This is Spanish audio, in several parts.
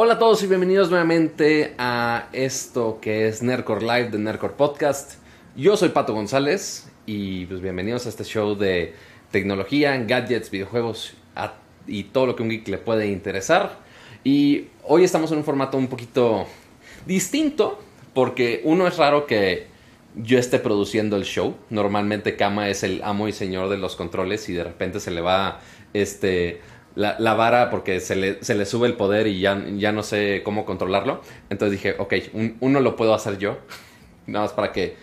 Hola a todos y bienvenidos nuevamente a esto que es Nerdcore Live de Nerdcore Podcast. Yo soy Pato González y pues bienvenidos a este show de tecnología, gadgets, videojuegos y todo lo que un geek le puede interesar. Y hoy estamos en un formato un poquito distinto porque uno es raro que yo esté produciendo el show. Normalmente Kama es el amo y señor de los controles y de repente se le va este la, vara porque se le, se le sube el poder y ya, ya no sé cómo controlarlo. Entonces dije, ok, un- uno lo puedo hacer yo, nada más para que,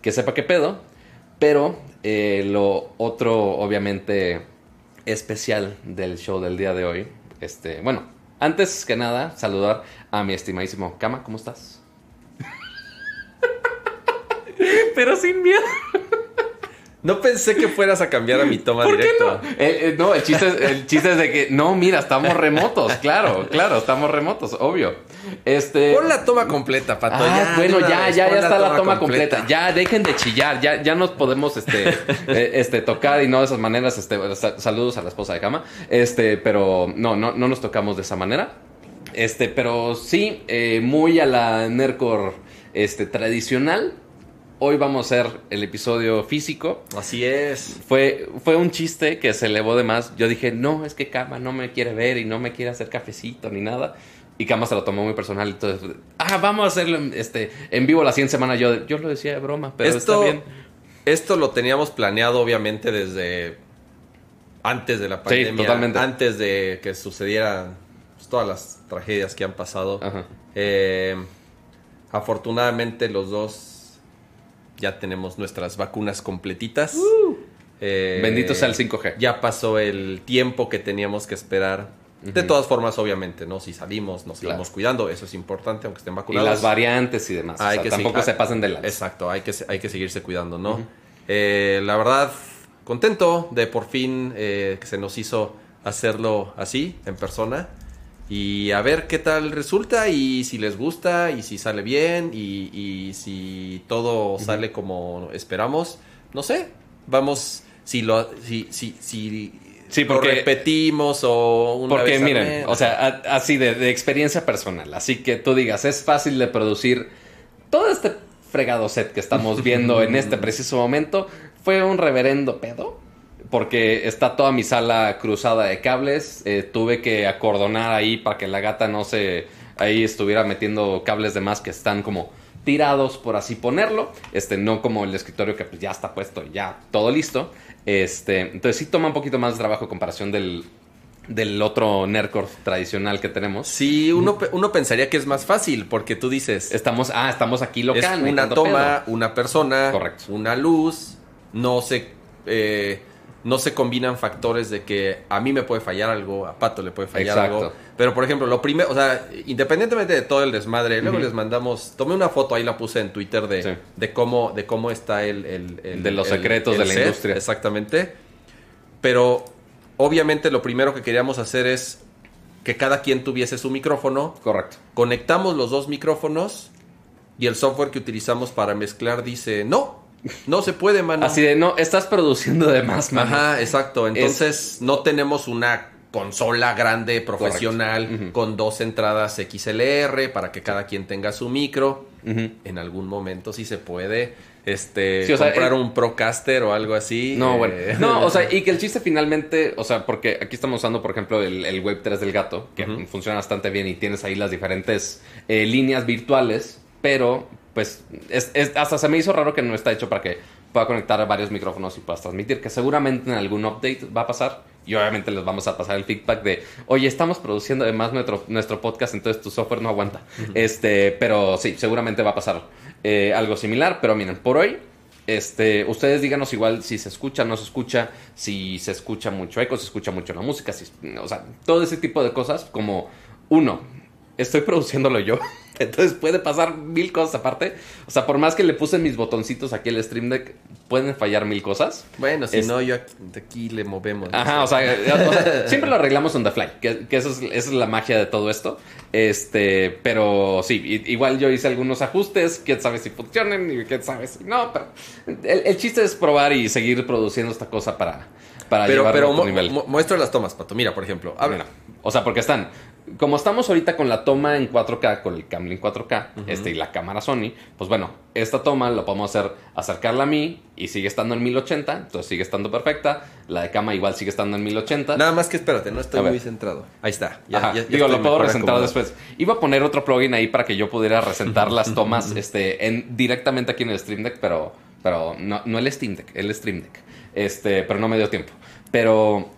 que sepa qué pedo. Pero eh, lo otro, obviamente, especial del show del día de hoy, este, bueno, antes que nada, saludar a mi estimadísimo Kama, ¿cómo estás? Pero sin miedo. No pensé que fueras a cambiar a mi toma ¿Por qué directo. no? Eh, eh, no, el chiste, es, el chiste es de que, no, mira, estamos remotos, claro, claro, estamos remotos, obvio. Este. Pon la toma completa, Pato. Ah, ya, bueno, ya, vez, ya, ya está la toma completa. Ya dejen de chillar, ya, ya nos podemos este, eh, este, tocar y no de esas maneras. Este, sa- saludos a la esposa de cama. Este, pero no, no, no nos tocamos de esa manera. Este, pero sí, eh, muy a la Nercor este, tradicional. Hoy vamos a hacer el episodio físico. Así es. Fue, fue un chiste que se elevó de más. Yo dije, no, es que Kama no me quiere ver y no me quiere hacer cafecito ni nada. Y Kama se lo tomó muy personal. Entonces, ah, vamos a hacerlo en, este, en vivo la siguiente semana. Yo, yo lo decía de broma, pero esto, está bien. esto lo teníamos planeado, obviamente, desde antes de la pandemia. totalmente. Antes de que sucedieran pues, todas las tragedias que han pasado. Ajá. Eh, afortunadamente, los dos ya tenemos nuestras vacunas completitas. Eh, Bendito sea el 5G. Ya pasó el tiempo que teníamos que esperar. De todas formas, obviamente, ¿no? Si salimos, nos Claro. seguimos cuidando. Eso es importante, aunque estén Y vacunados. las variantes y demás. O Hay sea, que tampoco se pasen de la. Exacto, hay que, hay que seguirse cuidando, ¿no? Eh, la verdad, contento de por fin eh, que se nos hizo hacerlo así, en persona. Y a ver qué tal resulta y si les gusta y si sale bien y, y si todo sale como esperamos. No sé, vamos, si lo, si, si, si Sí, lo porque- repetimos o una Porque vez miren, mes. o sea, a- así de, de experiencia personal. Así que tú digas, es fácil de producir todo este fregado set que estamos viendo en este preciso momento. Fue un reverendo pedo. Porque está toda mi sala cruzada de cables. eh, tuve que acordonar ahí para que la gata no se. Ahí estuviera metiendo cables de más que están como tirados, por así ponerlo. Este, no como el escritorio que pues, ya está puesto, ya todo listo. Este, entonces sí toma un poquito más de trabajo en comparación del, del otro Nerdcore tradicional que tenemos. Sí, uno, uno pensaría que es más fácil porque tú dices, Estamos, ah, estamos aquí local. una toma, pedo. una persona, Correcto. una luz, no se, eh, no se combinan factores de que a mí me puede fallar algo, a Pato le puede fallar Exacto. algo. Pero por ejemplo, lo primero, o sea, independientemente de todo el desmadre, luego les mandamos, tomé una foto, ahí la puse en Twitter de, Sí. de cómo, de cómo está el, el- el- De los el- secretos de la set, industria. Exactamente. Pero obviamente lo primero que queríamos hacer es que cada quien tuviese su micrófono Correcto. conectamos los dos micrófonos y el software que utilizamos para mezclar dice, no, no se puede, mano. Así de, no, estás produciendo de más, mano. Ajá, exacto. Entonces no tenemos una consola grande, profesional, con dos entradas XLR para que cada quien tenga su micro. En algún momento sí se puede este, Sí, o sea, comprar eh, un Procaster o algo así. No, eh, bueno. No, o sea, y que el chiste finalmente, o sea, porque aquí estamos usando, por ejemplo, el, el Web 3 del gato, que funciona bastante bien y tienes ahí las diferentes eh, líneas virtuales, pero pues es- es- hasta se me hizo raro que no está hecho para que pueda conectar a varios micrófonos y puedas transmitir, que seguramente en algún update va a pasar. Y obviamente les vamos a pasar el feedback de, oye, estamos produciendo además nuestro, nuestro podcast, entonces tu software no aguanta. Este, pero sí, seguramente va a pasar eh, algo similar. Pero miren, por hoy este, ustedes díganos igual si se escucha, no se escucha, si se escucha mucho eco, se escucha mucho la música, si, o sea, todo ese tipo de cosas como uno, estoy produciéndolo yo. Entonces puede pasar mil cosas aparte. O sea, por más que le puse mis botoncitos aquí al Stream Deck, pueden fallar mil cosas. Bueno, si Es- no, yo aquí, de aquí le movemos. Ajá, o sea, o sea, siempre lo arreglamos on the fly, que, que eso es, esa es la magia de todo esto. Este, pero sí, igual yo hice algunos ajustes, quién sabe si funcionan y quién sabe si no, pero el, el chiste es probar y seguir produciendo esta cosa para, para pero pero a otro nivel. mu- muestra las tomas, Pato. Mira, por ejemplo. A ver, Mira, o sea, porque están como estamos ahorita con la toma en 4K, con el Camlin 4K, este, y la cámara Sony, pues bueno, esta toma lo podemos hacer acercarla a mí y sigue estando en 1080, entonces sigue estando perfecta. La de cama igual sigue estando en 1080. Nada más que espérate, no estoy muy centrado. Ahí está. Ajá, Digo, estoy lo puedo resentar después. Iba a poner otro plugin ahí para que yo pudiera resentar las tomas este, en, directamente aquí en el Stream Deck, pero, pero no, no el Steam Deck, el Stream Deck. Este, pero no me dio tiempo. Pero,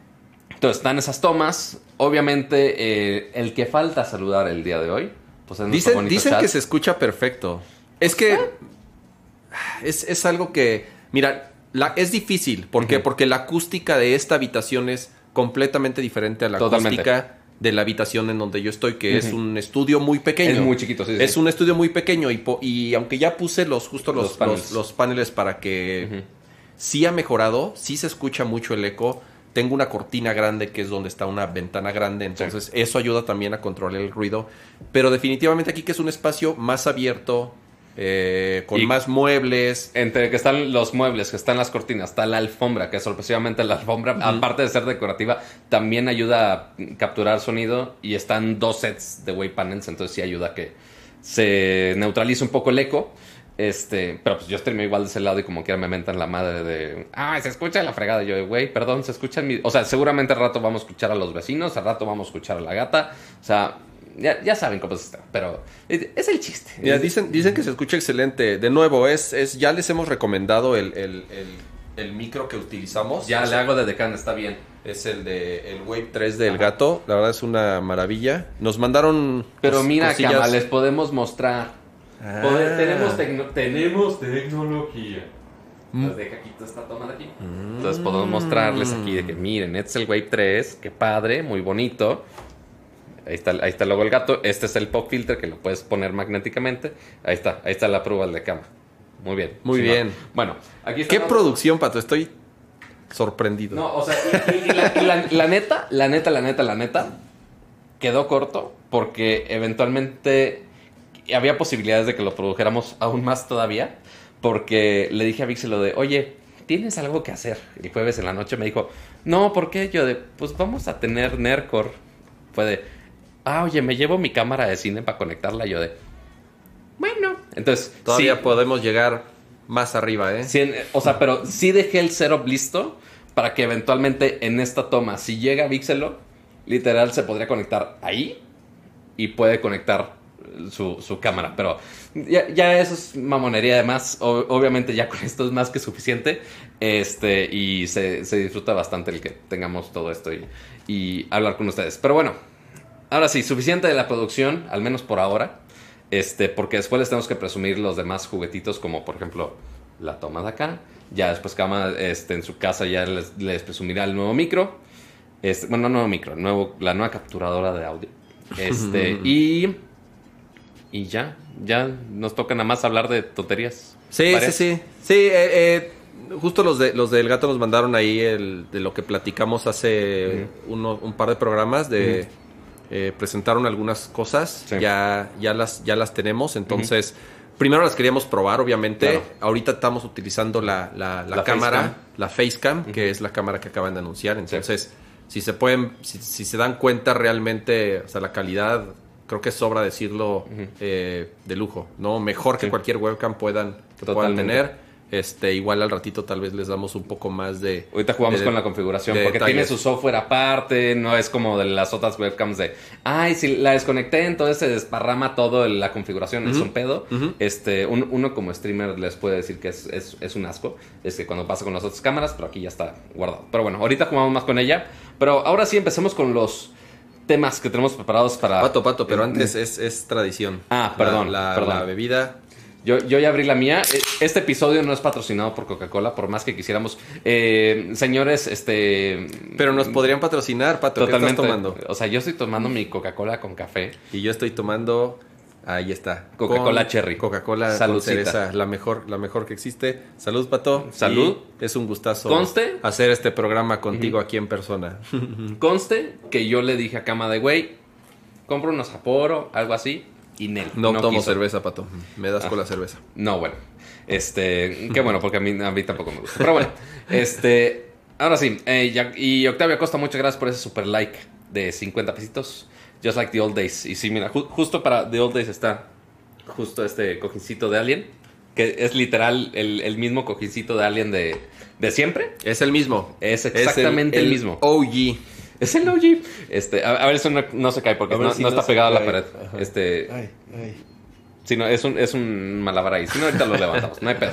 entonces, están esas tomas. Obviamente, eh, el que falta saludar el día de hoy, pues es Dicen, dicen chat. que se escucha perfecto. Es que es, es algo que, mira, la, es difícil. ¿Por qué? Porque la acústica de esta habitación es completamente diferente a la Totalmente. acústica de la habitación en donde yo estoy, que es un estudio muy pequeño. Es muy chiquito, sí, sí. Es un estudio muy pequeño y, y aunque ya puse los justo los, Los paneles. los- los paneles para que sí ha mejorado, sí se escucha mucho el eco. Tengo una cortina grande que es donde está una ventana grande, entonces eso ayuda también a controlar el ruido. Pero definitivamente aquí que es un espacio más abierto, eh, con Y- más muebles. Entre que están los muebles, que están las cortinas, está la alfombra, que sorpresivamente la alfombra, aparte de ser decorativa, también ayuda a capturar sonido y están dos sets de wave panels, entonces sí ayuda a que se neutralice un poco el eco. Este, pero pues yo streameo igual de ese lado y como quiera me mentan la madre de, ah, se escucha la fregada. Yo, güey, perdón, se escucha mi... O sea, seguramente al rato vamos a escuchar a los vecinos, al rato vamos a escuchar a la gata. O sea, ya, ya saben cómo está, pero es el chiste. Mira, dicen, dicen que se escucha excelente. De nuevo, es, es ya les hemos recomendado el, el- el- el micro que utilizamos. Ya le hago de decán, está bien. Es el de el Wave 3 del Ajá. gato. La verdad es una maravilla. Nos mandaron. Pero mira. Cama, les podemos mostrar. Ah. Poder- tenemos, tecno- tenemos tecnología. Nos deja aquí toda esta toma de aquí. Entonces podemos mostrarles aquí de que miren, este es el Wave 3, qué padre, muy bonito. Ahí está, ahí está luego el gato. Este es el pop filter que lo puedes poner magnéticamente. Ahí está, ahí está la prueba de cama. Muy bien. Muy bien. no. Bueno, aquí está. Qué producción, Pato. Estoy sorprendido. No, o sea, y, y la, y la- la neta, la neta, la neta, la neta, quedó corto porque eventualmente había posibilidades de que lo produjéramos aún más todavía. Porque le dije a Vixi lo de, oye, ¿tienes algo que hacer? El jueves en la noche me dijo, no, ¿por qué? Yo de, pues vamos a tener Nercor. Fue de, ah, oye, me llevo mi cámara de cine para conectarla. Yo de, bueno. Entonces, Todavía sí, podemos llegar más arriba, ¿eh? Sí, o sea, pero sí dejé el setup listo para que eventualmente en esta toma, si llega Vixelo, literal se podría conectar ahí y puede conectar su, su cámara. Pero ya, ya eso es mamonería además. O- obviamente ya con esto es más que suficiente. Este, y se, se disfruta bastante el que tengamos todo esto y, y hablar con ustedes. Pero bueno, ahora sí, suficiente de la producción, al menos por ahora. Este, porque después les tenemos que presumir los demás juguetitos, como por ejemplo la toma de acá. Ya después Kama este, en su casa ya les, les presumirá el nuevo micro. Este, bueno, no nuevo micro, nuevo, la nueva capturadora de audio. Este, y. Y ya, ya nos toca nada más hablar de tonterías. Sí, sí, sí. Sí, eh, eh, justo los, de, los del gato nos mandaron ahí el, de lo que platicamos hace uno- un par de programas de... eh, presentaron algunas cosas, Sí. ya, ya, las, ya las tenemos, entonces... Primero las queríamos probar, obviamente. Claro. Ahorita estamos utilizando la, la- la La cámara, Facecam. la Facecam, que es la cámara que acaban de anunciar. Entonces, si se pueden, si, si se dan cuenta realmente, o sea, la calidad, creo que sobra decirlo eh, de lujo, ¿no? Mejor que Sí. cualquier webcam puedan, que puedan tener. Este, igual al ratito tal vez les damos un poco más de. Ahorita jugamos de- con la configuración de porque tiene su software aparte, no es como de las otras webcams de, ay, si la desconecté, entonces se desparrama todo en la configuración, es Ujú, un pedo. Este, un- uno como streamer les puede decir que es, es- es un asco, es que cuando pasa con las otras cámaras, pero aquí ya está guardado. Pero bueno, ahorita jugamos más con ella, pero ahora sí empecemos con los temas que tenemos preparados para... Pato, pato, pero antes es, es tradición. Ah, perdón, La, perdón. la bebida. Yo, yo ya abrí la mía. Eh, Este episodio no es patrocinado por Coca-Cola, por más que quisiéramos. Eh, señores, este... Pero nos podrían patrocinar, Pato. Totalmente. ¿Qué estás tomando? O sea, yo estoy tomando mi Coca-Cola con café. Y yo estoy tomando. Ahí está. Coca-Cola Con Cherry. Coca-Cola con cereza. La mejor, la mejor que existe. Salud, Pato. Salud. Y es un gustazo Conste. hacer este programa contigo aquí en persona. Conste que yo le dije a Cama de, güey, compro unos Sapporo, algo así, y Nel. No, tomo quiso. cerveza, Pato. Me das con Ah. la cerveza. No, bueno. Este, qué bueno, porque a mí, a mí tampoco me gusta. Pero bueno, este, ahora sí. eh, y Octavio Acosta, muchas gracias por ese super like. de 50 pesitos. Just like the old days. Y sí, mira, ju- justo para the old days está justo este cojincito de Alien, que es literal el, el mismo cojincito de Alien de, de siempre. Es el mismo. Es exactamente el mismo. OG. Es el OG. Este, a, a ver, eso no, no se cae porque no, si no está pegado a la cae. pared. Ajá. Este, Ay, ay. si no, es un, es un malabar ahí. Si no, ahorita lo levantamos. No hay pedo.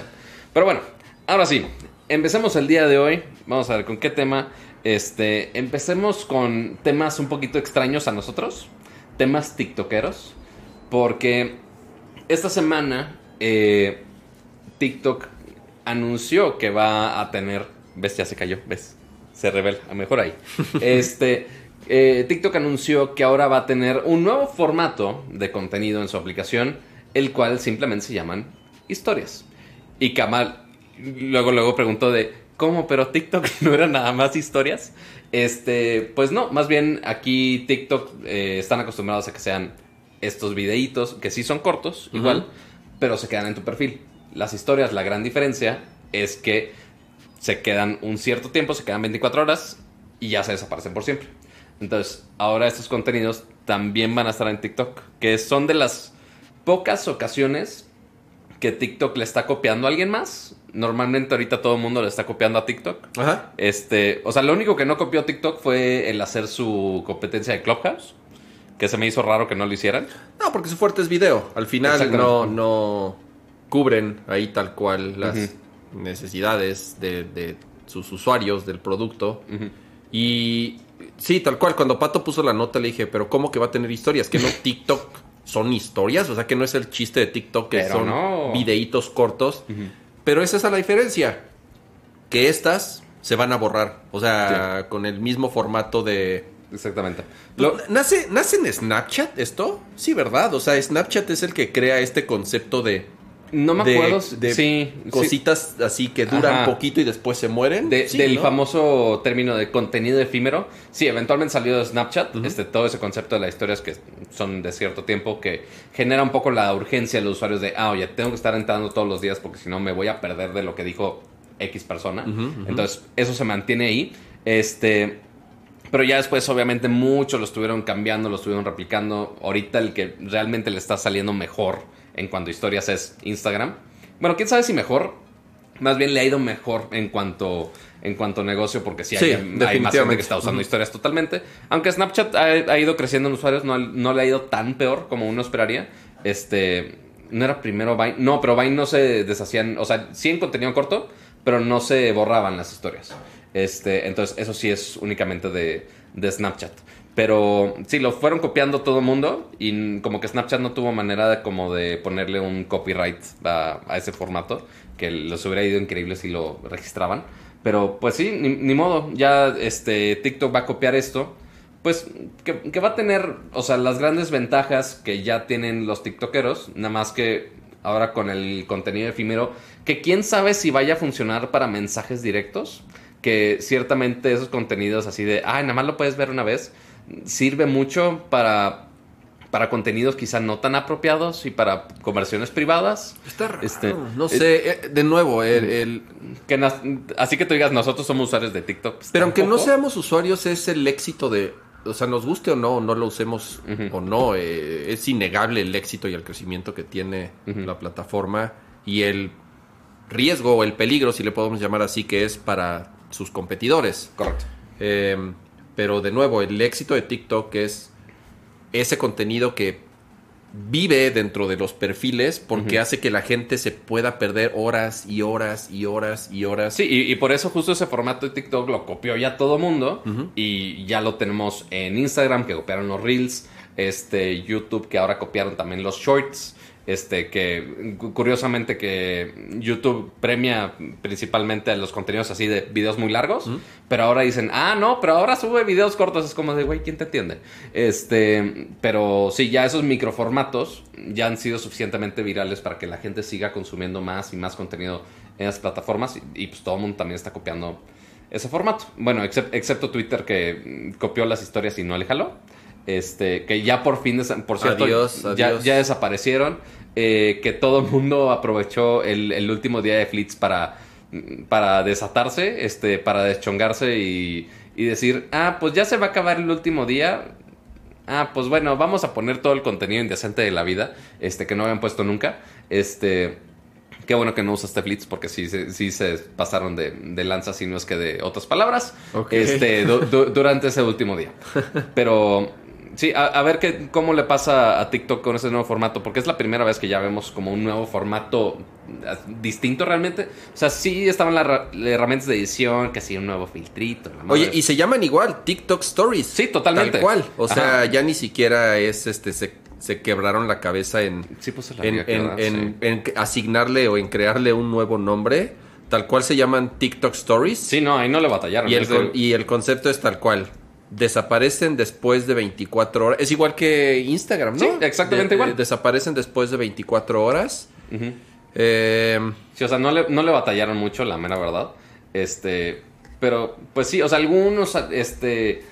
Pero bueno, ahora sí. Empecemos el día de hoy. Vamos a ver con qué tema. Este, empecemos con temas un poquito extraños a nosotros. Temas tiktokeros. Porque esta semana eh, TikTok anunció que va a tener. ¿Ves? Ya se cayó. ¿Ves? Se revela. A mejor ahí. Este. eh, TikTok anunció que ahora va a tener un nuevo formato de contenido en su aplicación, el cual simplemente se llaman historias. Y Kamal luego luego preguntó de cómo, pero TikTok no era nada más historias. Este, pues no, más bien aquí TikTok eh, están acostumbrados a que sean estos videitos que sí son cortos, igual, pero se quedan en tu perfil. Las historias, la gran diferencia es que se quedan un cierto tiempo, se quedan 24 horas y ya se desaparecen por siempre. Entonces, ahora estos contenidos también van a estar en TikTok, que son de las pocas ocasiones que TikTok le está copiando a alguien más. Normalmente ahorita todo el mundo le está copiando a TikTok. Ajá. Este, o sea, lo único que no copió TikTok fue el hacer su competencia de Clubhouse, que se me hizo raro que no lo hicieran. No, porque su fuerte es video. Al final no, no cubren ahí tal cual las necesidades de, de sus usuarios del producto. Y sí, tal cual, cuando Pato puso la nota le dije, pero ¿cómo que va a tener historias? ¿Que no TikTok son historias? O sea, que no es el chiste de TikTok que Pero son no. videitos cortos. Pero esa es la diferencia. Que estas se van a borrar. O sea, con el mismo formato de... Exactamente. Lo- Lo- ¿Nace, ¿Nace en Snapchat esto? Sí, ¿verdad? O sea, Snapchat es el que crea este concepto de, no me de- acuerdo. de sí, sí. cositas así que duran Ajá. poquito y después se mueren. De- Sí, del ¿no? famoso término de contenido efímero. Sí, eventualmente salió de Snapchat. este, todo ese concepto de las historias que son de cierto tiempo que genera un poco la urgencia de los usuarios de, ah, oye, tengo que estar entrando todos los días porque si no me voy a perder de lo que dijo X persona. Entonces, eso se mantiene ahí. Este. Pero ya después, obviamente, muchos lo estuvieron cambiando, lo estuvieron replicando. Ahorita el que realmente le está saliendo mejor en cuanto a historias es Instagram. Bueno, quién sabe si mejor. Más bien le ha ido mejor en cuanto, en cuanto a negocio, porque sí, Sí, hay, más gente que está usando historias totalmente. Aunque Snapchat ha, ha ido creciendo en usuarios, no, no le ha ido tan peor como uno esperaría. Este. No era primero Vine. No, pero Vine no se deshacían. O sea, sí en contenido corto, pero no se borraban las historias. Este, entonces, eso sí es únicamente de, de Snapchat. Pero sí, lo fueron copiando todo el mundo y como que Snapchat no tuvo manera de como de ponerle un copyright a, ese formato, que les hubiera ido increíble si lo registraban. Pero pues sí, ni, ni modo, ya este TikTok va a copiar esto. Pues que, que va a tener, o sea, las grandes ventajas que ya tienen los TikTokeros, nada más que ahora con el contenido efímero, que quién sabe si vaya a funcionar para mensajes directos, que ciertamente esos contenidos así de, ay, nada más lo puedes ver una vez, sirve mucho para, para contenidos quizá no tan apropiados y para conversiones privadas. Está raro. Este, no sé, eh, de nuevo, el, el- Que así que tú digas, nosotros somos usuarios de TikTok. pues, pero aunque no seamos usuarios, es el éxito de. O sea, nos guste o no, no lo usemos o no, eh, es innegable el éxito y el crecimiento que tiene la plataforma y el riesgo o el peligro, si le podemos llamar así, que es para sus competidores. Correcto. Eh, pero de nuevo, el éxito de TikTok es ese contenido que vive dentro de los perfiles porque hace que la gente se pueda perder horas y horas y horas y horas. Sí, y, y por eso justo ese formato de TikTok lo copió ya todo mundo y ya lo tenemos en Instagram que copiaron los Reels, este YouTube que ahora copiaron también los Shorts, este que cu- curiosamente que YouTube premia principalmente los contenidos así de videos muy largos, pero ahora dicen, "Ah, no, pero ahora sube videos cortos", es como de, "Güey, ¿quién te entiende?" Este, pero sí, ya esos microformatos ya han sido suficientemente virales para que la gente siga consumiendo más y más contenido en las plataformas y, y, pues todo el mundo también está copiando ese formato. Bueno, excep- excepto Twitter que mm, copió las historias y no le jaló. Este, que ya por fin, por cierto, Adiós, ya, adiós. ya desaparecieron. eh, que todo el mundo aprovechó el, el último día de Flits para, para desatarse, este, para deschongarse y, y decir, ah, pues ya se va a acabar el último día. Ah, pues bueno, vamos a poner todo el contenido indecente de la vida, este, que no habían puesto nunca. Este, qué bueno que no usaste Blitz porque sí, se- sí se pasaron de, de lanza, si no es que de otras palabras, este, du- du- durante ese último día. Pero sí, a, a ver qué, cómo le pasa a TikTok con ese nuevo formato, porque es la primera vez que ya vemos como un nuevo formato distinto realmente. O sea, sí estaban las ra- las herramientas de edición, que sí, un nuevo filtrito. la Oye, y se llaman igual, TikTok Stories. Sí, totalmente. Tal cual. O sea, Ajá. ya ni siquiera es este, se, se quebraron la cabeza en, Sí, pues la en, amiga que en- da, en- sí. en asignarle o en crearle un nuevo nombre. Tal cual se llaman TikTok Stories. Sí, no, ahí no le batallaron. El, y el concepto es tal cual. Desaparecen después de 24 horas. Es igual que Instagram, ¿no? Sí, exactamente igual. desaparecen después de 24 horas. Eh, Sí, o sea, no le, no le batallaron mucho, la mera verdad. Este, pero, pues sí, o sea, algunos, este,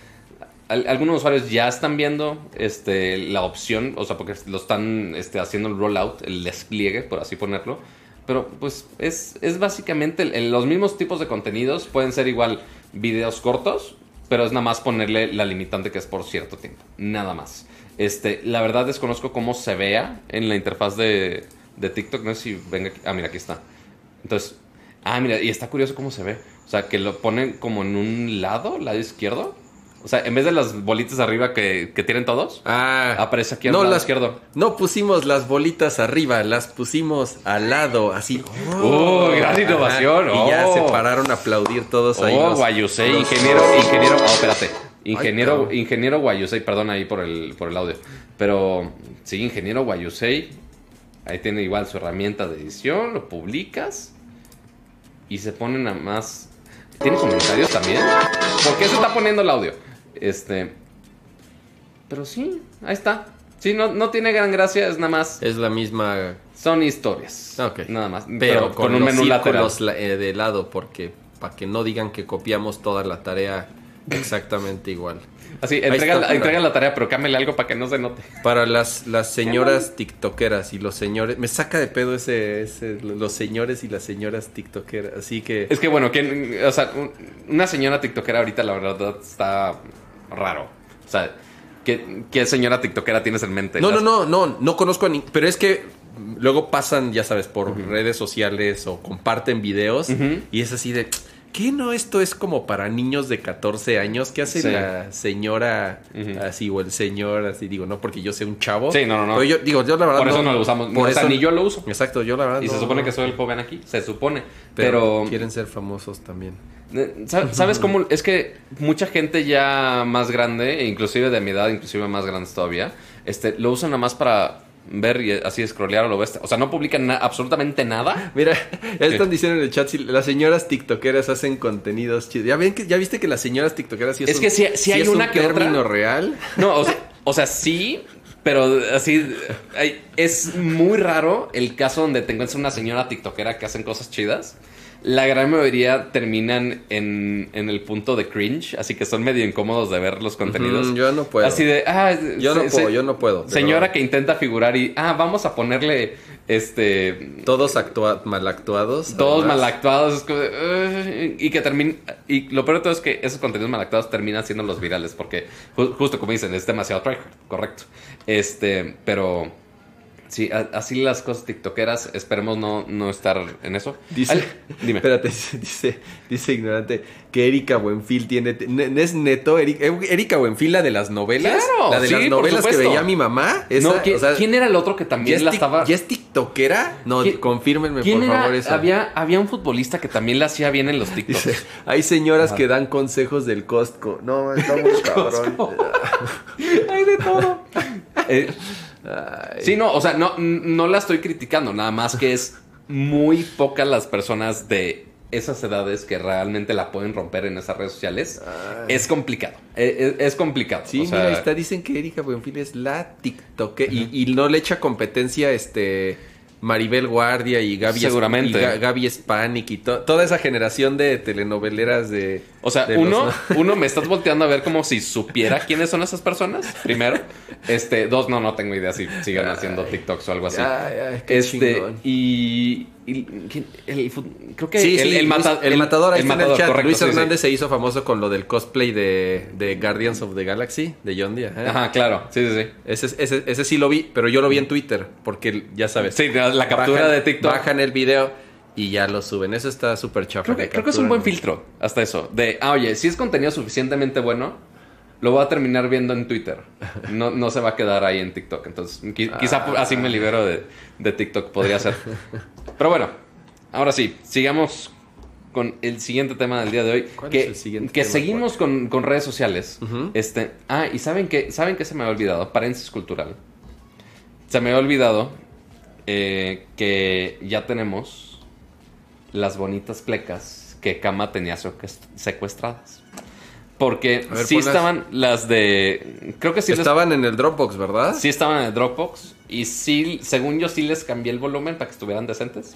al- algunos usuarios ya están viendo, este, la opción, o sea, porque lo están, este, haciendo el rollout, el despliegue, por así ponerlo. Pero, pues, es, es básicamente el- los mismos tipos de contenidos. Pueden ser igual videos cortos, pero es nada más ponerle la limitante que es por cierto tiempo. Nada más. Este, la verdad desconozco cómo se vea en la interfaz de, de TikTok. No sé si venga aquí. Ah, mira, aquí está. Entonces, ah, mira, y está curioso cómo se ve. O sea, que lo ponen como en un lado, lado izquierdo. O sea, en vez de las bolitas arriba que, que tienen todos, ah, aparece aquí al lado las- izquierdo. No pusimos las bolitas arriba, las pusimos al lado, así. ¡Oh, gran innovación! Y ya ¡Oh! se pararon a aplaudir todos ahí. Oh, los- Guayusei, los- ingeniero, ingeniero, oh, espérate. Ingeniero, ingeniero Guayusei, perdón ahí por el, por el audio. Pero sí, ingeniero Guayusei, ahí tiene igual su herramienta de edición, lo publicas y se ponen a más. ¿Tiene comentarios también? ¿Por qué se está poniendo el audio? Este. Pero sí, ahí está. Sí, no, no tiene gran gracia, es nada más. Es la misma. Son historias. Ok. Nada más. Pero, con, un menú lateral. eh, de lado, porque para que no digan que copiamos toda la tarea exactamente igual. Así, entrega, está, la, entrega la tarea, pero cámbiale algo para que no se note. Para las, las señoras tiktokeras y los señores. Me saca de pedo ese, ese- los señores y las señoras tiktokeras. Así que. Es que bueno, ¿quién- o sea, un- una señora tiktokera ahorita la verdad está raro. O sea, ¿qué, qué señora tiktokera tienes en mente? No, no, Las- no, no, no conozco a ni... Pero es que luego pasan, ya sabes, por redes sociales o comparten videos y es así de... ¿Qué no? Esto es como para niños de 14 años. ¿Qué hace Sí. la señora así o el señor así? Digo, no porque yo sea un chavo. Sí, no, no, no. Pero yo digo, yo la verdad Por eso no lo usamos. por o sea, eso- ni yo lo uso. Exacto, yo la verdad Y se supone que soy el joven aquí. Se supone. Pero, Pero. quieren ser famosos también. Eh, ¿sab- ¿Sabes cómo? Es que mucha gente ya más grande, inclusive de mi edad, inclusive más grandes todavía, este, lo usan nada más para ver y así scrollear o lo bestia. O sea, no publican na- absolutamente nada. Mira, ya están diciendo en el chat si las señoras tiktokeras hacen contenidos chidos. ¿Ya, ven que, ¿Ya viste que las señoras tiktokeras sí es, Es un- que sí- sí hay es una un que otra. término real? No, o sea, o sea, sí, pero así es muy raro el caso donde te encuentras una señora tiktokera que hacen cosas chidas. La gran mayoría terminan en, en el punto de cringe, así que son medio incómodos de ver los contenidos. Yo no puedo. Así de, ah, Yo no puedo, se- yo no puedo. pero Señora que intenta figurar y, ah, vamos a ponerle, este, Todos actua- mal actuados. todos además. mal actuados, y que termina, y lo peor de todo es que esos contenidos mal actuados terminan siendo los virales, porque ju- justo como dicen, es demasiado tryhard, correcto. Este, pero sí, así las cosas tiktokeras, esperemos no, no estar en eso. Dice, Al- dime. Espérate, dice, dice ignorante que Erika Buenfil tiene. ne- ¿Es neto? Eri- eh, Erika Buenfil, la de las novelas. Claro, la de sí, las novelas que veía mi mamá. Esa, no, ¿quién, o sea, quién era el otro que ¿ya también la estaba... ¿Ya es tiktokera? No, ¿Quién- confírmenme ¿Quién por era? favor eso. Había, había un futbolista que también la hacía bien en los TikToks. Dice, hay señoras Ajá. que dan consejos del Costco. No, está muy cabrón. Hay de todo. Eh, Ay. Sí, no, o sea, no, no la estoy criticando, nada más que es muy pocas las personas de esas edades que realmente la pueden romper en esas redes sociales. Ay. Es complicado, eh, es, es complicado. Sí, o sea, mira, ahí está, dicen que Erika Buenfil es la TikToker y, y no le echa competencia este Maribel Guardia y Gaby Seguramente. y Ga- Gaby Spanik y to- toda esa generación de telenoveleras de O sea, de uno, los- uno me estás volteando a ver como si supiera quiénes son esas personas, primero. Este, dos, no, no tengo idea si sigan haciendo TikToks o algo así. Ay, ay, qué este, chingón. y, el creo que Sí, el, sí, el, Luis- mata- el matador el el chat. correcto, Luis sí. Hernández se hizo famoso con lo del cosplay de, de Guardians of the Galaxy, de John Deere. ¿eh? Ajá, claro, sí, sí, sí. Ese, ese, ese sí lo vi, pero yo lo vi en Twitter, porque ya sabes. Sí, la, captura bajan- de TikTok. Bajan el video y ya lo suben. Eso está súper chafa. Creo que, creo que es un buen filtro, hasta eso. De, ah, oye, si es contenido suficientemente bueno, lo voy a terminar viendo en Twitter. No, no se va a quedar ahí en TikTok. Entonces, qui- quizá así me libero de, de TikTok, podría ser. Pero bueno, ahora sí, sigamos con el siguiente tema del día de hoy. ¿Cuál que es el siguiente que tema, seguimos con, con redes sociales. Este, ah, y ¿saben qué, ¿saben qué se me había olvidado? Paréntesis cultural. Se me había olvidado eh, que ya tenemos las bonitas plecas que Kama tenía secuest- secuestradas. Porque ver, sí ponlas. estaban las de... Creo que sí, les- Estaban en el Dropbox, ¿verdad? sí estaban en el Dropbox. Y sí, según yo, sí les cambié el volumen para que estuvieran decentes.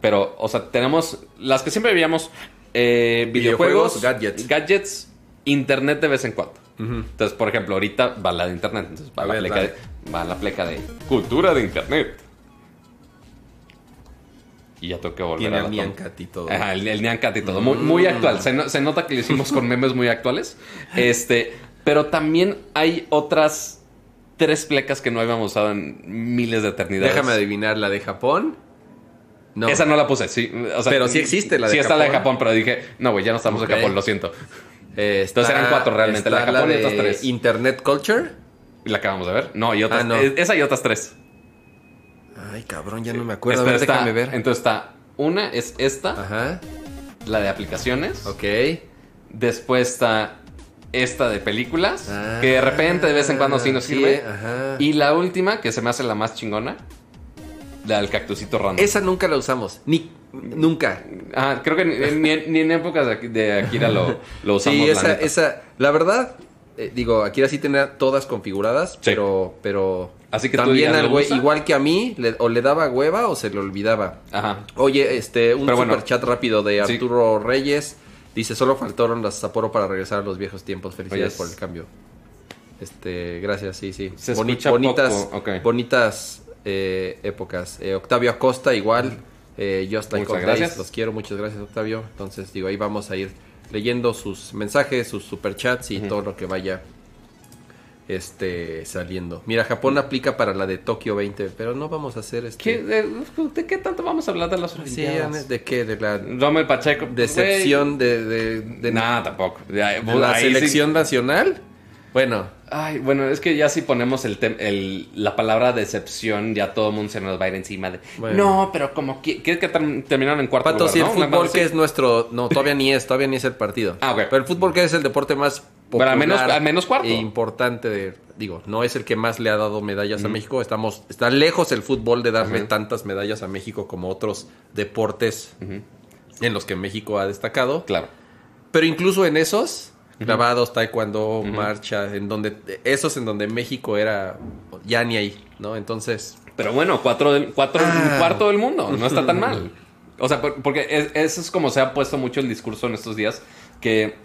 Pero, o sea, tenemos las que siempre veíamos eh, videojuegos, Videojuegos, gadgets. gadgets, internet de vez en cuando. Entonces, por ejemplo, ahorita va la de internet. Entonces va, A la, ver, pleca de, va la pleca de cultura de internet. Y ya tengo que volver Tiene a el la Nyan toma. Cat y todo. Ajá, el, el Nyan Cat y todo. Muy, muy actual. Se, no- se nota que lo hicimos con memes muy actuales. Este, pero también hay otras tres plecas que no habíamos usado en miles de eternidades. Déjame adivinar, la de Japón. No. Esa no la puse, sí. O sea, Pero sí existe la de Sí está la de Japón. Japón, pero dije, no, güey, ya no estamos Ok. en Japón, lo siento. Eh, está- Entonces eran cuatro realmente, la de Japón y otras tres. Internet Culture. ¿Y la acabamos de ver? No, y otras. Ah, no. Esa y otras tres. Ay, cabrón, ya no me acuerdo. Espera, a ver, está- déjame ver. Entonces está. Una es esta, Ajá. la de aplicaciones. Ok. Después está esta de películas. Ah, que de repente, de vez en cuando sí nos sí, sirve. ajá. Y la última, que se me hace la más chingona. La del cactusito random. Esa nunca la usamos. Ni nunca. Ah, creo que ni, ni en- ni en épocas de, Aki- de Akira lo, lo usamos. Sí, esa, esa. La verdad, eh, digo, Akira sí tenía todas configuradas, pero, pero. Así que también al ¿lo güey, igual que a mí, le- o le daba hueva o se le olvidaba. Ajá. Oye, este, un bueno. super chat rápido de Sí. Arturo Reyes. Dice, solo faltaron las Sapporo para regresar a los viejos tiempos. Felicidades por el cambio. Este, gracias, sí, sí. Se Boni- bonitas, bonitas eh, épocas. Eh, Octavio Acosta, igual. Eh, Just Like Days. Los quiero, muchas gracias, Octavio. Entonces, digo, ahí vamos a ir leyendo sus mensajes, sus superchats y todo lo que vaya este saliendo. Mira, Japón aplica para la de Tokio 20, pero no vamos a hacer este. ¿Qué- de, de qué tanto vamos a hablar de las Sí, Olimpiadas? ¿De qué? De la Rommel Pacheco. decepción de, de, de- De nada, tampoco. De, la ahí sí- selección nacional. Bueno, Ay, bueno, es que ya si ponemos el, el- la palabra decepción, ya todo el mundo se nos va a ir encima de. Bueno. No, pero como que. ¿Quieres que term- terminaron en cuarto Pato, lugar, si el no? Fútbol que es nuestro... No, todavía ni es, todavía ni es el partido. Ah, ok. Pero el fútbol que es el deporte más popular al menos- al menos cuarto. e importante de... Digo, no es el que más le ha dado medallas a México. Estamos... Está lejos el fútbol de darle tantas medallas a México como otros deportes en los que México ha destacado. Claro. Pero incluso en esos, grabados, taekwondo, marcha, en donde... Esos en donde México era ya ni ahí, ¿no? Entonces... Pero bueno, cuatro del, cuatro, Ah. un cuarto del mundo. No está tan mal. O sea, por- porque es- eso es como se ha puesto mucho el discurso en estos días. Que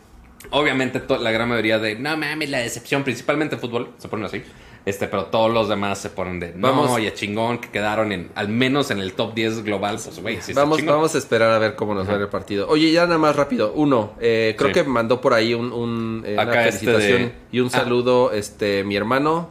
obviamente la gran mayoría de no mames, la decepción, principalmente en fútbol, se ponen así. Este, pero todos los demás se ponen de no, Vamos. oye, chingón, que quedaron en al menos en el top 10 global. Pues, güey, sí vamos, vamos a esperar a ver cómo nos va el partido. Oye, ya nada más rápido. Uno, eh, creo Sí. que mandó por ahí un, un, eh, una este felicitación de- y un Ah. saludo, este, mi hermano,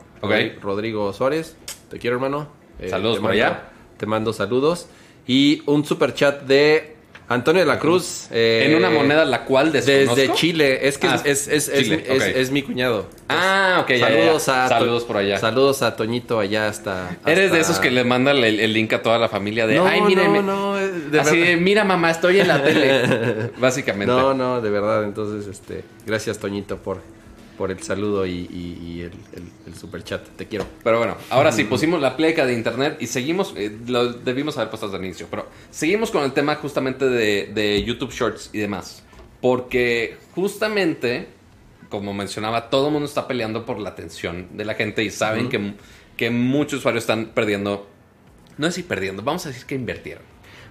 Rodrigo Suárez. Te quiero, hermano. Eh, Saludos por mando- allá. Te mando saludos. Y un super chat de Antonio de la Cruz. eh, en una moneda la cual desconozco. Desde Chile. Es que Ah, es, es, es, Chile, es- es mi cuñado. Ah, ok, ya, ya, ya. saludos a Saludos por allá. Saludos a Toñito allá hasta. Eres de esos que le mandan el, el link a toda la familia de No, ay, mírenme. no, no, eh, de Así de, mira mamá, estoy en la tele. Básicamente. No, no, de verdad. Entonces, este, gracias Toñito por, por el saludo y, y- y el, el, el super chat. Te quiero. Pero bueno, ahora sí, pusimos la pleca de internet y seguimos, eh, lo debimos haber puesto el inicio, pero seguimos con el tema justamente de, de YouTube Shorts y demás. Porque justamente, como mencionaba, todo el mundo está peleando por la atención de la gente y saben que, que muchos usuarios están perdiendo, no es si perdiendo, vamos a decir que invirtieron.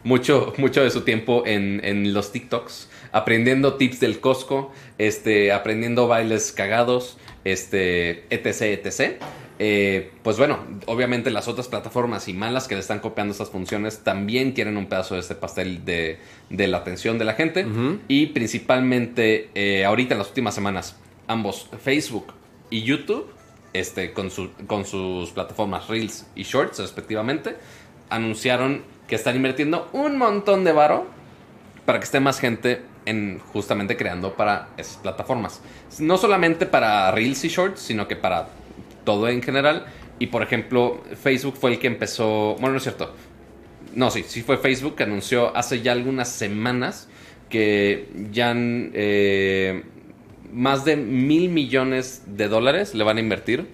Mucho, mucho de su tiempo en, en los TikToks, aprendiendo tips del Costco, este, aprendiendo bailes cagados, este, etc, etc. eh, pues bueno, obviamente las otras plataformas y malas que le están copiando estas funciones también quieren un pedazo de este pastel de, de la atención de la gente. Y principalmente eh, ahorita en las últimas semanas, ambos Facebook y YouTube, este, con, su- con sus plataformas Reels y Shorts respectivamente, anunciaron que están invirtiendo un montón de varo para que esté más gente en justamente creando para esas plataformas. No solamente para Reels y Shorts, sino que para todo en general. Y por ejemplo, Facebook fue el que empezó. Bueno, no es cierto. No, sí, sí fue Facebook que anunció hace ya algunas semanas que ya eh, más de mil millones de dólares le van a invertir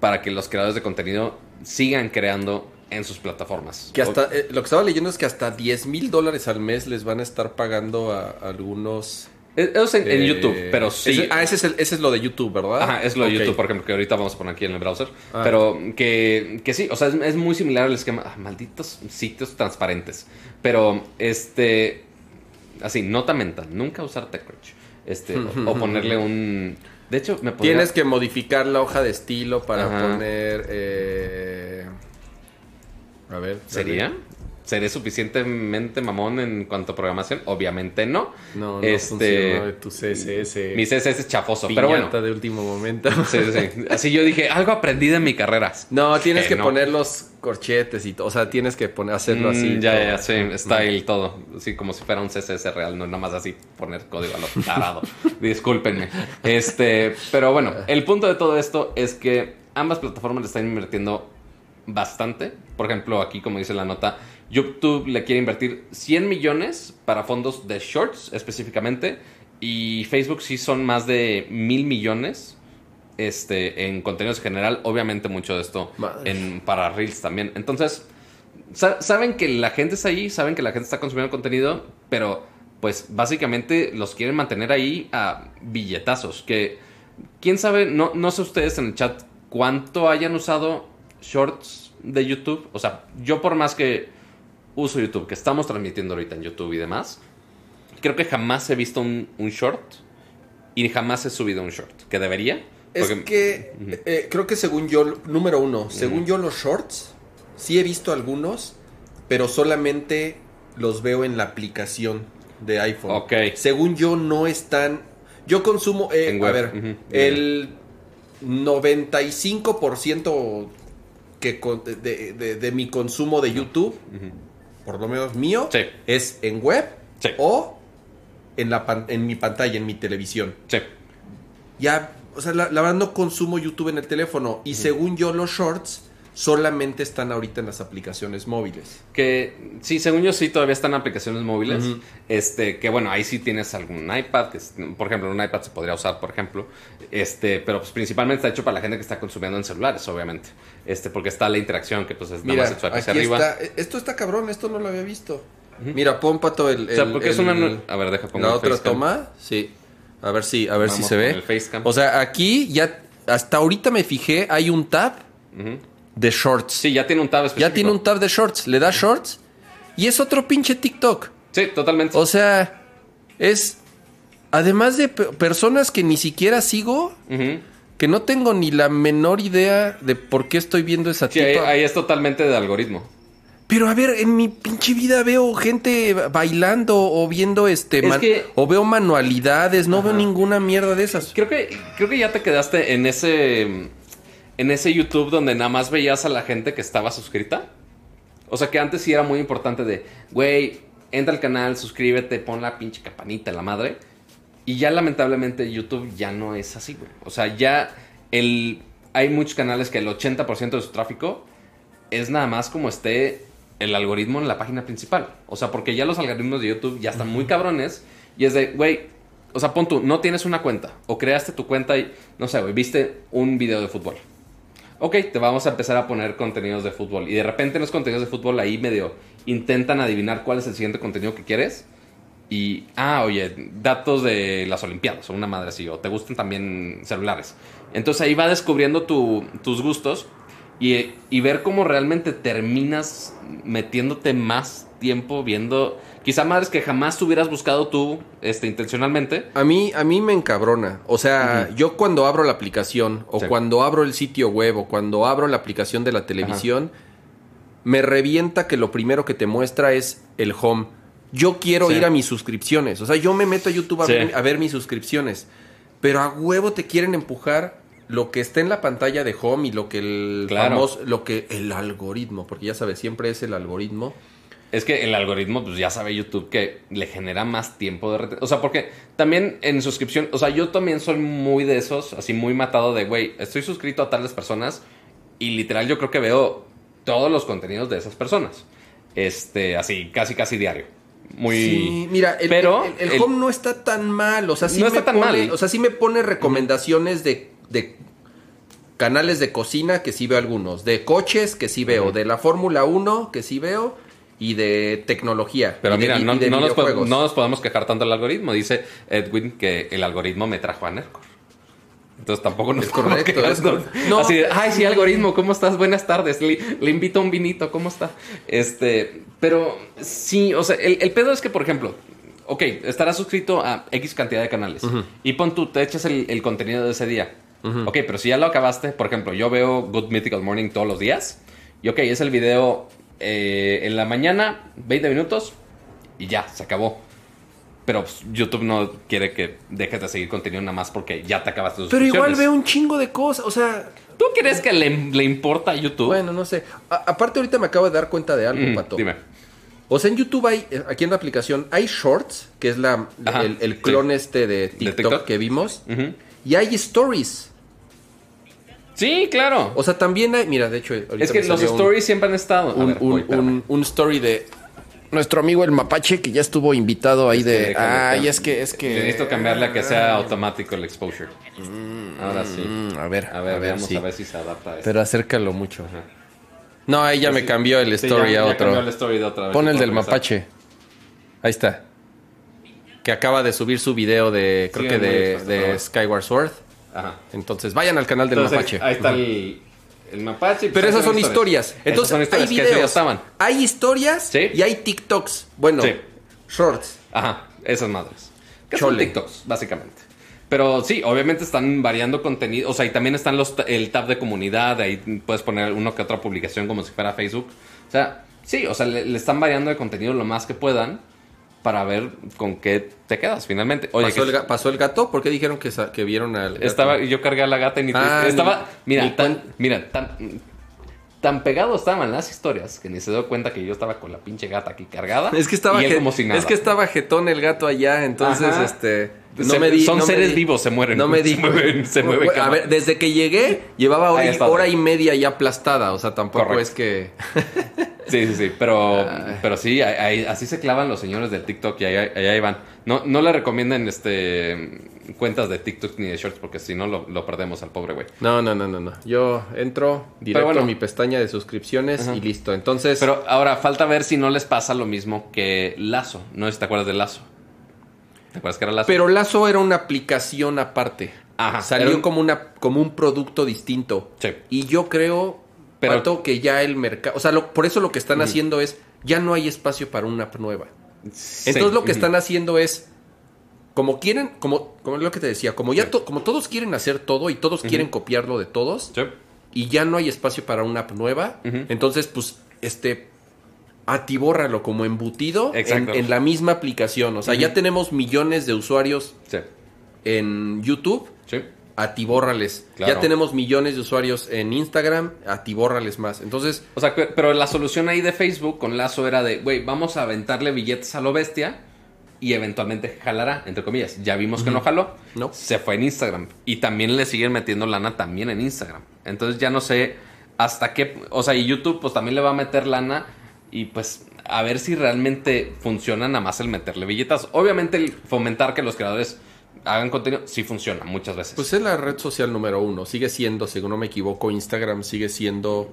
para que los creadores de contenido sigan creando en sus plataformas. Que hasta, eh, lo que estaba leyendo es que hasta 10 mil dólares al mes les van a estar pagando a, algunos... Eh, Eso es en, en eh, YouTube, pero sí. ese- ah, ese es, el- ese es lo de YouTube, ¿verdad? Ajá, es lo de. YouTube, por ejemplo, que ahorita vamos a poner aquí en el browser. Ah. Pero que, que sí, o sea, es, es muy similar al esquema. ah, malditos sitios transparentes. Pero, este. Así, nota mental. Nunca usar TechCrunch. Este, o, o ponerle un. De hecho, me podría- Tienes que modificar la hoja de estilo para Ajá. poner... eh, A ver. ¿Sería? ¿Seré suficientemente mamón en cuanto a programación? Obviamente no. No, no este, funcionó tu CSS. Mi CSS es chafoso, pero bueno. de último momento. Sí, sí, sí. Así yo dije, algo aprendí de mi carrera. No, tienes Que que no. poner los corchetes y todo. O sea, tienes que poner, hacerlo Mm, así. ya, todo. ya, sí, style, todo. Así como si fuera un CSS real, no nada más así poner código a lo tarado. Discúlpenme. Este, pero bueno, el punto de todo esto es que ambas plataformas le están invirtiendo bastante. Por ejemplo, aquí, como dice la nota, YouTube le quiere invertir 100 millones para fondos de shorts específicamente. Y Facebook sí son más de mil millones este, en contenidos en general. Obviamente, mucho de esto en, para Reels también. Entonces, sa- saben que la gente está ahí, saben que la gente está consumiendo contenido, pero pues básicamente los quieren mantener ahí a billetazos. Que, quién sabe, no, no sé ustedes en el chat cuánto hayan usado shorts de YouTube. O sea, yo por más que uso YouTube, que estamos transmitiendo ahorita en YouTube y demás, creo que jamás he visto un, un short y jamás he subido un short. Que debería. Es que eh, creo que según yo, número uno, según yo los shorts, sí he visto algunos, pero solamente los veo en la aplicación de iPhone. Ok. Según yo no están... Yo consumo... eh, a ver, el 95% que con- de, de- de mi consumo de YouTube, por lo menos mío, Sí. es en web Sí. o en, la pan- en mi pantalla, en mi televisión Sí. ya, o sea, la, la verdad no consumo YouTube en el teléfono y según yo los shorts solamente están ahorita en las aplicaciones móviles. Que sí, según yo sí todavía están aplicaciones móviles. Este, que bueno, ahí sí tienes algún iPad, que es- por ejemplo, un iPad se podría usar, por ejemplo. Este, pero pues principalmente está hecho para la gente que está consumiendo en celulares, obviamente. Este, porque está la interacción que pues es nada Mira, más el swipe aquí hacia arriba. está, eh, esto está cabrón, esto no lo había visto. Mira, pon pato el, o sea, el- porque es el- una a ver, deja pongo la el otra toma, sí. A ver si, a ver si Vamos se con ve. el facecam. O sea, aquí ya hasta ahorita me fijé, hay un tab Ujú. De shorts. Sí, ya tiene un tab específico. ya tiene un tab de shorts, le das shorts y es otro pinche TikTok. Sí, totalmente. O sea, es. Además de pe- personas que ni siquiera sigo, que no tengo ni la menor idea de por qué estoy viendo esa Sí, ahí, tipa. ahí es totalmente de algoritmo. Pero a ver, en mi pinche vida veo gente bailando o viendo este. Es que- O veo manualidades, no veo ninguna mierda de esas. Creo que, creo que ya te quedaste en ese. En ese YouTube donde nada más veías a la gente que estaba suscrita. O sea que antes sí era muy importante de, güey, entra al canal, suscríbete, pon la pinche campanita la madre. Y ya lamentablemente YouTube ya no es así, güey. O sea, ya el, hay muchos canales que el 80% de su tráfico es nada más como esté el algoritmo en la página principal. O sea, porque ya los algoritmos de YouTube ya están muy cabrones. Y es de, güey, o sea, pon tú, no tienes una cuenta. O creaste tu cuenta y, no sé, güey, viste un video de fútbol. Ok, te vamos a empezar a poner contenidos de fútbol. Y de repente en los contenidos de fútbol ahí medio intentan adivinar cuál es el siguiente contenido que quieres. Y, ah, oye, datos de las Olimpiadas o una madre así. O te gustan también celulares. Entonces ahí va descubriendo tu- tus gustos. Y, y ver cómo realmente terminas metiéndote más tiempo viendo quizá madres que jamás hubieras buscado tú este, intencionalmente. A mí, a mí me encabrona. O sea, yo cuando abro la aplicación, o Sí. cuando abro el sitio web, o cuando abro la aplicación de la televisión, me revienta que lo primero que te muestra es el home. Yo quiero Sí. ir a mis suscripciones. O sea, yo me meto a YouTube a, Sí. ver, a ver mis suscripciones. Pero a huevo te quieren empujar lo que está en la pantalla de home y lo que el Claro. famoso, lo que el algoritmo, porque ya sabes, siempre es el algoritmo. Es que el algoritmo, pues ya sabe YouTube que le genera más tiempo de retención. O sea, porque también en suscripción, o sea, yo también soy muy de esos, así muy matado de, güey, estoy suscrito a tales personas y literal yo creo que veo todos los contenidos de esas personas. Este, así, casi, casi diario. Muy... Sí, mira, el, Pero el- el el- home no está tan mal. O sea, sí No me está tan pone, mal. O sea, sí me pone recomendaciones de, de canales de cocina que sí veo algunos, de coches que sí veo, de la Fórmula 1 que sí veo y de tecnología. Pero de mira, vi- no, de no nos pod- videojuegos. no nos podemos quejar tanto del algoritmo. Dice Edwin que el algoritmo me trajo a Nercor. Entonces tampoco nos Es correcto, podemos es correcto. No, Así de, ay, sí, algoritmo, ¿cómo estás? Buenas tardes. Le, le invito a un vinito, ¿cómo está? Este, pero sí, o sea, el, el pedo es que, por ejemplo, ok, estarás suscrito a X cantidad de canales. Y pon tú, te echas el, el contenido de ese día. Ok, pero si ya lo acabaste, por ejemplo, yo veo Good Mythical Morning todos los días. Y ok, es el video eh, en la mañana, 20 minutos, y ya, se acabó. Pero pues, YouTube no quiere que dejes de seguir contenido nada más porque ya te acabaste tus Pero igual veo un chingo de cosas. O sea, ¿Tú crees que le, le importa a YouTube? bueno, no sé. A- aparte, ahorita me acabo de dar cuenta de algo, Mm, Pato. Dime. O sea, en YouTube hay, eh, aquí en la aplicación, hay shorts, que es la, Ajá, el, el sí. clon este de TikTok, TikTok? que vimos. Ujú. Y hay stories. Sí, claro. O sea, también hay. Mira, de hecho, ahorita es que me los salió un- stories siempre han estado. A Un, ver, un- voy, espérame. un- un story de nuestro amigo el Mapache, que ya estuvo invitado ahí que de. déjame Ay, es que, es que. Necesito cambiarle a que sea automático el exposure. Ahora sí. Mm, a ver, A ver, veamos sí. a ver si se adapta a esto. Pero acércalo mucho. No, ahí ya me cambió el Sí, story ya- a ya cambió el story de otra vez. Pon el del regresar. Mapache. Ahí está. Que acaba de subir su video de, creo Sigue que muy de, expuesto, de ¿no? Skyward Sword. Ajá. Entonces, vayan al canal del Entonces, Mapache. Ahí está el, el mapache. Pero esas son historias. Entonces, son historias hay que videos. estaban. Hay historias Sí. y hay TikToks. Bueno, Sí. shorts. Ajá, esas madres. Que son TikToks, básicamente. Pero sí, obviamente están variando contenido. O sea, y también están los el tab de comunidad. Ahí puedes poner uno que otra publicación como si fuera Facebook. O sea, sí, o sea, le, le están variando de contenido lo más que puedan para ver con qué te quedas finalmente. Oye, ¿Pasó, que el, pasó el gato? ¿Por qué dijeron que, que vieron al gato? estaba, yo cargué a la gata y ni Ah, estaba, ni- mira, ni tan, mira, tan, tan pegado estaban las historias que ni se dio cuenta que yo estaba con la pinche gata aquí cargada. Es que estaba y él je- como si nada. es que estaba jetón el gato allá, entonces Ajá. este Se- son no me seres vivos, se mueren. No me di Se mueven, se mueven Bueno, A ver, desde que llegué llevaba hora, y- hora y media ya aplastada, o sea, tampoco es que Sí, sí, sí, pero, pero sí, ahí- así se clavan los señores del TikTok y ahí, van. No, no le recomienden este cuentas de TikTok ni de Shorts porque si no lo, lo perdemos al pobre güey. No, no, no, no, no. Yo entro directo bueno. a mi pestaña de suscripciones y listo. Entonces, Pero ahora falta ver si no les pasa lo mismo que Lazo. No sé si te acuerdas de Lazo. ¿Te acuerdas que era Lazo? pero Lazo era una aplicación aparte. Ajá, Salió un- como una como un producto distinto. Sí. Y yo creo Pero- Pato, que ya el mercado, o sea, lo- por eso lo que están haciendo es ya no hay espacio para una app nueva. Sí. Entonces lo que están haciendo es como quieren, como como es lo que te decía, como ya to- como todos quieren hacer todo y todos quieren copiarlo de todos Sí. y ya no hay espacio para una app nueva, entonces pues este atibórralo como embutido en, la misma aplicación, o sea, ya tenemos millones de usuarios Sí. en YouTube, Sí. atibórrales. Claro. Ya tenemos millones de usuarios en Instagram, atibórrales más. Entonces, O sea, pero la solución ahí de Facebook con Lazo era de, güey, vamos a aventarle billetes a lo bestia y eventualmente jalará, entre comillas. Ya vimos que no jaló. No. Se fue en Instagram. Y también le siguen metiendo lana también en Instagram. Entonces ya no sé hasta qué... O sea, y YouTube pues también le va a meter lana y pues a ver si realmente funciona nada más el meterle billetas. Obviamente el fomentar que los creadores hagan contenido sí funciona muchas veces. pues es la red social número uno. Sigue siendo, si no me equivoco, Instagram sigue siendo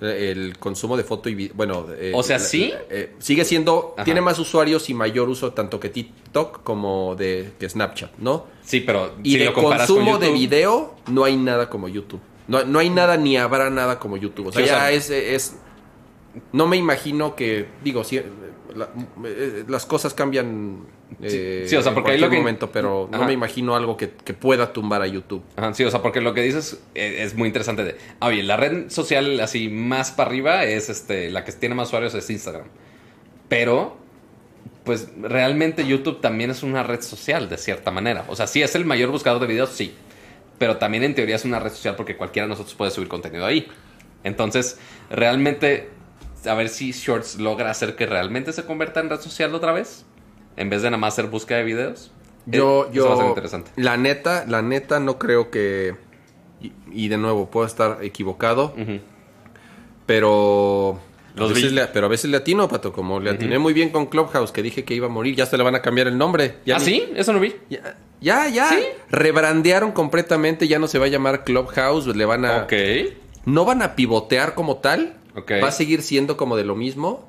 eh, el consumo de foto y video. Bueno, eh, O sea, ¿sí? eh, sigue siendo, Ajá. tiene más usuarios y mayor uso tanto que TikTok como de que Snapchat, ¿no? sí, pero Y si de lo comparas con consumo de YouTube- video, no hay nada como YouTube. No, no hay nada ni habrá nada como YouTube. O sea, Sí, o ya sea- es, es... No me imagino que... Digo, sí, la- eh, las cosas cambian eh, sí, o sea, en porque ahí cualquier lo que- momento, pero no me imagino algo que, que pueda tumbar a YouTube. Ajá, sí, o sea, porque lo que dices eh, es muy interesante. De, ah, oye, la red social así más para arriba es este, la que tiene más usuarios es Instagram. Pero, pues realmente YouTube también es una red social de cierta manera. O sea, sí es el mayor buscador de videos, sí. Pero también en teoría es una red social porque cualquiera de nosotros puede subir contenido ahí. Entonces, realmente, a ver si Shorts logra hacer que realmente se convierta en red social otra vez. En vez de nada más hacer búsqueda de videos. Yo, Eh, yo, Eso va a ser interesante. la neta, la neta no creo que, y, y de nuevo, puedo estar equivocado, pero, Los a veces le, pero a veces le atino, Pato, como le atiné muy bien con Clubhouse, que dije que iba a morir, ya se le van a cambiar el nombre. Ya ¿Ah, ni- sí? Eso no vi. Ya, ya, ya. ¿Sí? rebrandearon completamente, ya no se va a llamar Clubhouse, le van a... Ok. No van a pivotear como tal, Va a seguir siendo como de lo mismo,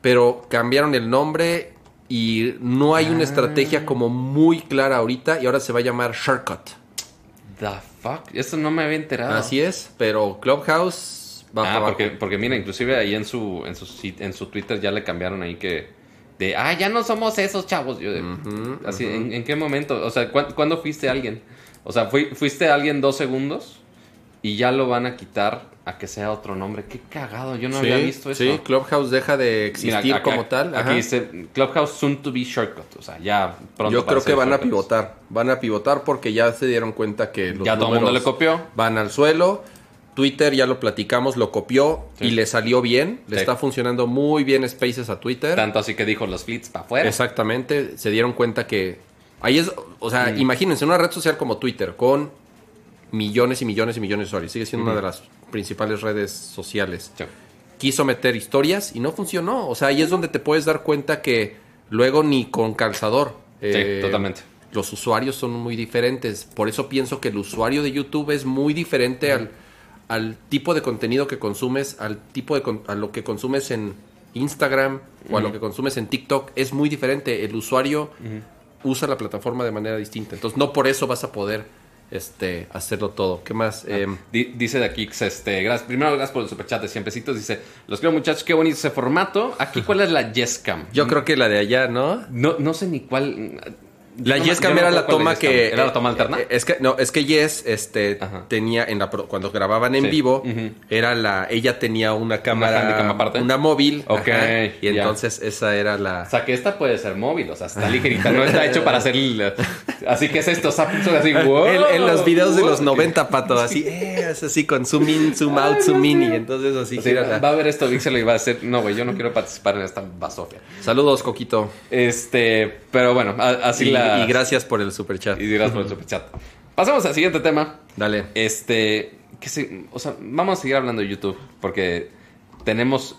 pero cambiaron el nombre y no hay una Ah. estrategia como muy clara ahorita y ahora se va a llamar Shortcut. The fuck. Esto no me había enterado. Así es, pero Clubhouse va Ah, para abajo. porque, porque mira, inclusive ahí en su, en su en su Twitter ya le cambiaron ahí que de ah, ya no somos esos chavos. Yo de, así, ¿en, en qué momento? O sea, ¿cuán- ¿cuándo fuiste alguien? O sea, fui- fuiste alguien dos segundos y ya lo van a quitar a que sea otro nombre. Qué cagado, yo no Sí, había visto eso. Sí, Clubhouse deja de Mira, existir acá- como tal. Aquí dice Clubhouse soon to be shortcut. O sea, ya pronto. Yo creo que van a pivotar. Van a pivotar porque ya se dieron cuenta que los Ya todo el mundo le copió. Van al suelo. Twitter, ya lo platicamos, lo copió Sí. y le salió bien. Le Sí. está funcionando muy bien Spaces a Twitter. Tanto así que dijo los fleets para afuera. Exactamente. Se dieron cuenta que. Ahí es. O sea, Mm. imagínense una red social como Twitter con millones y millones y millones de usuarios. Sigue siendo una de las principales redes sociales. Sí. quiso meter historias y no funcionó. O sea, ahí es donde te puedes dar cuenta que luego ni con calzador. eh, totalmente. Los usuarios son muy diferentes. Por eso pienso que el usuario de YouTube es muy diferente al, al tipo de contenido que consumes, al tipo de con- a lo que consumes en Instagram o a lo que consumes en TikTok. Es muy diferente. El usuario usa la plataforma de manera distinta. Entonces, no por eso vas a poder este, hacerlo todo. ¿Qué más? Em, Di- dice de aquí, este, gracias, primero gracias por el superchat de 100 pesitos. Dice, los quiero muchachos, qué bonito ese formato. Aquí, ¿cuál es la Yescam? yo creo que la de allá, ¿no? No, no sé ni cuál. La no Yescam yo no la toma que. ¿Era la toma alterna? eh, Es que, no, es que Yes este, Ajá. tenía en la cuando grababan en Sí. vivo, era la. Ella tenía una cámara. handicam aparte. Una móvil. Ok, ajá, y entonces esa era la. O sea, que esta puede ser móvil, o sea, está ligerita, no está hecho para hacer... el- Así que es esto, Samsung así, wow. en, en los videos de los 90, pato, así, eh, es así con zoom in, zoom out, Ay, zoom in, y entonces así O sea, gira la- va a ver esto, Vixel y va a decir, no, güey, yo no quiero participar en esta basofia. Saludos, Coquito. Este, pero bueno, así Y, la... y gracias por el super chat. Y gracias por el superchat. Pasamos al siguiente tema. Dale. Este, que se, o sea, vamos a seguir hablando de YouTube porque tenemos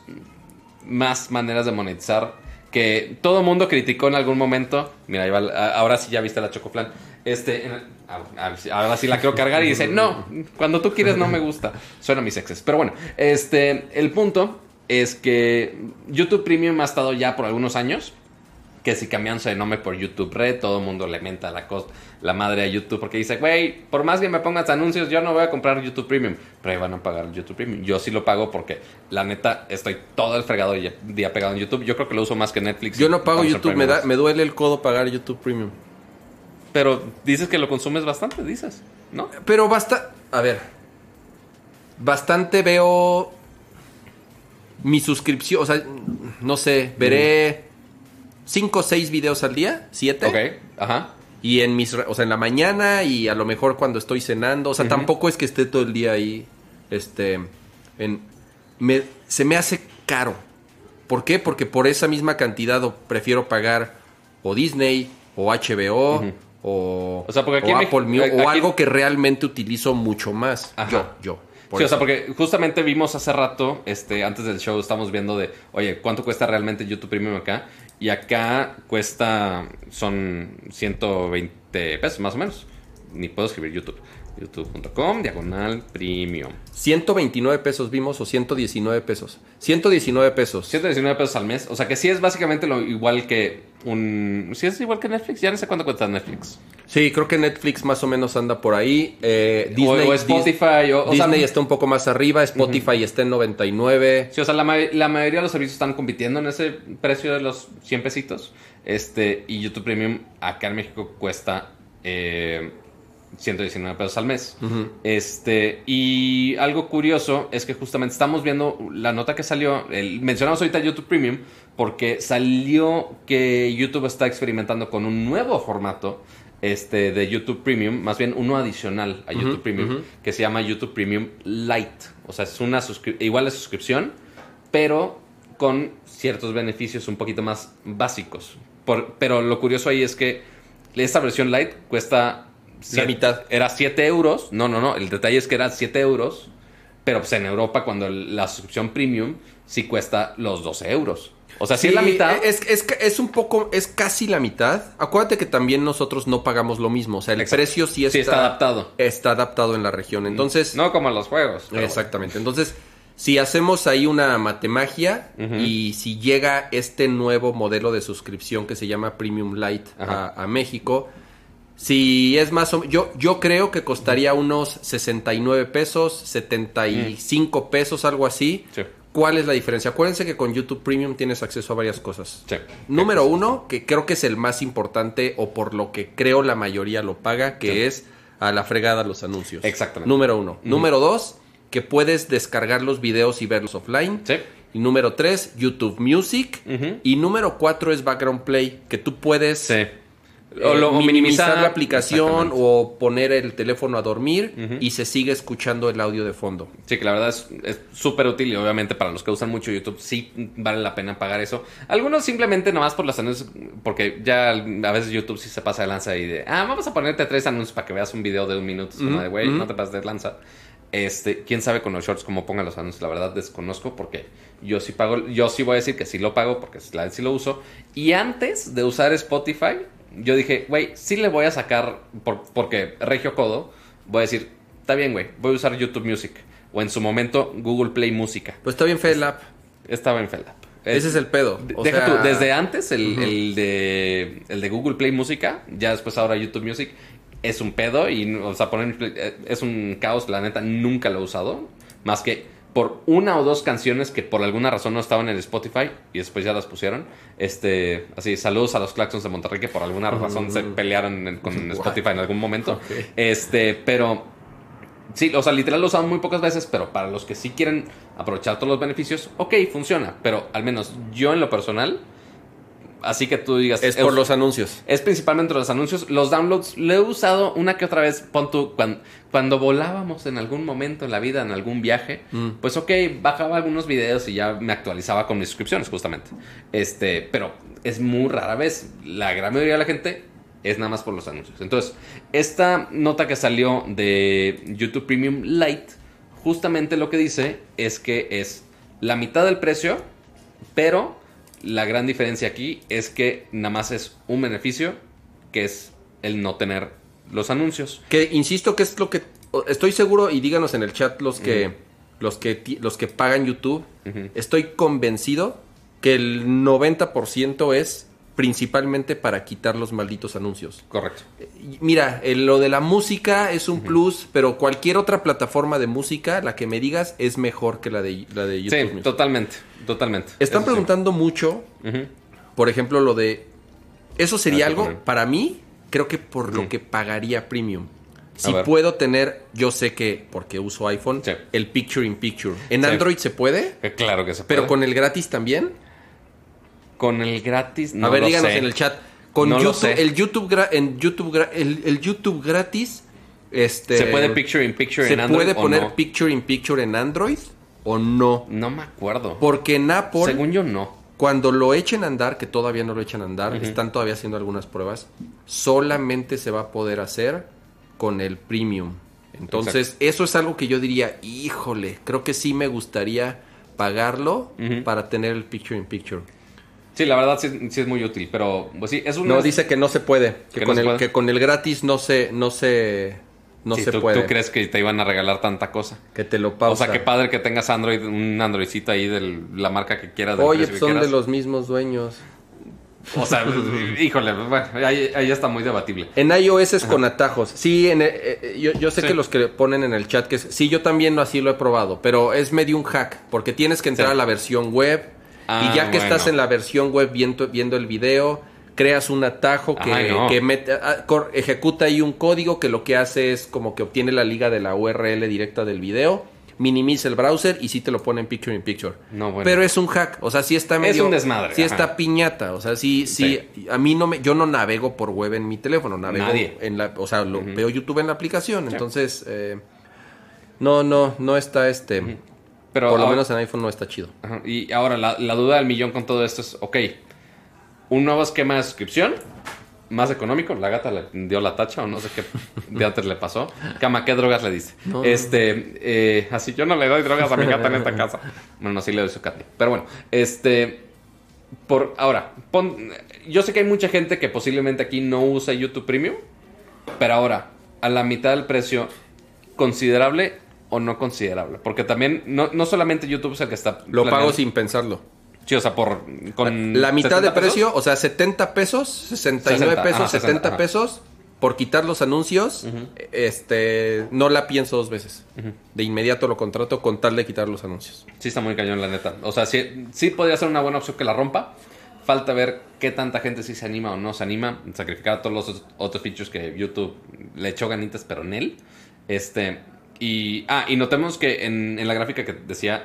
más maneras de monetizar que todo mundo criticó en algún momento. Mira, ahí va ahora sí ya viste la Chocoplan. Este, en el- ah, ah, ahora sí la quiero cargar y dice, no, cuando tú quieres no me gusta. Suena mis exes. Pero bueno, este, el punto es que YouTube Premium ha estado ya por algunos años que si cambiándose de nombre por YouTube Red, todo el mundo le menta la, la madre a YouTube porque dice, güey, por más que me pongas anuncios, yo no voy a comprar YouTube Premium. Pero ahí van a pagar YouTube Premium. Yo sí lo pago porque la neta estoy todo el fregado día, pegado en YouTube. Yo creo que lo uso más que Netflix. Yo no pago YouTube, me, da, me duele el codo pagar YouTube Premium. Pero dices que lo consumes bastante, dices, ¿no? Pero basta. A ver. Bastante veo. Mi suscripción. O sea, no sé. Veré. 5 o 6 videos al día. 7. Ok, ajá. Y en mis. O sea, en la mañana y a lo mejor cuando estoy cenando. O sea, tampoco es que esté todo el día ahí. Este. En, me, se me hace caro. ¿Por qué? Porque por esa misma cantidad o prefiero pagar o Disney o HBO o, O sea, porque aquí o en Apple México- Music, o aquí- algo que realmente utilizo mucho más. Ajá. Yo, yo. sí, o sea, porque justamente vimos hace rato, este, antes del show, estamos viendo de, oye, ¿cuánto cuesta realmente YouTube Premium acá? Y acá cuesta, son 120 pesos más o menos. Ni puedo escribir YouTube. youtube.com, diagonal premium. 129 pesos vimos o 119 pesos. 119 pesos. 119 pesos al mes. O sea que sí es básicamente lo igual que un. Sí es igual que Netflix. Ya no sé cuánto cuesta Netflix. Sí, creo que Netflix más o menos anda por ahí. Eh, Disney, o, o Spotify. O, o sea, Disney está un poco más arriba. Spotify está en 99. Sí, o sea, la, ma- la mayoría de los servicios están compitiendo en ese precio de los 100 pesitos. Este, y YouTube Premium acá en México cuesta eh, 119 pesos al mes. Este, y algo curioso es que justamente estamos viendo la nota que salió. el- mencionamos ahorita YouTube Premium porque salió que YouTube está experimentando con un nuevo formato. Este de YouTube Premium, más bien uno adicional a YouTube Premium, que se llama YouTube Premium Lite. O sea, es una igual de suscripción, pero con ciertos beneficios un poquito más básicos. Por- pero lo curioso ahí es que esta versión light cuesta... siete- mitad. Era 7 euros. No, no, no. El detalle es que era 7 euros. Pero pues en Europa cuando el- la suscripción premium sí cuesta los 12 euros. O sea, sí, es la mitad. Es, es, es un poco, es casi la mitad. Acuérdate que también nosotros no pagamos lo mismo. O sea, el Exacto. precio sí está, Sí, está adaptado. Está adaptado en la región. Entonces, No como los juegos. Exactamente. Entonces, si hacemos ahí una matemagia y si llega este nuevo modelo de suscripción que se llama Premium Light a México, si es más o yo yo creo que costaría unos 69 pesos, 75 pesos, algo así. Sí. ¿Cuál es la diferencia? Acuérdense que con YouTube Premium tienes acceso a varias cosas. Sí. Número uno, que creo que es el más importante o por lo que creo la mayoría lo paga, que Sí. es a la fregada los anuncios. Exactamente. Número uno. Número dos, que puedes descargar los videos y verlos offline. Sí. Y número tres, YouTube Music. Y número cuatro es Background Play, que tú puedes Sí. Eh, O lo- minimizar, minimizar. la aplicación o poner el teléfono a dormir y se sigue escuchando el audio de fondo. Sí, que la verdad es súper útil y obviamente para los que usan mucho YouTube sí vale la pena pagar eso. Algunos simplemente nomás por los anuncios, porque ya a veces YouTube sí se pasa de lanza y de, ah, vamos a ponerte tres anuncios para que veas un video de un minuto. Es como de, güey, no te pases de lanza. Este, quién sabe con los shorts cómo pongan los anuncios, la verdad desconozco porque yo sí pago, yo sí voy a decir que sí lo pago porque sí lo uso. Y antes de usar Spotify, yo dije, güey, sí le voy a sacar, por- porque Regio Codo, voy a decir, está bien, güey, voy a usar YouTube Music. O en su momento Google Play Música. Pues está bien app. Estaba en FedUp. Ese es el pedo. O Deja sea, tú, desde antes el, el de, el de Google Play Música, ya después ahora YouTube Music, es un pedo y, o sea, poner, eh, es un caos, la neta, nunca lo he usado. Más que por una o dos canciones que por alguna razón no estaban en el Spotify y después ya las pusieron. Este, así, saludos a los Claxons de Monterrey que por alguna razón se pelearon en- con Spotify en algún momento. Este, pero Sí, o sea, literal lo usaban muy pocas veces, pero para los que sí quieren aprovechar todos los beneficios, ok, funciona. Pero al menos yo en lo personal, así que tú digas... Es por los anuncios. Es principalmente los anuncios. Los downloads lo he usado una que otra vez. Pon tú, cuando, cuando volábamos en algún momento en la vida, en algún viaje, Mm. pues ok, bajaba algunos videos y ya me actualizaba con mis suscripciones, justamente. Este, pero es muy rara vez. La gran mayoría de la gente es nada más por los anuncios. Entonces, esta nota que salió de YouTube Premium Lite, justamente lo que dice es que es la mitad del precio, pero la gran diferencia aquí es que nada más es un beneficio, que es el no tener los anuncios. Que insisto que es lo que estoy seguro y díganos en el chat los que los que los que pagan YouTube. Estoy convencido que el 90% es principalmente para quitar los malditos anuncios. Correcto. Mira, lo de la música es un plus, pero cualquier otra plataforma de música, la que me digas, es mejor que la de, la de YouTube. Sí, Music. totalmente, totalmente. Están Eso sí. preguntando mucho, por ejemplo, lo de... Eso sería Ah, algo, para mí, creo que por lo que pagaría Premium. Si puedo tener, yo sé que, porque uso iPhone, Sí. el Picture in Picture. En Sí. Android se puede, Que Claro que se puede. pero con el gratis también. Con el gratis, no A ver, lo díganos sé. en el chat. Con No lo YouTube, sé. el YouTube, en YouTube, el, el YouTube gratis, este... ¿Se puede picture in picture ¿Se en Android puede o poner no? Picture in Picture en Android o no? No me acuerdo. Porque en Apple... Según yo, no. Cuando lo echen a andar, que todavía no lo echan a andar, están todavía haciendo algunas pruebas, solamente se va a poder hacer con el premium. Entonces, eso es algo que yo diría, híjole, creo que sí me gustaría pagarlo para tener el picture in picture. Sí, la verdad sí, sí es muy útil, pero pues sí, es un... No, dice que no se puede, que, Que con no el, puede. que con el gratis no se, no se, no Sí, se ¿tú, puede. ¿Tú crees que te iban a regalar tanta cosa? Que te lo pausa. O sea, qué padre que tengas Android, un Androidcito ahí de la marca que quieras. Oye, pues que son de los mismos dueños. O sea, híjole, bueno, ahí, ahí está muy debatible. En iOS es con atajos. Sí, en, eh, eh, yo, yo sé Sí. que los que ponen en el chat que es- sí, yo también así lo he probado, pero es medio un hack porque tienes que entrar Sí. a la versión web Ah, y ya que bueno. estás en la versión web viendo, viendo el video, creas un atajo que, Ay, no. que mete- ah, ejecuta ahí un código que lo que hace es como que obtiene la liga de la URL directa del video, minimiza el browser y sí te lo pone en picture in picture. No, bueno. Pero es un hack, o sea, sí está medio un desmadre, Sí ajá. está piñata, o sea, sí, sí, a mí no me yo no navego por web en mi teléfono, navego Nadie. en la, o sea, lo, veo YouTube en la aplicación, entonces eh, no, no, no está este, Pero por lo menos en iPhone no está chido. Ajá, Y ahora la, la duda del millón con todo esto es, ok, un nuevo esquema de suscripción, más económico, la gata le dio la tacha o no sé qué de antes le pasó. Cama, ¿qué drogas le dice? No, este, eh, así yo no le doy drogas a mi gata en esta casa. Bueno, no, sí le doy su cat. Pero bueno, este, por ahora, pon- yo sé que hay mucha gente que posiblemente aquí no usa YouTube Premium, pero ahora, a la mitad del precio, ¿considerable o no considerable? Porque también, no, no solamente YouTube es el que está... Lo pago sin pensarlo. Sí, o sea, por... Con La mitad de 70 pesos. precio, o sea, 70 pesos, 69 60, pesos, ajá, 60, 70 ajá. pesos por quitar los anuncios, este, no la pienso dos veces. De inmediato lo contrato con tal de quitar los anuncios. Sí está muy cañón, la neta. O sea, sí, sí podría ser una buena opción que la rompa. Falta ver qué tanta gente sí se anima o no se anima. Sacrificar todos los otros features que YouTube le echó ganitas, pero en él. Este... Y... Ah, y notemos que en, en la gráfica que decía...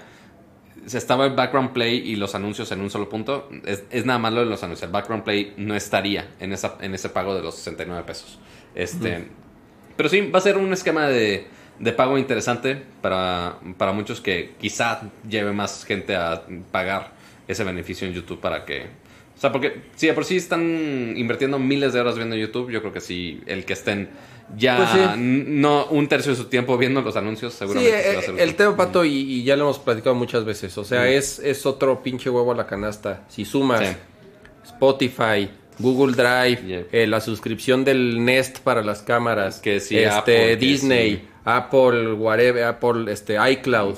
Se estaba el background play y los anuncios en un solo punto. Es, es nada más lo de los anuncios. El background play no estaría en, esa, en ese pago de los 69 pesos. Este... Pero sí, va a ser un esquema de, de pago interesante para, para muchos que quizá lleve más gente a pagar ese beneficio en YouTube para que... O sea, porque si de por sí están invirtiendo miles de horas viendo YouTube, yo creo que sí, el que estén ya Pues sí. no un tercio de su tiempo viendo los anuncios, seguramente sí va a eh, ser el tema, Pato, y, y ya lo hemos platicado muchas veces. O sea, es, es otro pinche huevo a la canasta. Si sumas. Spotify, Google Drive, Yeah. eh, la suscripción del Nest para las cámaras, Que este, Apple, Disney. Apple, whatever, Apple, este, iCloud,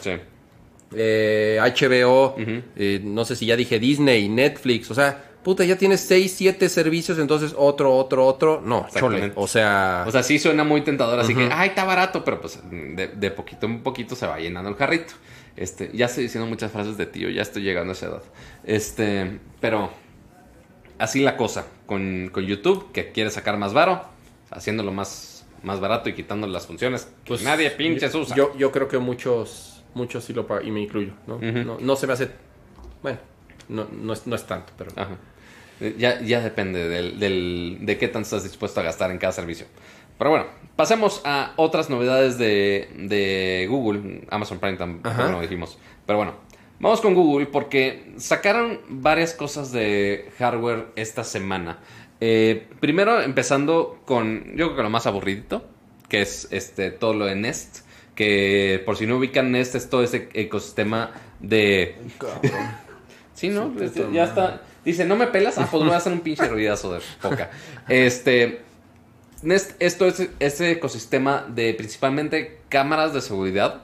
eh, HBO, eh, no sé si ya dije Disney, Netflix, o sea, puta, ya tienes 6, 7 servicios, entonces otro, otro, otro, no, chole, o sea, O sea, sí suena muy tentador, así que, ay, está barato, pero pues de, de poquito en poquito se va llenando el jarrito. Este, ya estoy diciendo muchas frases de tío, ya estoy llegando a esa edad. Este, pero así la cosa con, con YouTube, que quiere sacar más varo, haciéndolo más, más barato y quitando las funciones que Pues, nadie pinches yo- usa. Yo, yo creo que muchos, muchos sí lo pagan, y me incluyo, ¿no? No, no se me hace, bueno, no, no, es, no es tanto, pero... Ajá. Eh, Ya, ya depende del, del- de qué tanto estás dispuesto a gastar en cada servicio. Pero bueno, pasemos a otras novedades de, de Google. Amazon Prime tampoco Ajá. lo dijimos. Pero bueno, vamos con Google porque sacaron varias cosas de hardware esta semana. Eh, primero empezando con, yo creo que lo más aburridito, que es este todo lo de Nest. Que por si no ubican Nest es todo ese ecosistema de Sí, ¿no? Este, ya está. Dice, no me pelas. Ah, pues voy a hacer un pinche ruidazo de poca. Este. Nest, esto es ese ecosistema de principalmente cámaras de seguridad.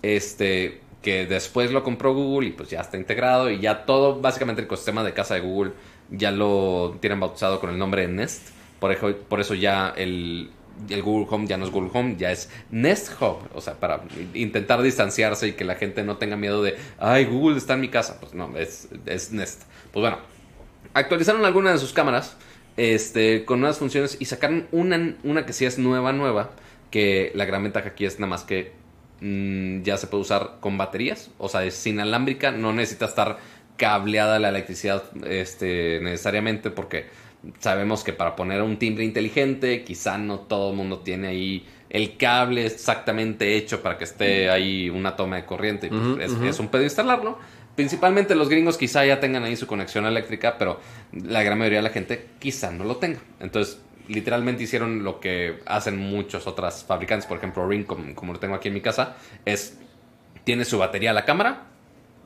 Este. Que después lo compró Google y pues ya está integrado. Y ya todo, básicamente el ecosistema de casa de Google, ya lo tienen bautizado con el nombre de Nest. Por eso, por eso ya el, el Google Home ya no es Google Home, ya es Nest Hub. O sea, para intentar distanciarse y que la gente no tenga miedo de, ay, Google está en mi casa. Pues no, es, es Nest. Pues bueno, actualizaron algunas de sus cámaras este, con nuevas funciones y sacaron una, una que sí es nueva, nueva. Que la gran ventaja aquí es nada más que mm, ya se puede usar con baterías. O sea, es inalámbrica, no necesita estar cableada la electricidad este, necesariamente porque sabemos que para poner un timbre inteligente quizá no todo el mundo tiene ahí el cable exactamente hecho para que esté ahí una toma de corriente. y, pues, Ujú, es, es un pedo instalarlo. Principalmente los gringos quizá ya tengan ahí su conexión eléctrica, pero la gran mayoría de la gente quizá no lo tenga. Entonces, literalmente hicieron lo que hacen muchos otras fabricantes, por ejemplo Ring, como, como lo tengo aquí en mi casa, es tienes su batería a la cámara,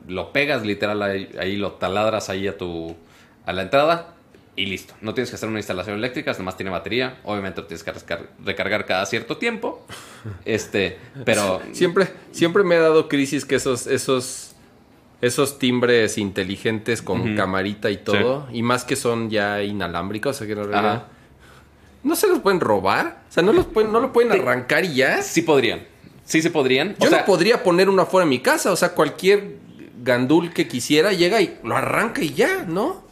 lo pegas literal ahí, ahí lo taladras ahí a tu a la entrada, y listo. No tienes que hacer una instalación eléctrica, nada más tiene batería. Obviamente lo tienes que recar- recargar cada cierto tiempo. Este, pero Siempre, siempre me ha dado crisis que esos, esos, esos timbres inteligentes con camarita y todo, y más que son ya inalámbricos, o sea que realidad- Ajá. ¿No se los pueden robar? O sea, ¿no, los pueden, no lo pueden arrancar y ya? sí podrían. Sí se podrían. Yo o sea, no podría poner uno afuera de mi casa, o sea, cualquier gandul que quisiera llega y lo arranca y ya, ¿no?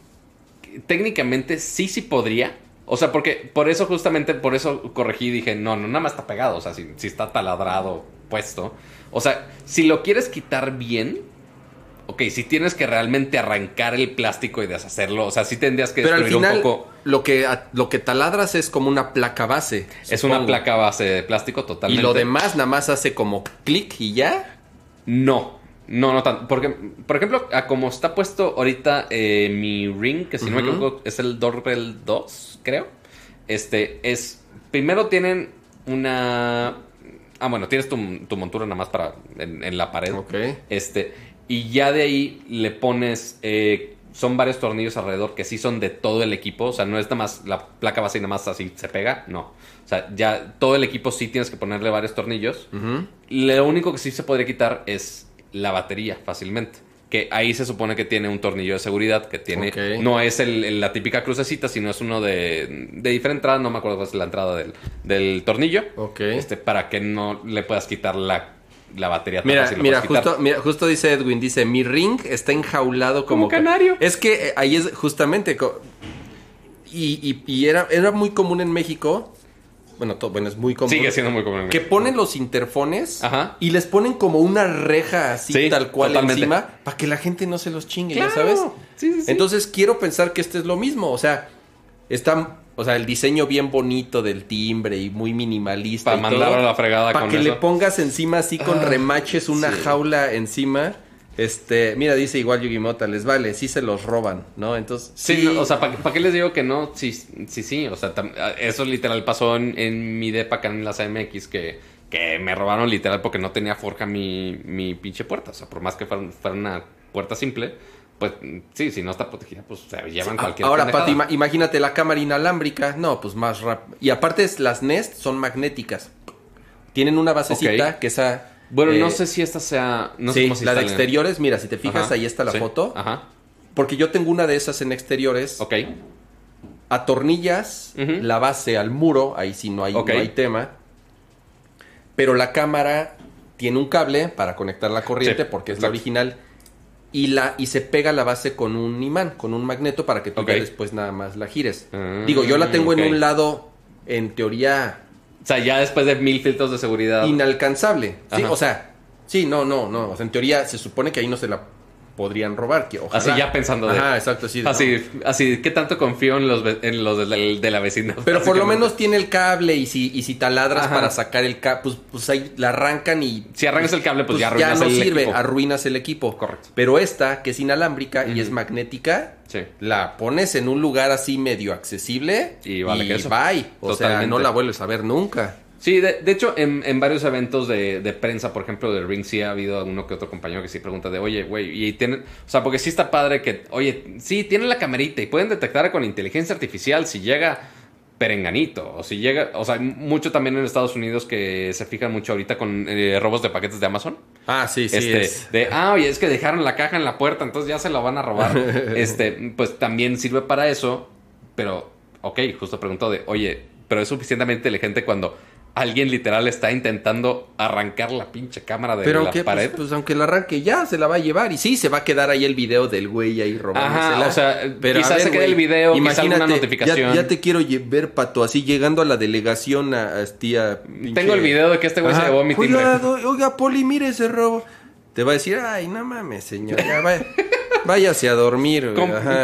técnicamente sí, sí podría. O sea, porque por eso justamente, por eso corregí y dije, no, no, nada más está pegado. O sea, si, si está taladrado, puesto. O sea, si lo quieres quitar bien, ok, si tienes que realmente arrancar el plástico y deshacerlo, o sea, sí tendrías que Pero al destruir final, un poco. lo, que, lo que taladras es como una placa base. Es una placa base de plástico Y totalmente. lo demás nada más hace como clic y ya. No, no, no tanto. Porque, por ejemplo, a como está puesto ahorita eh, mi ring, que si no me equivoco es el Doorbell 2, creo. Este es. Primero tienen una. Ah, bueno, tienes tu, tu montura nada más para en, en la pared. Ok. Este. Y ya de ahí le pones. eh, son varios tornillos alrededor que sí son de todo el equipo. O sea, no es nada más la placa base y nada más así se pega. No. O sea, ya todo el equipo sí tienes que ponerle varios tornillos. Lo único que sí se podría quitar es la batería fácilmente. Que ahí se supone que tiene un tornillo de seguridad que tiene. No es el- el- la típica crucecita, sino es uno de, de diferente entrada. No me acuerdo cuál es la entrada del, del tornillo. Ok. Este, para que no le puedas quitar la, la batería tan Mira, fácil, mira, justo, mira, justo dice Edwin, dice, mi ring está enjaulado como... Como canario. Es que eh, ahí es justamente... co- Y, y- y era, era muy común en México, bueno, to- bueno, es muy común, Sigue siendo muy común. que ponen los interfones Ajá. y les ponen como una reja así Sí, tal cual totalmente. encima para que la gente no se los chingue, Claro. ya sabes. Sí, sí, sí. Entonces quiero pensar que este es lo mismo, o sea, está, o sea, el diseño bien bonito del timbre y muy minimalista. Para todo, a la fregada Para que le pongas encima así con Ah, remaches una sí. jaula encima. Este, mira, dice igual Yugimota, les vale, sí se los roban, ¿no? Entonces, Sí, no, o sea, ¿para qué les digo que no? Sí, sí, sí. O sea, eso literal pasó en, en mi depa acá en las AMX que, que me robaron literal porque no tenía forja mi, mi pinche puerta. O sea, por más que fuera, fuera una puerta simple, pues sí, si no está protegida, pues se llevan cualquier Ahora. Pati, ima- imagínate la cámara inalámbrica. No, pues más rápido. Y aparte, las Nest son magnéticas. Tienen una basecita que esa. Bueno, eh, no sé si esta sea... No sé sí, cómo se la de exteriores, mira, si te fijas, Ajá, ahí está la sí, foto. Ajá, Porque yo tengo una de esas en exteriores. ok. Atornillas Ujú. la base al muro. Ahí sí no hay, no hay tema. Pero la cámara tiene un cable para conectar la corriente Sí, porque es la original. Y, la, y se pega la base con un imán, con un magneto para que tú ya después nada más la gires. Ah, Digo, yo la tengo en un lado, en teoría, O sea, ya después de mil filtros de seguridad... inalcanzable. ¿sí? O sea, sí, no, no, no. O sea, en teoría se supone que ahí no se la podrían robar. Que ojalá. Así ya pensando de- Ajá, exacto, sí. ¿no? Así, así, ¿qué tanto confío en los, en los de, la, de la vecina? Pero por lo menos tiene el cable y si, y si taladras Ajá. para sacar el cable, pues, pues ahí la arrancan y... Si arrancas el cable, pues, ya ya arruinas no el sirve, equipo. arruinas el equipo. Correcto. Pero esta, que es inalámbrica y es magnética, Sí. la pones en un lugar así medio accesible Y vale eso. bye. O sea, Totalmente. no la vuelves a ver nunca. Sí, de, de hecho, en, en varios eventos de, de prensa, por ejemplo, del Ring, sí ha habido uno que otro compañero que sí pregunta de, oye, güey, y tienen, o sea, porque sí está padre que, oye, sí, tienen la camarita y pueden detectar con inteligencia artificial si llega perenganito, o si llega, o sea, mucho también en Estados Unidos que se fijan mucho ahorita con eh, robos de paquetes de Amazon. Ah, sí, sí. este, es. de, ah, oye, es que dejaron la caja en la puerta, entonces ya se la van a robar. este, pues también sirve para eso, pero, ok, justo preguntó de, oye, pero es suficientemente inteligente cuando alguien literal está intentando arrancar la pinche cámara de Pero la aunque, pared. pues, pues, aunque la arranque ya, se la va a llevar. Y sí, se va a quedar ahí el video del güey ahí robándosela. Ajá, o sea, Pero, quizás ver, se quede el video, quizás alguna imagínate, notificación. Ya, ya te quiero ver, Pato, así llegando a la delegación a, a tía... Tengo el video de que este güey se llevó mi timbre. Cuidado, oiga, Poli, mire ese robo. Te va a decir, ay, no mames, señor, ya vaya, váyase a dormir. Com- Ajá,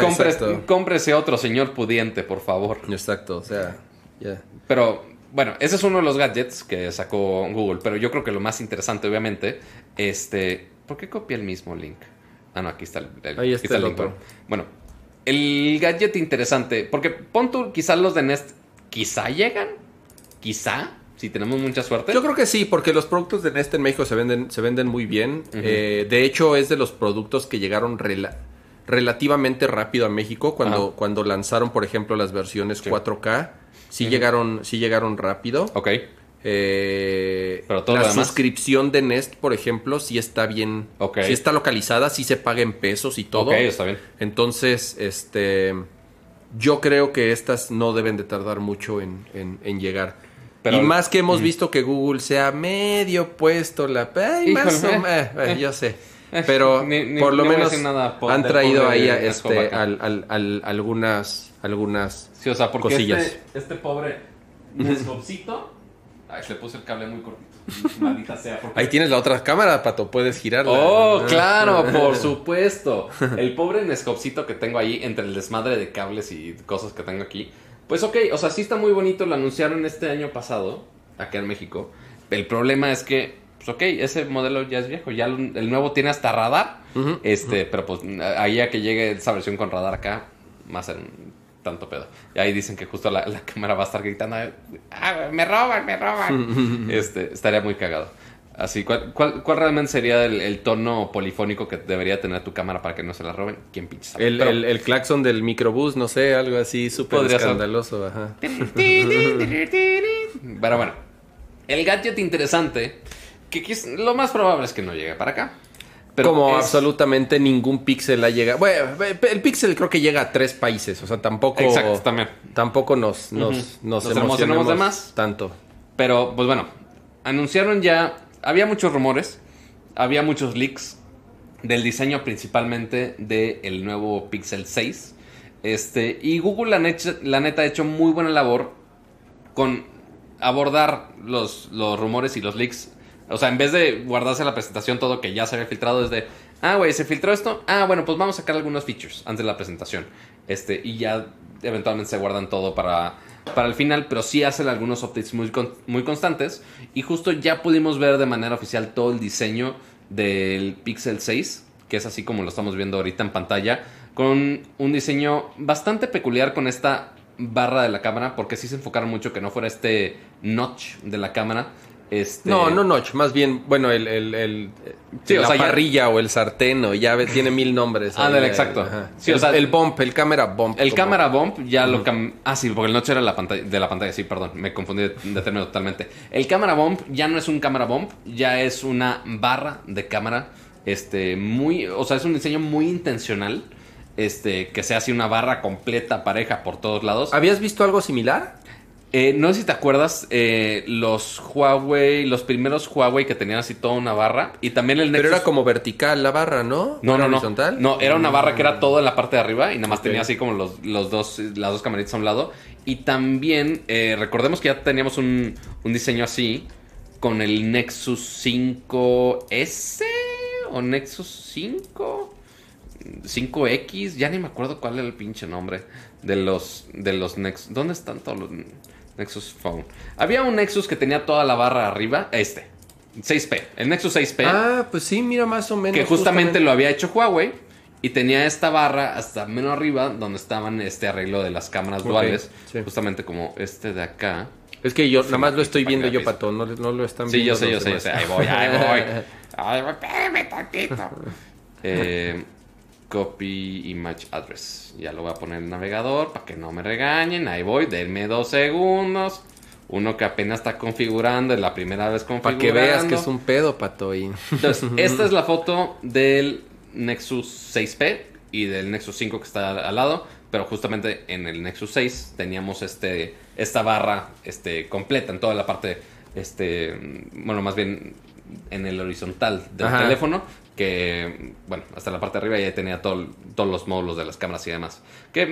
cómprese otro señor pudiente, por favor. Exacto, o sea, ya. Pero bueno, ese es uno de los gadgets que sacó Google. Pero yo creo que lo más interesante, obviamente, este. ¿Por qué copia el mismo link? Ah, no, aquí está el, el- Ahí está el otro. bueno. El gadget interesante, porque pon tú, quizás los de Nest, quizá llegan, quizá, si tenemos mucha suerte. Yo creo que sí, porque los productos de Nest en México se venden, se venden muy bien. Eh, de hecho, es de los productos que llegaron rela- relativamente rápido a México cuando, Ajá. cuando lanzaron, por ejemplo, las versiones 4K. Sí, llegaron, sí llegaron rápido. Ok. Eh, Pero todo la lo suscripción de Nest, por ejemplo, sí está bien. Ok. Sí está localizada, sí se paga en pesos y todo. Ok, está bien. Entonces, este. Yo creo que estas no deben de tardar mucho en, en- en llegar. Pero- y más que hemos visto que Google se ha medio puesto la. Ay, más Híjole, o- eh, eh, eh, yo sé. Pero ni- ni- por lo no menos nada han traído ahí a, este, acá. al- al- al- algunas, algunas Sí, o sea, porque cosillas. este, este pobre Nescopcito... Ay, se le puse el cable muy cortito. Maldita sea. porque- Ahí tienes la otra cámara, Pato, puedes girarla. Oh, Ah. claro, por supuesto. El pobre Nescopcito que tengo ahí entre el desmadre de cables y cosas que tengo aquí. Pues ok, o sea, sí está muy bonito. Lo anunciaron este año pasado, acá en México. El problema es que, pues ok, ese modelo ya es viejo. Ya el nuevo tiene hasta radar. Este, pero pues ahí a que llegue esa versión con radar acá, ser un tanto pedo. Y ahí dicen que justo la, la cámara va a estar gritando, "Ah, me roban, me roban. este, estaría muy cagado. Así, ¿cuál, cuál, cuál realmente sería el, el tono polifónico que debería tener tu cámara para que no se la roben? ¿Quién pinche sabe? El, el, el claxon del microbús, no sé, algo así súper escandaloso. Ajá. Pero bueno, el gadget interesante, que lo más probable es que no llegue para acá. Pero Como es- absolutamente ningún píxel ha llegado. Bueno, el píxel creo que llega a tres países, o sea, tampoco. Exacto, también. Tampoco nos, nos, nos, Nos emocionamos de más. tanto. Pero, pues bueno, anunciaron ya. Había muchos rumores, había muchos leaks del diseño principalmente del nuevo Pixel 6. Este, y Google, la, net- la neta, ha hecho muy buena labor con abordar los, los rumores y los leaks. O sea, en vez de guardarse la presentación todo que ya se había filtrado, es de, ah, güey, se filtró esto. Ah, bueno, pues vamos a sacar algunos features antes de la presentación. Este, y ya eventualmente se guardan todo para, para el final, pero sí hacen algunos updates muy, con- muy constantes. Y justo ya pudimos ver de manera oficial todo el diseño del Pixel 6, que es así como lo estamos viendo ahorita en pantalla, con un diseño bastante peculiar con esta barra de la cámara, porque sí se enfocaron mucho que no fuera este notch de la cámara. Este, No, no notch, más bien, bueno, el, el, el- Sí, o la sea, ya- parrilla o el sartén, o ya tiene mil nombres. eh, exacto. ajá. Sí, o el, sea, el bump, el cámara bump. El como- cámara bump ya lo cam... Ah, sí, porque el notch era la pantalla, de la pantalla, sí, perdón, me confundí de, término totalmente. El cámara bump ya no es un cámara bump, ya es una barra de cámara, este, muy, o sea, es un diseño muy intencional, este, que se hace una barra completa, pareja por todos lados. ¿Habías visto algo similar? Eh, no sé si te acuerdas, eh, los Huawei, los primeros Huawei que tenían así toda una barra, y también el Pero Nexus... era como vertical la barra, ¿no? No, ¿Era no, no. horizontal? No, era una barra que era todo en la parte de arriba y nada más tenía así como los, los dos, las dos camaritas a un lado. Y también, eh, recordemos que ya teníamos un, un diseño así con el Nexus 5S o Nexus 5. 5X, ya ni me acuerdo cuál era el pinche nombre de los de los Nexus. ¿Dónde están todos los Nexus Phone? Había un Nexus que tenía toda la barra arriba, este, 6P, el Nexus 6P Ah, pues sí, mira más o menos. que justamente, lo había hecho Huawei y tenía esta barra hasta menos arriba donde estaban este arreglo de las cámaras Ok, duales, sí. justamente como este de acá. Es que yo nada más lo estoy viendo yo. Pato, no, no lo están Sí, viendo. yo sé, yo sé, yo sé. Ahí voy, ahí voy. Ahí voy, espérame tantito. Eh, copy image address. Ya lo voy a poner en el navegador para que no me regañen. Ahí voy, denme dos segundos. Uno que apenas está configurando, es la primera vez configurando. Para que veas que es un pedo, Pato. Y... Entonces, esta es la foto del Nexus 6P y del Nexus 5 que está al lado, pero justamente en el Nexus 6 teníamos este esta barra este completa en toda la parte este bueno, más bien en el horizontal del Ajá. teléfono que bueno, hasta la parte de arriba ya tenía todo- todos los módulos de las cámaras y demás. Que eh,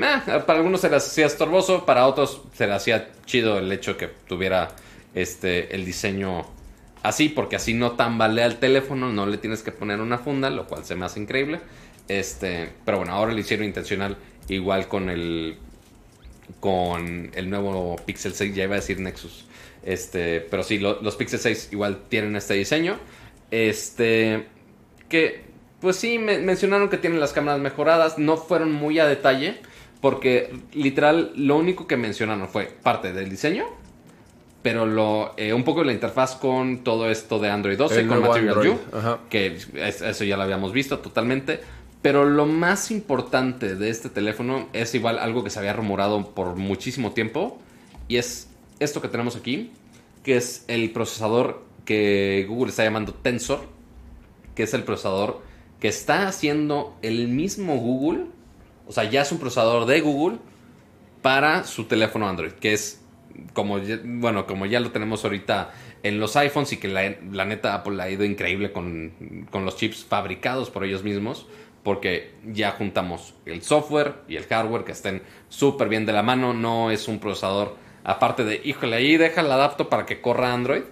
para algunos se les hacía estorboso, para otros se les hacía chido el hecho que tuviera este el diseño así, porque así no tambalea el teléfono, no le tienes que poner una funda, lo cual se me hace increíble. Este, pero bueno, ahora lo hicieron intencional igual con el con el nuevo Pixel 6, ya iba a decir Nexus. Este, pero sí, lo- los Pixel 6 igual tienen este diseño. Este, que pues sí, me- mencionaron que tienen las cámaras mejoradas, no fueron muy a detalle, porque literal lo único que mencionaron fue parte del diseño, pero lo eh, un poco la interfaz con todo esto de Android 12, El con Material Android, ajá. que es- eso ya lo habíamos visto totalmente. Pero lo más importante de este teléfono es igual algo que se había rumorado por muchísimo tiempo. Y es esto que tenemos aquí, que es el procesador que Google está llamando Tensor, que es el procesador que está haciendo el mismo Google, o sea, ya es un procesador de Google para su teléfono Android, que es como, bueno, como ya lo tenemos ahorita en los iPhones y que la, neta Apple ha ido increíble con, con, los chips fabricados por ellos mismos, porque ya juntamos el software y el hardware que estén súper bien de la mano, no es un procesador aparte de, híjole, ahí deja el adapto para que corra Android,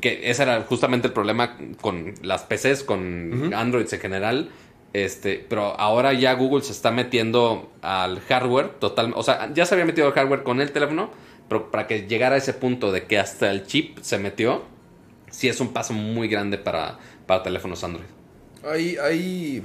que ese era justamente el problema con las PCs, con Android en general. Este, pero ahora ya Google se está metiendo al hardware total, o sea, ya se había metido al hardware con el teléfono, pero para que llegara a ese punto de que hasta el chip se metió, sí es un paso muy grande para, para teléfonos Android. Hay, hay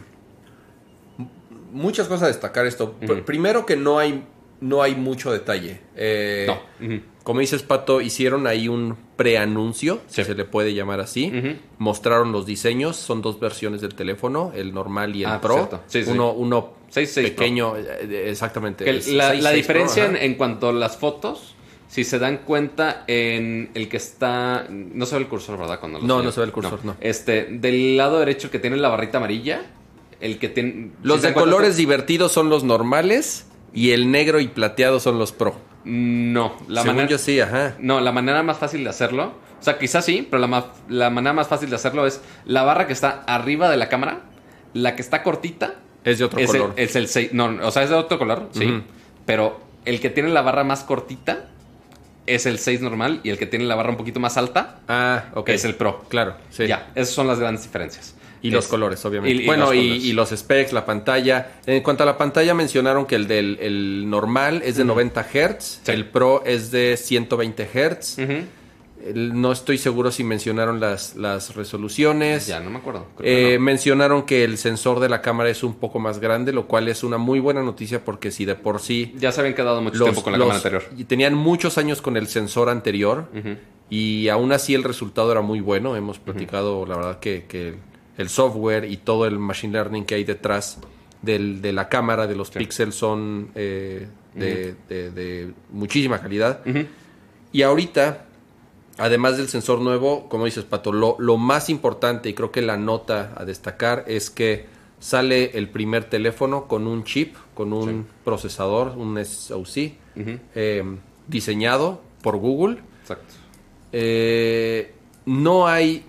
muchas cosas a destacar esto. Primero que no hay, no hay mucho detalle. Eh, no. Como dices, Pato, hicieron ahí un preanuncio, si se le puede llamar así. Mostraron los diseños, son dos versiones del teléfono, el normal y el ah, Pro. uno uno pequeño, eh, exactamente. la, diferencia en, cuanto a las fotos, si se dan cuenta en el que está... No se ve el cursor, ¿verdad? Cuando no, no se ve el cursor, no. Este, del lado derecho que tiene la barrita amarilla, el que tiene... Los de colores divertidos son los normales y el negro y plateado son los Pro. No, la manera. Yo sí, ajá. No, la manera más fácil de hacerlo. O sea, quizás sí, pero la, la manera más fácil de hacerlo es la barra que está arriba de la cámara, la que está cortita. Es de otro color. es el 6. No, o sea, es de otro color, sí. Pero el que tiene la barra más cortita es el 6 normal y el que tiene la barra un poquito más alta ah, es el Pro. Claro, sí. Ya, esas son las grandes diferencias. Y los colores, obviamente. bueno, y, los specs, la pantalla. En cuanto a la pantalla, mencionaron que el del normal es de 90 Hz, el Pro es de 120 Hz. No estoy seguro si mencionaron las, las resoluciones. Ya, no me acuerdo. Eh, mencionaron que el sensor de la cámara es un poco más grande, lo cual es una muy buena noticia porque si de por sí... Ya se habían quedado mucho tiempo con la cámara anterior. Y tenían muchos años con el sensor anterior y aún así el resultado era muy bueno. Hemos platicado, la verdad, que, que el software y todo el machine learning que hay detrás de la cámara, de los píxeles, son eh, de, muchísima calidad. Y ahorita, además del sensor nuevo, como dices, Pato, lo, más importante y creo que la nota a destacar es que sale el primer teléfono con un chip, con un procesador, un SoC, eh, diseñado por Google. Exacto. Eh, no hay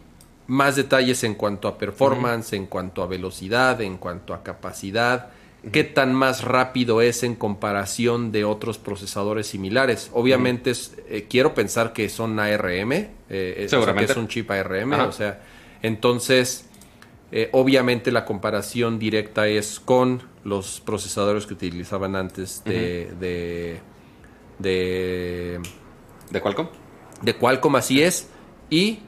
más detalles en cuanto a performance, en cuanto a velocidad, en cuanto a capacidad, qué tan más rápido es en comparación de otros procesadores similares. Obviamente eh, quiero pensar que son ARM, eh, eh que es un chip ARM, o sea, entonces eh, obviamente la comparación directa es con los procesadores que utilizaban antes de, de, de, de Qualcomm. De Qualcomm, así es. Y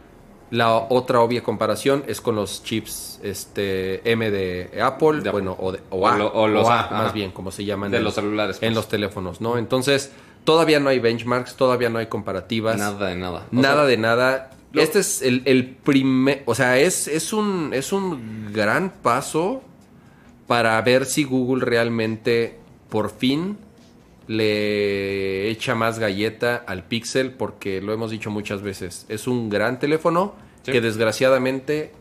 la otra obvia comparación es con los chips este M de Apple, bueno, o, de, A, los A, más bien, como se llaman de los celulares. En pues. los teléfonos, ¿no? Entonces, todavía no hay benchmarks, todavía no hay comparativas. Nada de nada. nada de nada. Este es el, el primer, o sea, es, es, un, es un gran paso para ver si Google realmente por fin le echa más galleta al Pixel porque lo hemos dicho muchas veces. Es un gran teléfono que desgraciadamente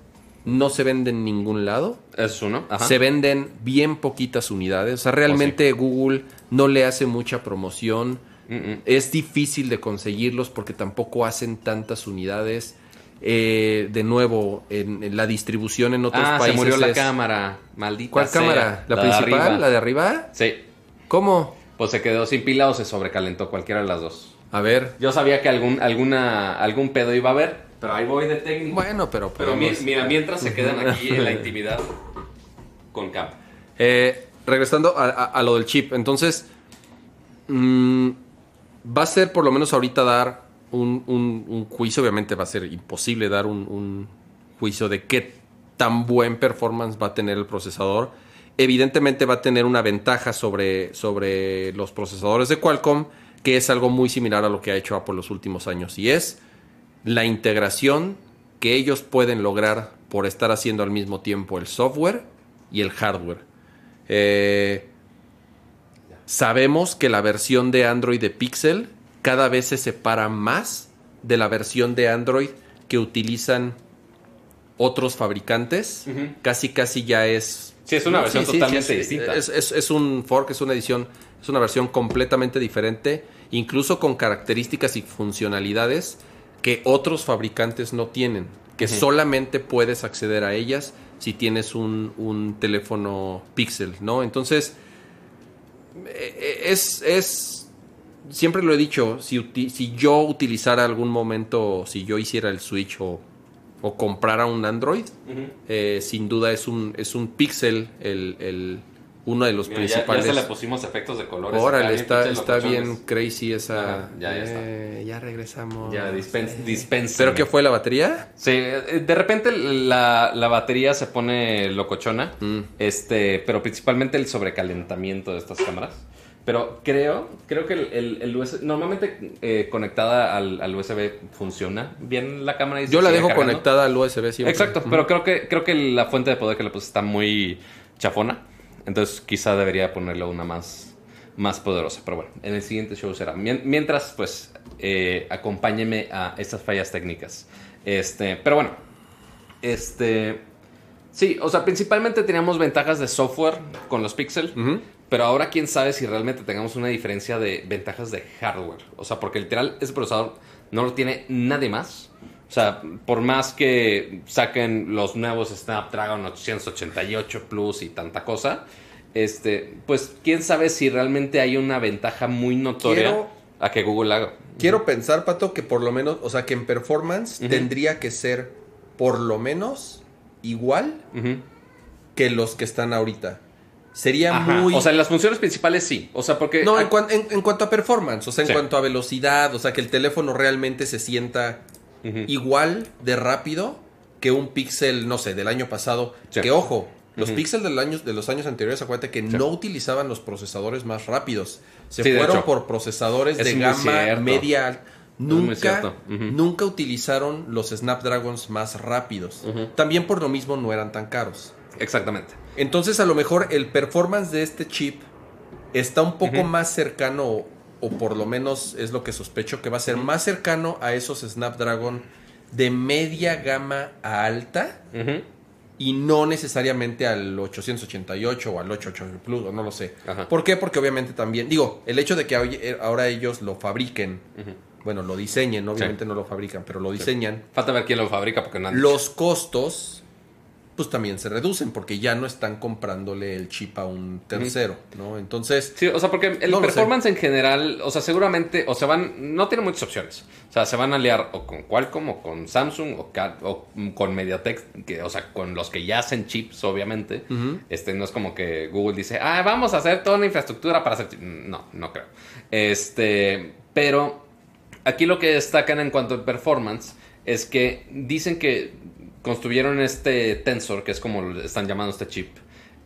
no se vende en ningún lado. Es uno. Se venden bien poquitas unidades. O sea, realmente Google no le hace mucha promoción. Es difícil de conseguirlos porque tampoco hacen tantas unidades. Eh, de nuevo, en, la distribución en otros países. Ah, se murió la cámara. Maldita ¿Cuál cámara? ¿La, principal? ¿La de arriba? Sí. ¿Cómo? Pues se quedó sin pila o se sobrecalentó, cualquiera de las dos. A ver. Yo sabía que algún, alguna, algún pedo iba a haber, pero ahí voy de técnico. Bueno, pero... Pero mira, mientras se quedan aquí en la intimidad con Cam. Eh, regresando a, lo del chip, entonces... Mm, va a ser por lo menos ahorita dar un, juicio, obviamente va a ser imposible dar un, un juicio de qué tan buen performance va a tener el procesador evidentemente va a tener una ventaja sobre, sobre los procesadores de Qualcomm, que es algo muy similar a lo que ha hecho Apple los últimos años, y es la integración que ellos pueden lograr por estar haciendo al mismo tiempo el software y el hardware. Eh, sabemos que la versión de Android de Pixel cada vez se separa más de la versión de Android que utilizan otros fabricantes. Casi, casi ya es. Sí, es una versión Sí, totalmente sí, distinta. Es, es- es un fork, es una edición, es una versión completamente diferente, incluso con características y funcionalidades que otros fabricantes no tienen, que solamente puedes acceder a ellas si tienes un, un teléfono Pixel, ¿no? Entonces, eh, es, es, siempre lo he dicho, si, si yo utilizara algún momento, si yo hiciera el Switch o, o comprara un Android, eh, sin duda es un, es un Pixel el, el- uno de los Mira, ya, ya principales. se le pusimos efectos de colores. Órale, está, está bien crazy esa. Ajá, ya, ya está. Eh, ya regresamos. Ya, dispen- dispensen. ¿Pero qué fue la batería? Sí, eh, de repente la, la batería se pone locochona, Mm. este, pero principalmente el sobrecalentamiento de estas cámaras. Pero creo, creo que el, el- el USB, normalmente eh, conectada al, al USB funciona bien la cámara. Y Yo la dejo cargando. conectada al USB siempre. Exacto, pero creo que, creo que la fuente de poder que le puse está muy chafona. Entonces quizá debería ponerle una más, más poderosa. Pero bueno, en el siguiente show será. Mien- Mientras, pues, eh, acompáñenme a estas fallas técnicas. Este, pero bueno, este... Sí, o sea, principalmente teníamos ventajas de software con los Pixel. Pero ahora quién sabe si realmente tengamos una diferencia de ventajas de hardware. O sea, porque literal ese procesador no lo tiene nadie más. O sea, por más que saquen los nuevos Snapdragon 888 Plus y tanta cosa, este, pues quién sabe si realmente hay una ventaja muy notoria Quiero- a que Google haga. Quiero pensar, Pato, que por lo menos, o sea, que en performance tendría que ser por lo menos igual que los que están ahorita. Sería Ajá. muy... O sea, en las funciones principales sí. O sea, porque... no, en, cuan- en- en cuanto a performance, o sea, en Sí. cuanto a velocidad, o sea, que el teléfono realmente se sienta igual de rápido que un Pixel, no sé, del año pasado. Sí. Que ojo, los Ujú. Pixel del año, de los años anteriores, acuérdate que no utilizaban los procesadores más rápidos. Se fueron por procesadores Es de gama cierto. media. Nunca, nunca utilizaron los Snapdragons más rápidos. También por lo mismo no eran tan caros. Exactamente. Entonces, a lo mejor el performance de este chip está un poco más cercano, o, o por lo menos es lo que sospecho que va a ser más cercano a esos Snapdragon de media gama a alta y no necesariamente al 888 o al 888 Plus, o no lo sé. Ajá. ¿Por qué? Porque obviamente también, digo, el hecho de que eh, ahora ellos lo fabriquen. Bueno, lo diseñen, obviamente no lo fabrican, pero lo diseñan, Falta ver quién lo fabrica porque no los costos pues también se reducen porque ya no están comprándole el chip a un tercero, ¿no? Entonces, Sí, o sea, porque el No performance en general, o sea, seguramente, o se van, no tiene muchas opciones. O sea, se van a aliar o con Qualcomm o con Samsung o, con MediaTek, que, o sea, con los que ya hacen chips, obviamente. Este, no es como que Google dice, ah, vamos a hacer toda una infraestructura para hacer chips. No, no creo. Este, pero aquí lo que destacan en cuanto a performance es que dicen que construyeron este tensor, que es como lo están llamando este chip,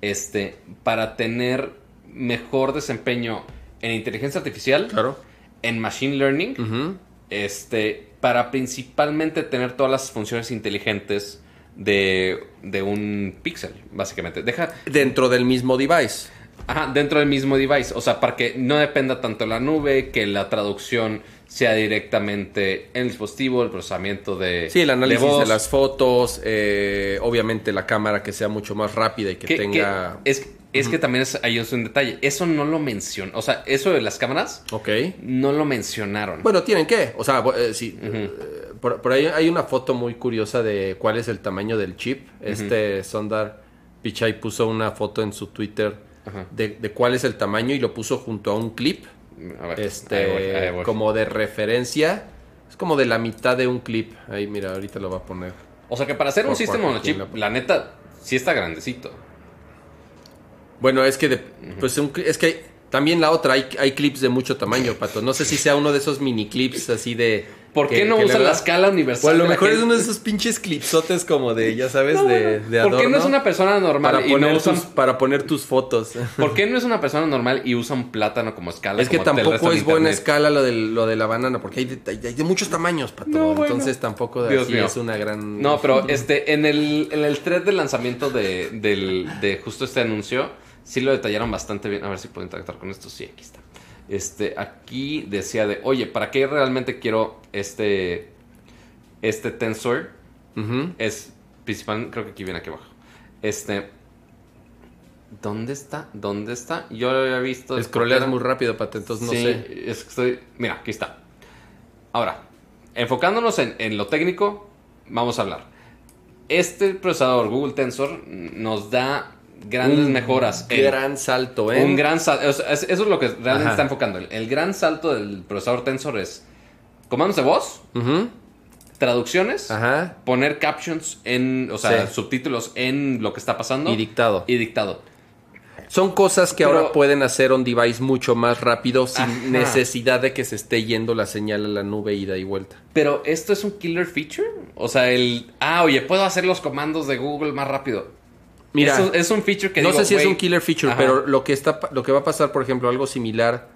este, para tener mejor desempeño en inteligencia artificial, claro. en machine learning, este, para principalmente tener todas las funciones inteligentes de, de un pixel, básicamente. Deja, Dentro del mismo device. Ajá, dentro del mismo device. O sea, para que no dependa tanto la nube, que la traducción sea directamente en el dispositivo, el procesamiento de. Sí, el análisis de, las fotos, eh, obviamente la cámara que sea mucho más rápida y que, Que- tenga... que es es que también es, ahí es un detalle. Eso no lo mencionó. O sea, eso de las cámaras Ok. no lo mencionaron. Bueno, tienen que. O sea, eh, sí. eh, por, por ahí hay una foto muy curiosa de cuál es el tamaño del chip. Este Sondar Pichai puso una foto en su Twitter. De, de cuál es el tamaño y lo puso junto a un clip. A ver, Este, voy, voy. como de referencia. Es como de la mitad de un clip. Ahí, mira, ahorita lo va a poner. O sea, que para hacer un sistema cuatro, on chip, aquí en la neta, sí está grandecito. Bueno, es que, de- pues un es que también la otra, hay, hay clips de mucho tamaño, Pato. No sé si sea uno de esos mini clips así de... ¿Por qué no usan la escala universal? O a lo mejor es uno de esos pinches clipsotes como de, ya sabes, No, de, de ¿Por qué no adorno, es una persona normal para y poner, no usan tus, para poner tus fotos. ¿Por qué no es una persona normal y usa un plátano como escala? Es que tampoco es buena escala lo de, lo de la banana, porque hay de, hay de muchos tamaños, Pato. No, bueno. Entonces tampoco de Dios así mío. es una gran... No, pero este, en el, en el thread de lanzamiento de, del, de justo este anuncio, sí lo detallaron bastante bien. A ver si puedo interactuar con esto. Sí, aquí está. Este, aquí decía de, oye, ¿para qué realmente quiero este, este tensor? Es principal, creo que aquí viene aquí abajo. Este, ¿dónde está? ¿Dónde está? Yo lo había visto. Scrolleas muy rápido, Pato, entonces no sí, sé. es que estoy. Mira, aquí está. Ahora, enfocándonos en, en lo técnico, vamos a hablar. Este procesador Google Tensor nos da grandes Un mejoras. en- Gran salto, ¿eh? un gran salto. Eso es lo que realmente Ajá. está enfocando. El, el gran salto del procesador Tensor es comandos de voz, traducciones, Ajá. poner captions en, o sea, Sí. subtítulos en lo que está pasando Y dictado. y dictado. Son cosas que Pero- ahora pueden hacer on device mucho más rápido sin Ajá. necesidad de que se esté yendo la señal a la nube ida y vuelta. Pero esto es un killer feature. O sea, el. Ah, oye, puedo hacer los comandos de Google más rápido. Mira, es un feature que no digo, sé si es un killer feature, ajá. pero lo que está lo que va a pasar, por ejemplo, algo similar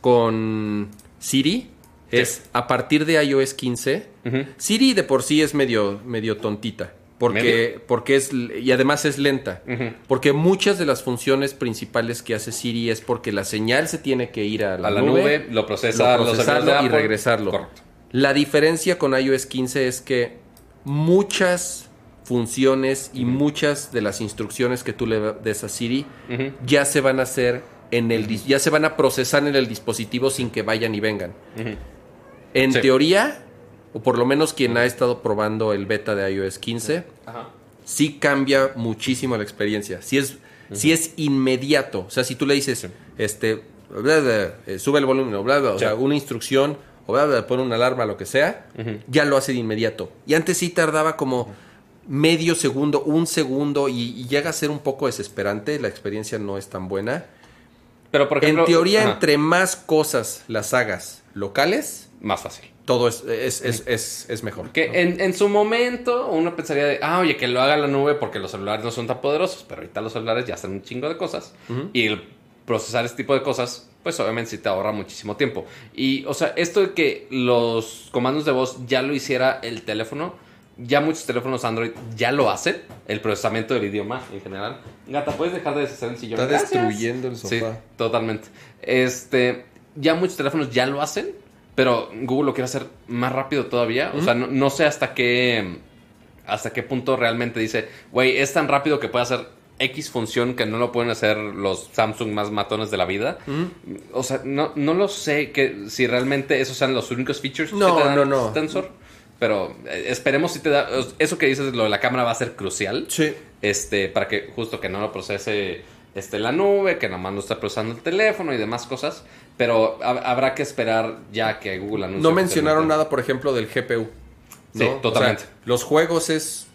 con Siri es a partir de iOS 15, Ujú. Siri de por sí es medio medio tontita, porque ¿Medio? porque es y además es lenta. Porque muchas de las funciones principales que hace Siri es porque la señal se tiene que ir a la, A la nube, lo procesa, lo procesarlo y regresarlo. Correcto. La diferencia con iOS 15 es que muchas funciones y muchas de las instrucciones que tú le des a Siri ya se van a hacer en el ya se van a procesar en el dispositivo sin que vayan y vengan. En Sí. teoría, o por lo menos quien ha estado probando el beta de iOS 15, Ajá. sí cambia muchísimo la experiencia. Si es, sí es inmediato. O sea, si tú le dices, este, bla, bla, eh, sube el volumen, o bla, bla, o sea, una instrucción, o pone una alarma, lo que sea, ya lo hace de inmediato. Y antes sí tardaba como medio segundo, un segundo, y, y llega a ser un poco desesperante. La experiencia no es tan buena. Pero por ejemplo. en teoría, ajá, entre más cosas las hagas locales, Más fácil. todo es, es, es, es, es mejor. Que ¿no? en, en su momento uno pensaría de, ah, oye, que lo haga la nube porque los celulares no son tan poderosos, pero ahorita los celulares ya hacen un chingo de cosas. Y el procesar este tipo de cosas, pues obviamente sí te ahorra muchísimo tiempo. Y, o sea, esto de que los comandos de voz ya lo hiciera el teléfono, ya muchos teléfonos Android ya lo hacen, el procesamiento del idioma en general. Gata, ¿puedes dejar de deshacer el sillón? Está Gracias. destruyendo el Sí, sofá. totalmente. Este, ya muchos teléfonos ya lo hacen, pero Google lo quiere hacer más rápido todavía. O sea, no, no sé hasta qué hasta qué punto realmente dice, güey, es tan rápido que puede hacer X función que no lo pueden hacer los Samsung más matones de la vida. O sea, no, no lo sé que si realmente esos sean los únicos features No, que te dan no, no. Tensor. Pero eh, esperemos si te da. Eso que dices, lo de la cámara va a ser crucial Sí. este, para que justo que no lo procese este, la nube, que nada más no está procesando el teléfono y demás cosas. Pero hab- habrá que esperar ya que Google anuncie. No mencionaron nada, por ejemplo, del GPU. Sí, ¿no? O totalmente. sea, los juegos es...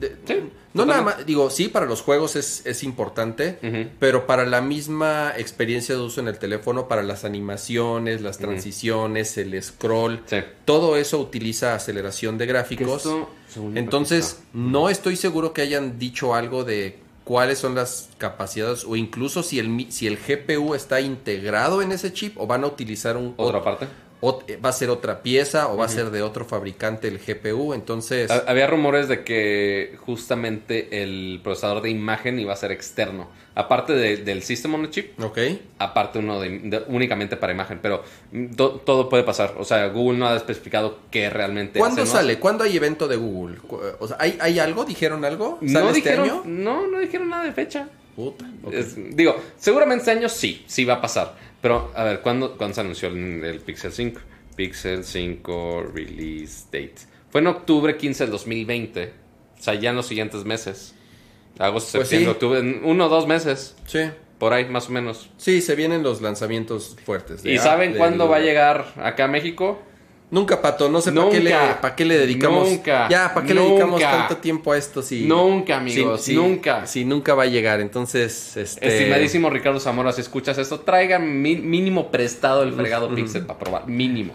de- Sí, no nada más, digo, sí, para los juegos es, es importante, pero para la misma experiencia de uso en el teléfono, para las animaciones, las transiciones, el scroll, Sí. todo eso utiliza aceleración de gráficos. Esto, Entonces, no estoy seguro que hayan dicho algo de cuáles son las capacidades o incluso si el, si el GPU está integrado en ese chip o van a utilizar un Otra ot- parte. Ot- va a ser otra pieza o va a ser de otro fabricante el GPU, entonces Ha- Había rumores de que justamente el procesador de imagen iba a ser externo. Aparte de- del System on a Chip, ok. aparte uno de, de- únicamente para imagen. Pero mm, to- todo puede pasar. O sea, Google no ha especificado qué realmente ¿Cuándo sale? ¿Cuándo hay evento de Google? O sea, ¿hay, hay algo? ¿Dijeron algo? ¿Sale No este dijeron, año? no, no dijeron nada de fecha. Puta. Es- digo, seguramente este año sí, sí va a pasar. Pero, a ver, ¿cuándo, ¿cuándo se anunció el, el Pixel 5? Pixel 5 release date. Fue en octubre 15 del 2020. O sea, ya en los siguientes meses. Agosto, Pues septiembre, sí. octubre. En uno o dos meses. Sí. Por ahí, más o menos. Sí, se vienen los lanzamientos fuertes. de ¿Y saben cuándo va a llegar acá a México? Nunca, Pato, no sé para qué, le, pa' qué le dedicamos. Nunca. Ya, ¿para qué le dedicamos tanto tiempo a esto? Si, Nunca, amigos, si- si- nunca. Si nunca va a llegar, entonces. Este, Estimadísimo Ricardo Zamora, si escuchas esto, traigan mínimo prestado el fregado Pixel para probar. Mínimo.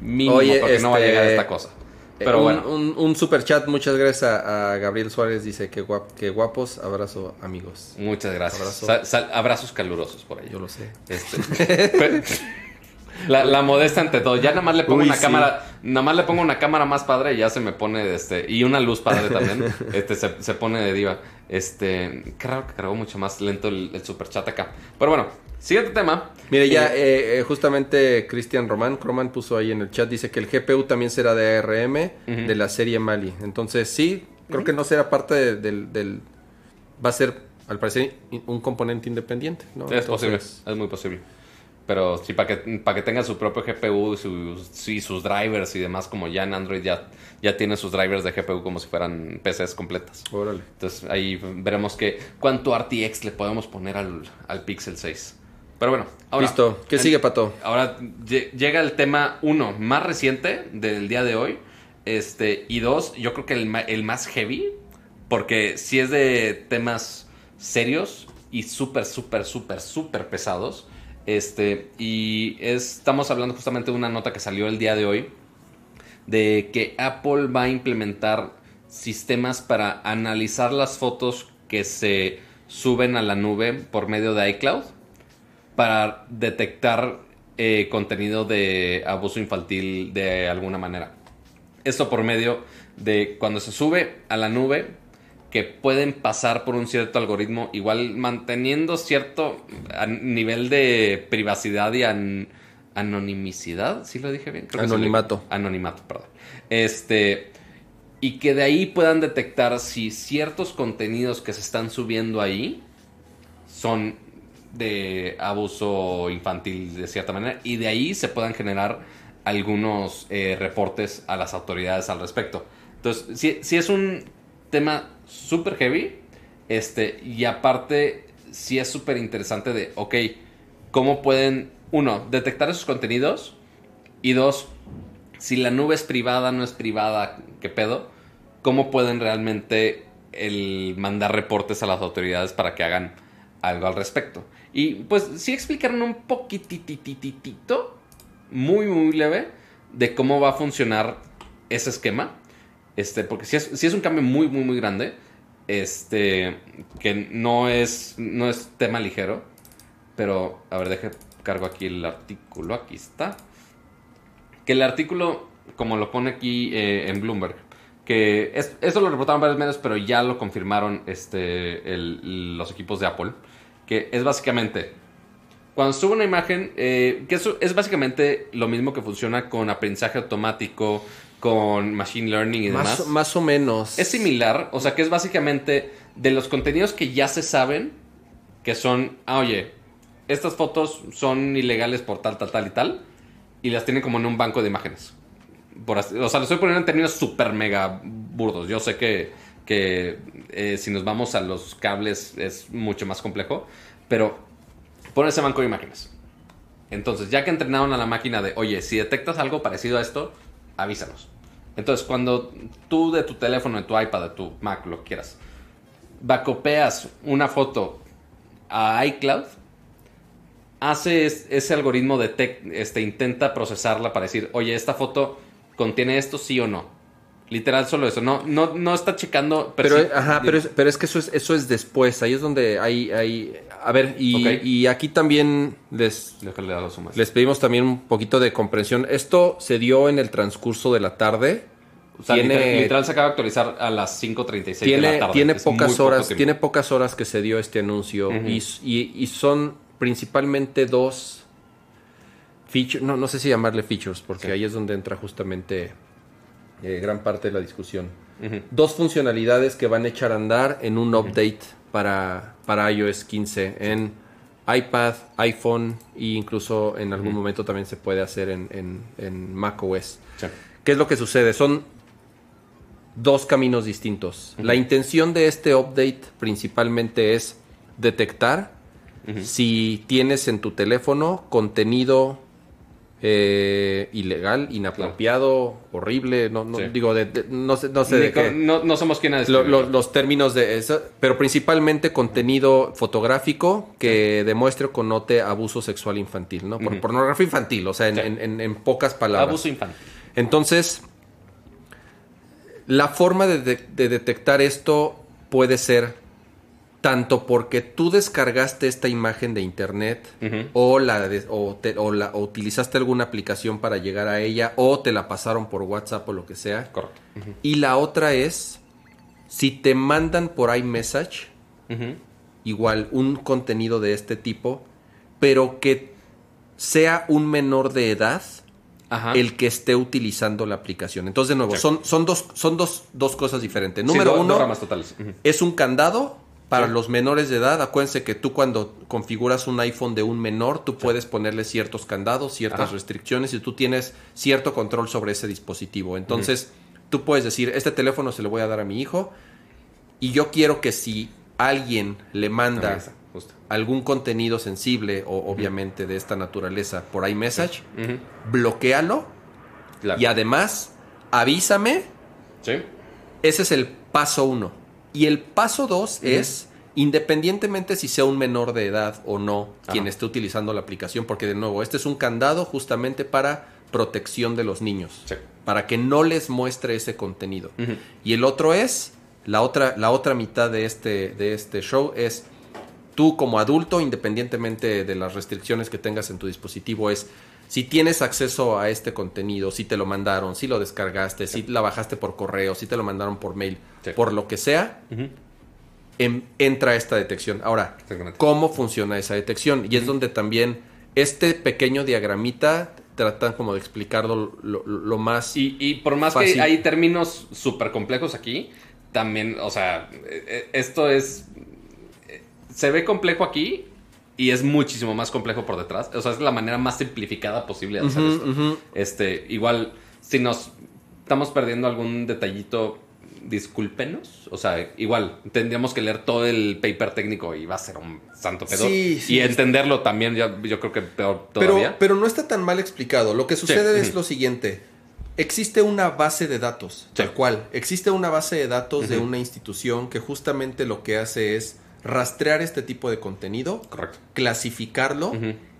Mínimo, Oye, porque no va a este, llegar esta cosa. Pero un, bueno, Un, un super chat, muchas gracias a, a Gabriel Suárez. Dice que, guap- que guapos. Abrazo, amigos. muchas gracias. abrazo. Sal- sal- abrazos calurosos por ahí. Yo lo sé. Este, La, la modesta ante todo. Ya nada más le pongo Uy, una sí. cámara, nada más le pongo una cámara más padre y ya se me pone este y una luz padre también. Este se, se pone de diva. Este, raro que cargó mucho más lento el, el super chat acá. Pero bueno, siguiente tema. Mire, ya Eh, eh, eh, justamente Cristian Román, Roman puso ahí en el chat, dice que el GPU también será de ARM de la serie Mali. Entonces, sí, creo que no será parte de- del, del- Va a ser, al parecer, un componente independiente, ¿no? es posible, es muy posible. Pero sí, para que, para que tenga su propio GPU y sus, y sus drivers y demás, como ya en Android ya, ya tiene sus drivers de GPU como si fueran PCs completas. Órale. Entonces ahí veremos que cuánto RTX le podemos poner al, al Pixel 6. Pero bueno, ahora, Listo. ¿Qué en- sigue, Pato? Ahora lle- llega el tema uno más reciente del día de hoy. Este, y dos, yo creo que el, el más heavy. Porque si es de temas serios y súper, súper, súper, súper pesados. Este, y es- estamos hablando justamente de una nota que salió el día de hoy. De que Apple va a implementar sistemas para analizar las fotos que se suben a la nube por medio de iCloud para detectar eh, contenido de abuso infantil de alguna manera. Esto por medio de cuando se sube a la nube, que pueden pasar por un cierto algoritmo, igual manteniendo cierto nivel de privacidad y an- anonimicidad, ¿sí lo dije bien? Creo que. Anonimato. Anonimato, perdón. Este, y que de ahí puedan detectar si ciertos contenidos que se están subiendo ahí son de abuso infantil de cierta manera y de ahí se puedan generar algunos eh, reportes a las autoridades al respecto. Entonces, si, si es un tema súper heavy, este, y aparte, sí es súper interesante de, ok, ¿cómo pueden, uno, detectar esos contenidos? Y dos, si la nube es privada, no es privada, ¿qué pedo? ¿Cómo pueden realmente el mandar reportes a las autoridades para que hagan algo al respecto? Y pues sí explicaron un poquititititito, muy, muy leve, de cómo va a funcionar ese esquema. Este, porque si es, sí es un cambio muy, muy, muy grande. Este, que no es, no es tema ligero. Pero, a ver, deje, cargo aquí el artículo. Aquí está. Que el artículo, como lo pone aquí eh, en Bloomberg, que es- esto lo reportaron varios medios, pero ya lo confirmaron este, los equipos de Apple, que es básicamente, cuando sube una imagen, eh, que eso es básicamente lo mismo que funciona con aprendizaje automático, con machine learning y demás. Más, más o menos. Es similar, o sea que es básicamente de los contenidos que ya se saben, que son, ah, oye, estas fotos son ilegales por tal, tal, tal y tal, y las tienen como en un banco de imágenes. Por así- o sea, lo estoy poniendo en términos súper mega burdos. Yo sé que, que eh, si nos vamos a los cables es mucho más complejo, pero pon ese banco de imágenes. Entonces, ya que entrenaron a la máquina de, oye, si detectas algo parecido a esto, avísanos. Entonces, cuando tú de tu teléfono, de tu iPad, de tu Mac, lo que quieras, bacopeas una foto a iCloud, hace es- ese algoritmo de este, intenta procesarla para decir, oye, esta foto contiene esto, sí o no. Literal, solo eso. No, no, no está checando. Pero, ajá, pero, es, pero es que eso es, eso es después. Ahí es donde hay. hay a ver, y, y aquí también les, les pedimos también un poquito de comprensión. Esto se dio en el transcurso de la tarde. O sea, tiene- literal, literal se acaba de actualizar a las 5.36 de la tarde. tiene pocas horas, tiempo. tiene pocas horas que se dio este anuncio y, y- y son principalmente dos features, no, no sé si llamarle features, porque Sí. ahí es donde entra justamente eh, gran parte de la discusión. Dos funcionalidades que van a echar a andar en un update para, para iOS 15 en iPad, iPhone e incluso en algún momento también se puede hacer en, en, en macOS. Sí. ¿Qué es lo que sucede? Son dos caminos distintos. La intención de este update principalmente es detectar si tienes en tu teléfono contenido eh, ilegal, inapropiado, horrible, no, no Sí. digo, de- de- no sé, no sé de qué. no, no somos quienes Lo- lo- los términos de eso, pero principalmente contenido fotográfico que demuestre o connote abuso sexual infantil, ¿no? Por pornografía infantil, o sea, en, Sí. en- en- en pocas palabras. Abuso infantil. Entonces, la forma de detectar esto puede ser tanto porque tú descargaste esta imagen de internet o, la de- o, te- o la, o utilizaste alguna aplicación para llegar a ella o te la pasaron por WhatsApp o lo que sea. Correcto. Y la otra es, si te mandan por iMessage, Ujú. igual un contenido de este tipo, pero que sea un menor de edad Ajá. el que esté utilizando la aplicación. Entonces, de nuevo, son, son, dos, son dos, dos cosas diferentes. Sí, Número do- uno, dos ramas totales. Ujú. es un candado para Sí. los menores de edad. Acuérdense que tú cuando configuras un iPhone de un menor, tú puedes ponerle ciertos candados, ciertas Ajá. restricciones y tú tienes cierto control sobre ese dispositivo. Entonces, tú puedes decir, este teléfono se lo voy a dar a mi hijo y yo quiero que si alguien le manda algún contenido sensible o obviamente de esta naturaleza por iMessage, Ujú. bloquealo Claro. y además avísame Sí. ese es el paso uno. Y el paso dos es, independientemente si sea un menor de edad o no quien esté utilizando la aplicación, porque de nuevo, este es un candado justamente para protección de los niños, Sí. para que no les muestre ese contenido. Y el otro es, la otra, la otra mitad de este, de este show es, tú como adulto, independientemente de las restricciones que tengas en tu dispositivo, es si tienes acceso a este contenido, si te lo mandaron, si lo descargaste, si la bajaste por correo, si te lo mandaron por mail, Sí. por lo que sea, em- entra esta detección. Ahora. ¿cómo funciona esa detección? Y es donde también este pequeño diagramita tratan como de explicarlo lo, lo- lo más... Y, y por más Fácil. que hay términos súper complejos aquí, también, o sea, eh, eh, esto es. eh, Se ve complejo aquí y es muchísimo más complejo por detrás. O sea, es la manera más simplificada posible de hacer Ujú, esto. ujú. Este, igual, si nos estamos perdiendo algún detallito, discúlpenos. O sea, igual, tendríamos que leer todo el paper técnico y va a ser un santo pedo. Sí, sí. y entenderlo también, ya, yo creo que peor Pero, todavía. pero no está tan mal explicado. Lo que sucede es ujú. lo siguiente. Existe una base de datos, Sí. tal cual. Existe una base de datos de una institución que justamente lo que hace es rastrear este tipo de contenido, Correcto. clasificarlo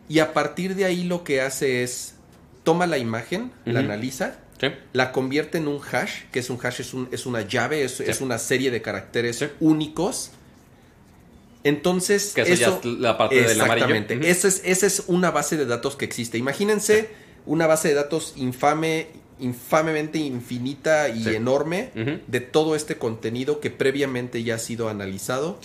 y a partir de ahí lo que hace es toma la imagen, la analiza, Sí. la convierte en un hash, que es un hash, es, un- es una llave, es, es una serie de caracteres Sí. únicos. Entonces, Que eso ya es la parte del amarillo. Esa es, esa es una base de datos que existe. Imagínense una base de datos infame, infamemente infinita y enorme de todo este contenido que previamente ya ha sido analizado.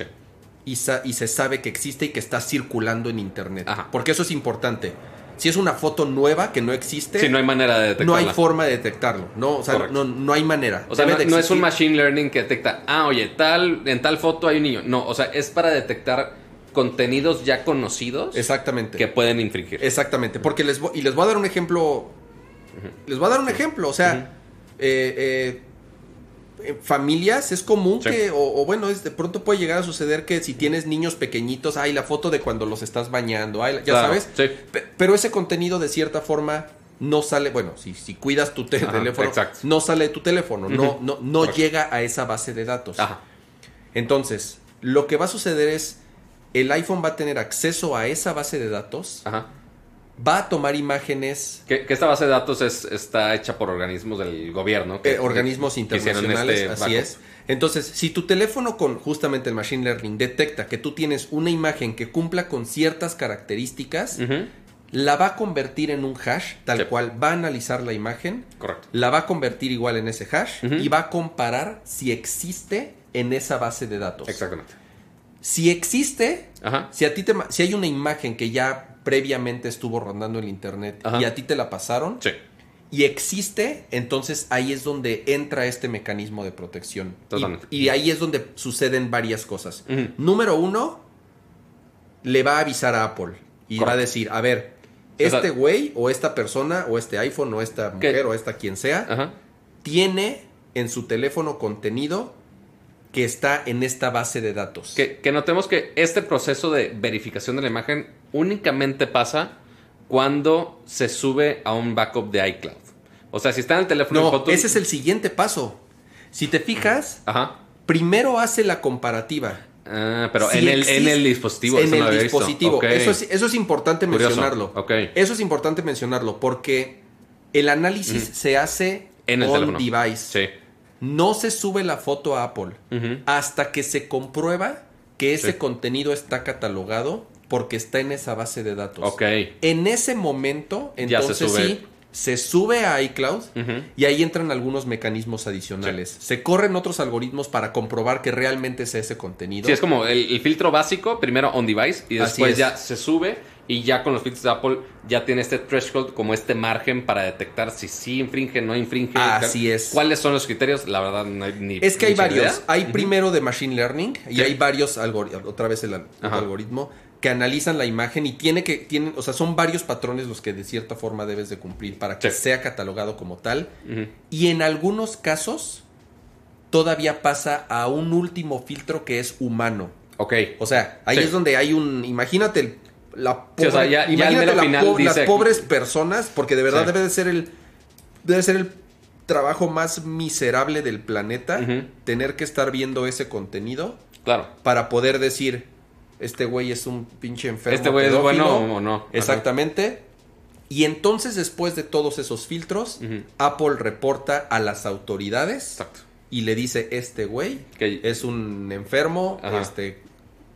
Y, sa- y se sabe que existe y que está circulando en internet. Ajá. Porque eso es importante. Si es una foto nueva que no existe, Sí, no hay manera de detectarla. no hay forma de detectarlo. No, o sea, no, no hay manera. O sea, no, es un machine learning que detecta, ah, oye, tal, en tal foto hay un niño. No, o sea, es para detectar contenidos ya conocidos Exactamente. que pueden infringir. Exactamente. Porque les voy, y les voy a dar un ejemplo. Les voy a dar un ejemplo. O sea, eh, eh, en familias es común Sí. que, o, o bueno, es, de pronto puede llegar a suceder que si tienes niños pequeñitos, hay la foto de cuando los estás bañando, ay, ya Claro, sabes. sí. Pero ese contenido de cierta forma no sale, bueno, si, si cuidas tu te- Ajá, teléfono, exacto. no sale de tu teléfono, no, no, no Correcto. llega a esa base de datos. Ajá. Entonces, lo que va a suceder es, el iPhone va a tener acceso a esa base de datos, Ajá. Va a tomar imágenes, Que, que esta base de datos es, está hecha por organismos del gobierno. que- eh, organismos que internacionales, este así es. Entonces, si tu teléfono con justamente el Machine Learning detecta que tú tienes una imagen que cumpla con ciertas características, la va a convertir en un hash, tal Sí. cual va a analizar la imagen, Correcto. la va a convertir igual en ese hash y va a comparar si existe en esa base de datos. Exactamente. Si existe, Ajá. si a ti te si hay una imagen que ya previamente estuvo rondando el internet Ajá. y a ti te la pasaron Sí. y existe, entonces ahí es donde entra este mecanismo de protección. Y-. Y, ahí es donde suceden varias cosas. Número uno, le va a avisar a Apple y Correcto. va a decir, a ver, este güey o esta persona o este iPhone o esta ¿Qué? mujer o esta quien sea, Ajá. tiene en su teléfono contenido que está en esta base de datos. Que, que notemos que este proceso de verificación de la imagen únicamente pasa cuando se sube a un backup de iCloud. O sea, si está en el teléfono No, fotos- ese es el siguiente paso. Si te fijas, Ajá. primero hace la comparativa. Ah, pero Si en, el, existe- en el dispositivo. En eso el dispositivo. Eso, es, eso es importante Curioso. mencionarlo. Eso es importante mencionarlo porque el análisis se hace En el on teléfono. device. Sí. No se sube la foto a Apple hasta que se comprueba que ese Sí. contenido está catalogado porque está en esa base de datos. Ok. En ese momento, Ya se entonces sube. sí, se sube a iCloud y ahí entran algunos mecanismos adicionales. Se corren otros algoritmos para comprobar que realmente es ese contenido. Sí, es como el, el filtro básico, primero on device y después es. ya se sube y ya con los filtros de Apple ya tiene este threshold como este margen para detectar si sí infringe, no infringe. Así es. ¿Cuáles son los criterios? La verdad no hay ni Es que hay varios. idea. Hay primero de Machine Learning y Sí. hay varios algoritmos, otra vez el algoritmo, que analizan la imagen y tiene que, tienen, o sea, son varios patrones los que de cierta forma debes de cumplir para que Sí. sea catalogado como tal. Y en algunos casos todavía pasa a un último filtro que es humano. Ok. O sea, ahí Sí. es donde hay un. Imagínate el- la Sí, o sea, ya- ya el imagínate mero la final po- las pobres personas, porque de verdad Sí. debe de ser el. Debe ser el trabajo más miserable del planeta tener que estar viendo ese contenido Claro. para poder decir este güey es un pinche enfermo. ¿Este güey es pedófilo". bueno o no? Ajá. Exactamente. Y entonces, después de todos esos filtros. Apple reporta a las autoridades Exacto. y le dice: Este güey Que- es un enfermo, Ajá. este,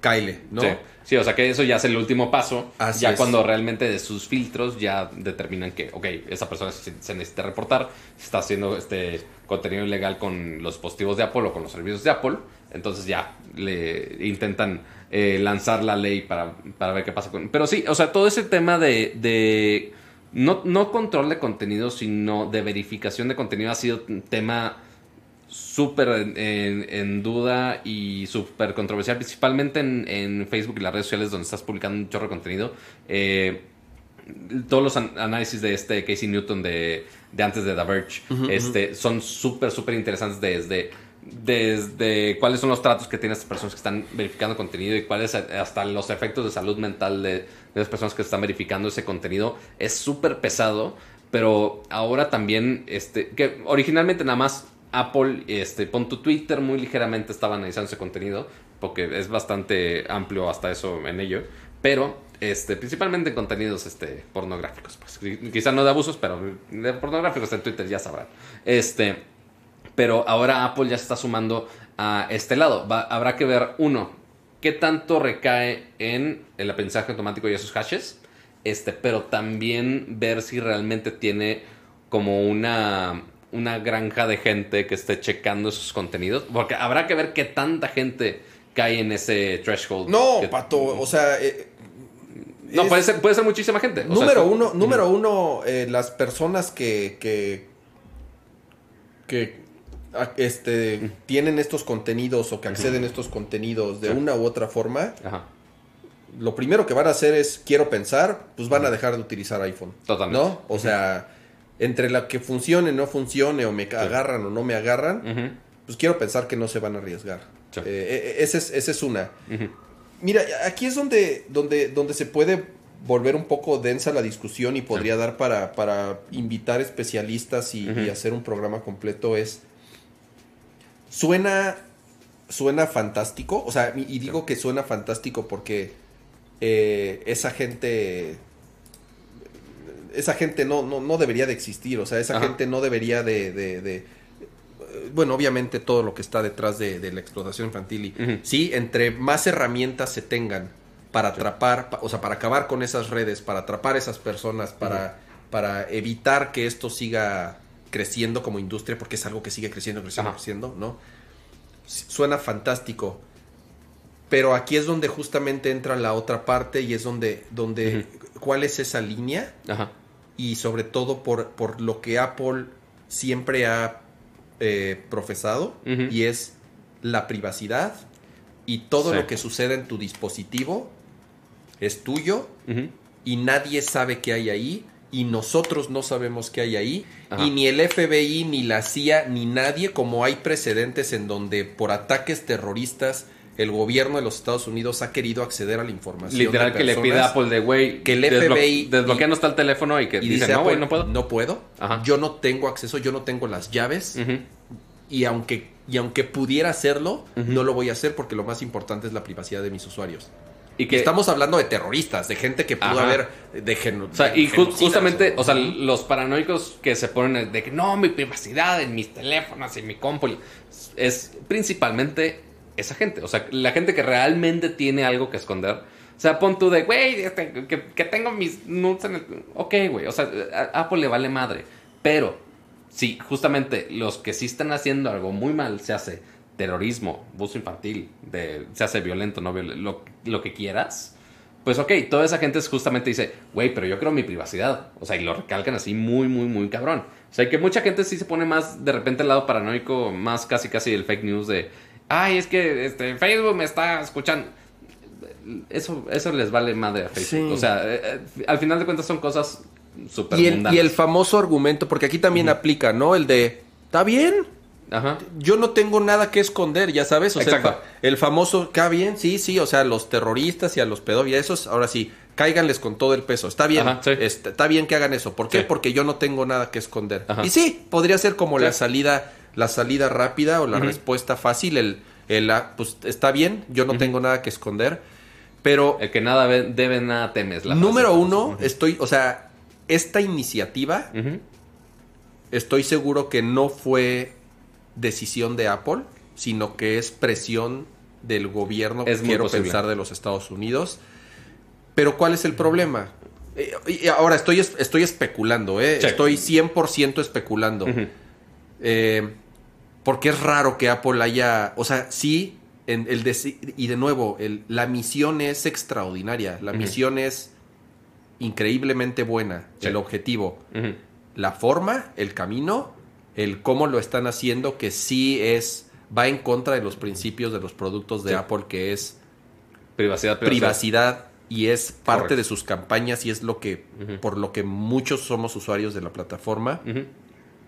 Kyle, ¿no? Sí. Sí, o sea que eso ya es el último paso. Así ya es. cuando realmente de sus filtros ya determinan que, ok, esa persona se, se necesita reportar, está haciendo este contenido ilegal con los dispositivos de Apple o con los servicios de Apple. Entonces ya le intentan eh, lanzar la ley para, para ver qué pasa con. Pero sí, o sea, todo ese tema de. de no, no control de contenido, sino de verificación de contenido ha sido un tema súper en, en- en duda y súper controversial, principalmente en, en Facebook y las redes sociales donde estás publicando un chorro de contenido. Eh, todos los an- análisis de este Casey Newton de, de antes de The Verge este, son súper, súper interesantes desde, desde cuáles son los tratos que tienen estas personas que están verificando contenido y cuáles hasta los efectos de salud mental de, de las personas que están verificando ese contenido. Es súper pesado, pero ahora también, este, que originalmente nada más Apple, este, pon tu Twitter muy ligeramente estaba analizando ese contenido, porque es bastante amplio hasta eso en ello, pero este, principalmente en contenidos este, pornográficos, pues Qui- quizá no de abusos, pero de pornográficos en Twitter ya sabrán. Este, pero ahora Apple ya se está sumando a este lado. Habrá que ver, uno, qué tanto recae en el aprendizaje automático y esos hashes, este, pero también ver si realmente tiene como una, una granja de gente que esté checando esos contenidos, porque habrá que ver qué tanta gente cae en ese threshold. No, Que- pato, o sea. eh, No, es- puede ser, puede ser muchísima gente. O número uno, número uno, eh, las personas que, que, que este, tienen estos contenidos o que acceden a estos contenidos de Sí. una u otra forma, Ajá, lo primero que van a hacer es, quiero pensar, pues van a dejar de utilizar iPhone. Totalmente. ¿No? O sea, entre la que funcione, no funcione, o me agarran o no me agarran, pues quiero pensar que no se van a arriesgar. Sí. Eh, eh, esa es, esa es una. Mira, aquí es donde, donde, donde se puede volver un poco densa la discusión y podría dar para, para invitar especialistas y, hacer un programa completo. Es. Suena. Suena fantástico. O sea, y y digo que suena fantástico porque eh, esa gente. Esa gente no, no, no debería de existir. O sea, esa Ajá. gente no debería de- de- de, bueno, obviamente todo lo que está detrás de, de la explotación infantil. Y. Sí, entre más herramientas se tengan para atrapar, pa- o sea, para acabar con esas redes, para atrapar a esas personas, para, para evitar que esto siga creciendo como industria, porque es algo que sigue creciendo, creciendo, Ajá. creciendo, ¿no? Suena fantástico. Pero aquí es donde justamente entra la otra parte y es donde, donde ¿cuál es esa línea? Ajá. Y sobre todo por, por lo que Apple siempre ha eh, profesado y es la privacidad y todo Sí. lo que sucede en tu dispositivo es tuyo y nadie sabe qué hay ahí y nosotros no sabemos qué hay ahí Ajá. y ni el FBI ni la CIA ni nadie como hay precedentes en donde por ataques terroristas el gobierno de los Estados Unidos ha querido acceder a la información Literal de que le pide a Apple de, güey, que el FBI desbloqueanos tal teléfono y que y dice, dice no, güey, no puedo. no puedo Ajá. yo no tengo acceso yo no tengo las llaves y aunque y aunque pudiera hacerlo no lo voy a hacer porque lo más importante es la privacidad de mis usuarios Y que estamos hablando de terroristas de gente que pudo Ajá. haber de geno- O sea, de y justamente, o- o sea, los paranoicos que se ponen de que no, mi privacidad en mis teléfonos y mi compu, es principalmente esa gente. O sea, la gente que realmente tiene algo que esconder. O sea, pon tú de, güey, este, que, tengo mis nudes en el... Ok, güey, o sea, a Apple le vale madre. Pero, si justamente los que sí están haciendo algo muy mal se hace terrorismo, abuso infantil, de, se hace violento, no violento, lo, que quieras, pues ok, toda esa gente justamente dice, güey, pero yo creo mi privacidad. O sea, y lo recalcan así muy, muy, muy cabrón. O sea, que mucha gente sí se pone más de repente al lado paranoico, más casi, casi el fake news de, ay, es que este, Facebook me está escuchando. Eso, eso les vale madre a Facebook. Sí. O sea, eh, eh, al final de cuentas son cosas súper Y el, y el famoso argumento, porque aquí también aplica, ¿no? El de, está bien, Ajá. yo no tengo nada que esconder, ya sabes. O sea, el, Exacto. fa- el famoso, está bien, sí, sí, o sea, los terroristas y a los pedófilos, esos, ahora sí, cáiganles con todo el peso. Está bien, Ajá, sí. está, está bien que hagan eso. ¿Por qué? Sí. Porque yo no tengo nada que esconder. Ajá. Y sí, podría ser como Sí. la salida, la salida rápida o la respuesta fácil, el, el, ah, pues está bien, yo no tengo nada que esconder. Pero El que nada debe, nada temes. la número uno, estoy, o sea, esta iniciativa estoy seguro que no fue decisión de Apple, sino que es presión del gobierno, Es quiero posible. pensar, de los Estados Unidos. Pero ¿cuál es el problema? Eh, ahora estoy, es- estoy especulando, ¿eh? Sí. estoy 100% especulando. Eh, porque es raro que Apple haya, o sea, sí, en el desi- y de nuevo, el- la misión es extraordinaria, la misión es increíblemente buena, Sí. el objetivo. La forma, el camino, el cómo lo están haciendo, que sí es, va en contra de los principios de los productos de Sí. Apple, que es Privacidad, privacidad. y es parte de sus campañas y es lo que, por lo que muchos somos usuarios de la plataforma.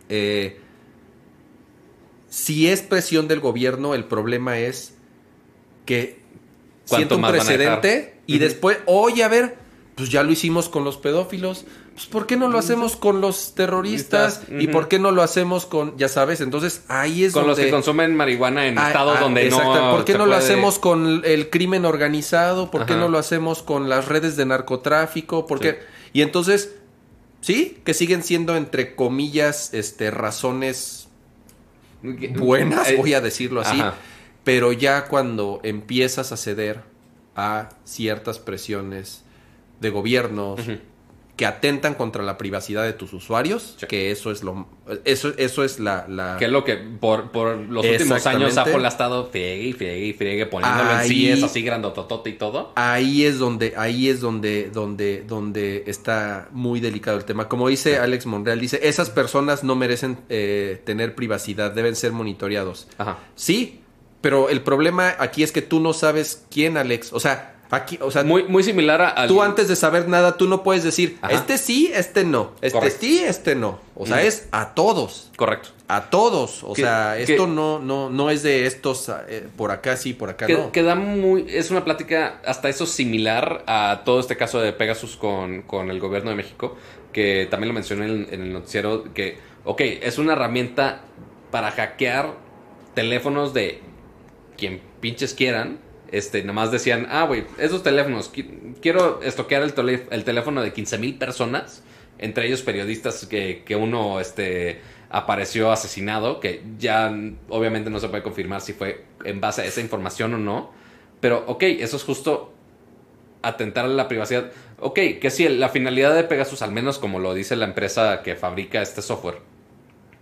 Eh, si es presión del gobierno, el problema es que ¿Cuánto sienta un precedente y después, oye, a ver, pues ya lo hicimos con los pedófilos, pues ¿por qué no lo hacemos con los terroristas? ¿Y por qué no lo hacemos con, ya sabes? Entonces ahí es Con los donde... que consumen marihuana en Ah, estados ah, donde exacto. no. ¿Por qué no lo hacemos con el crimen organizado? ¿Por qué no lo hacemos con las redes de narcotráfico? ¿Por qué? Y entonces, sí, que siguen siendo entre comillas, este, razones buenas, Eh, voy a decirlo así, ajá. pero ya cuando empiezas a ceder a ciertas presiones de gobiernos. Que atentan contra la privacidad de tus usuarios, Sí. que eso es lo eso eso es la, la- Que es lo que por, por los últimos años. Apple ha estado friegue y friegue y friegue poniéndolo Ahí- en sí, es así grandototote y todo. ahí es donde ahí es donde donde donde está muy delicado el tema como dice Alex Monreal dice esas personas no merecen eh, tener privacidad deben ser monitoreados Ajá. sí pero el problema aquí es que tú no sabes quién Alex o sea aquí o sea Muy, muy similar a. tú antes de saber nada tú no puedes decir Ajá. este sí este no este Correcto. sí este no o sea Mm. es a todos Correcto. a todos o Que- sea que- esto no no no es de estos eh, por acá sí por acá Que, no que da muy. Es una plática hasta eso similar a todo este caso de Pegasus con, con el gobierno de México. Que también lo mencioné en, en el noticiero. Que, ok, es una herramienta para hackear teléfonos de quien pinches quieran. Este, nomás decían, ah, güey, esos teléfonos, qui- quiero estoquear el, el teléfono de 15 mil personas, entre ellos periodistas que, que uno este, apareció asesinado, que ya obviamente no se puede confirmar si fue en base a esa información o no, pero ok, eso es justo atentar a la privacidad. Ok, que sí, la finalidad de Pegasus, al menos como lo dice la empresa que fabrica este software,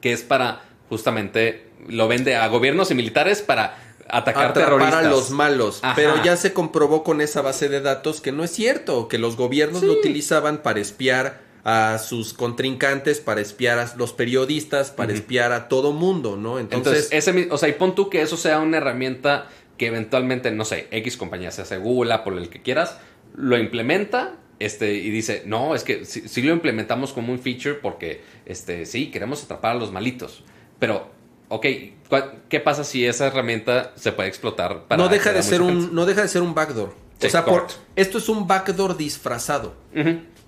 que es para justamente, lo vende a gobiernos y militares para atacar atrapar terroristas. a los malos. Ajá. Pero ya se comprobó con esa base de datos que no es cierto, que los gobiernos lo utilizaban para espiar a sus contrincantes, para espiar a los periodistas, para espiar a todo mundo, ¿no? Entonces, Entonces, ese, o sea, y pon tú que eso sea una herramienta que eventualmente, no sé, X compañía, sea sea Google, Apple, el que quieras, lo implementa este, y dice, no, es que si lo implementamos como un feature porque, este, sí, queremos atrapar a los malitos. Pero, ok, ¿cuál- ¿qué pasa si esa herramienta se puede explotar para... no deja de ser un no deja de ser un backdoor. Sí, o sea, por- esto es un backdoor disfrazado.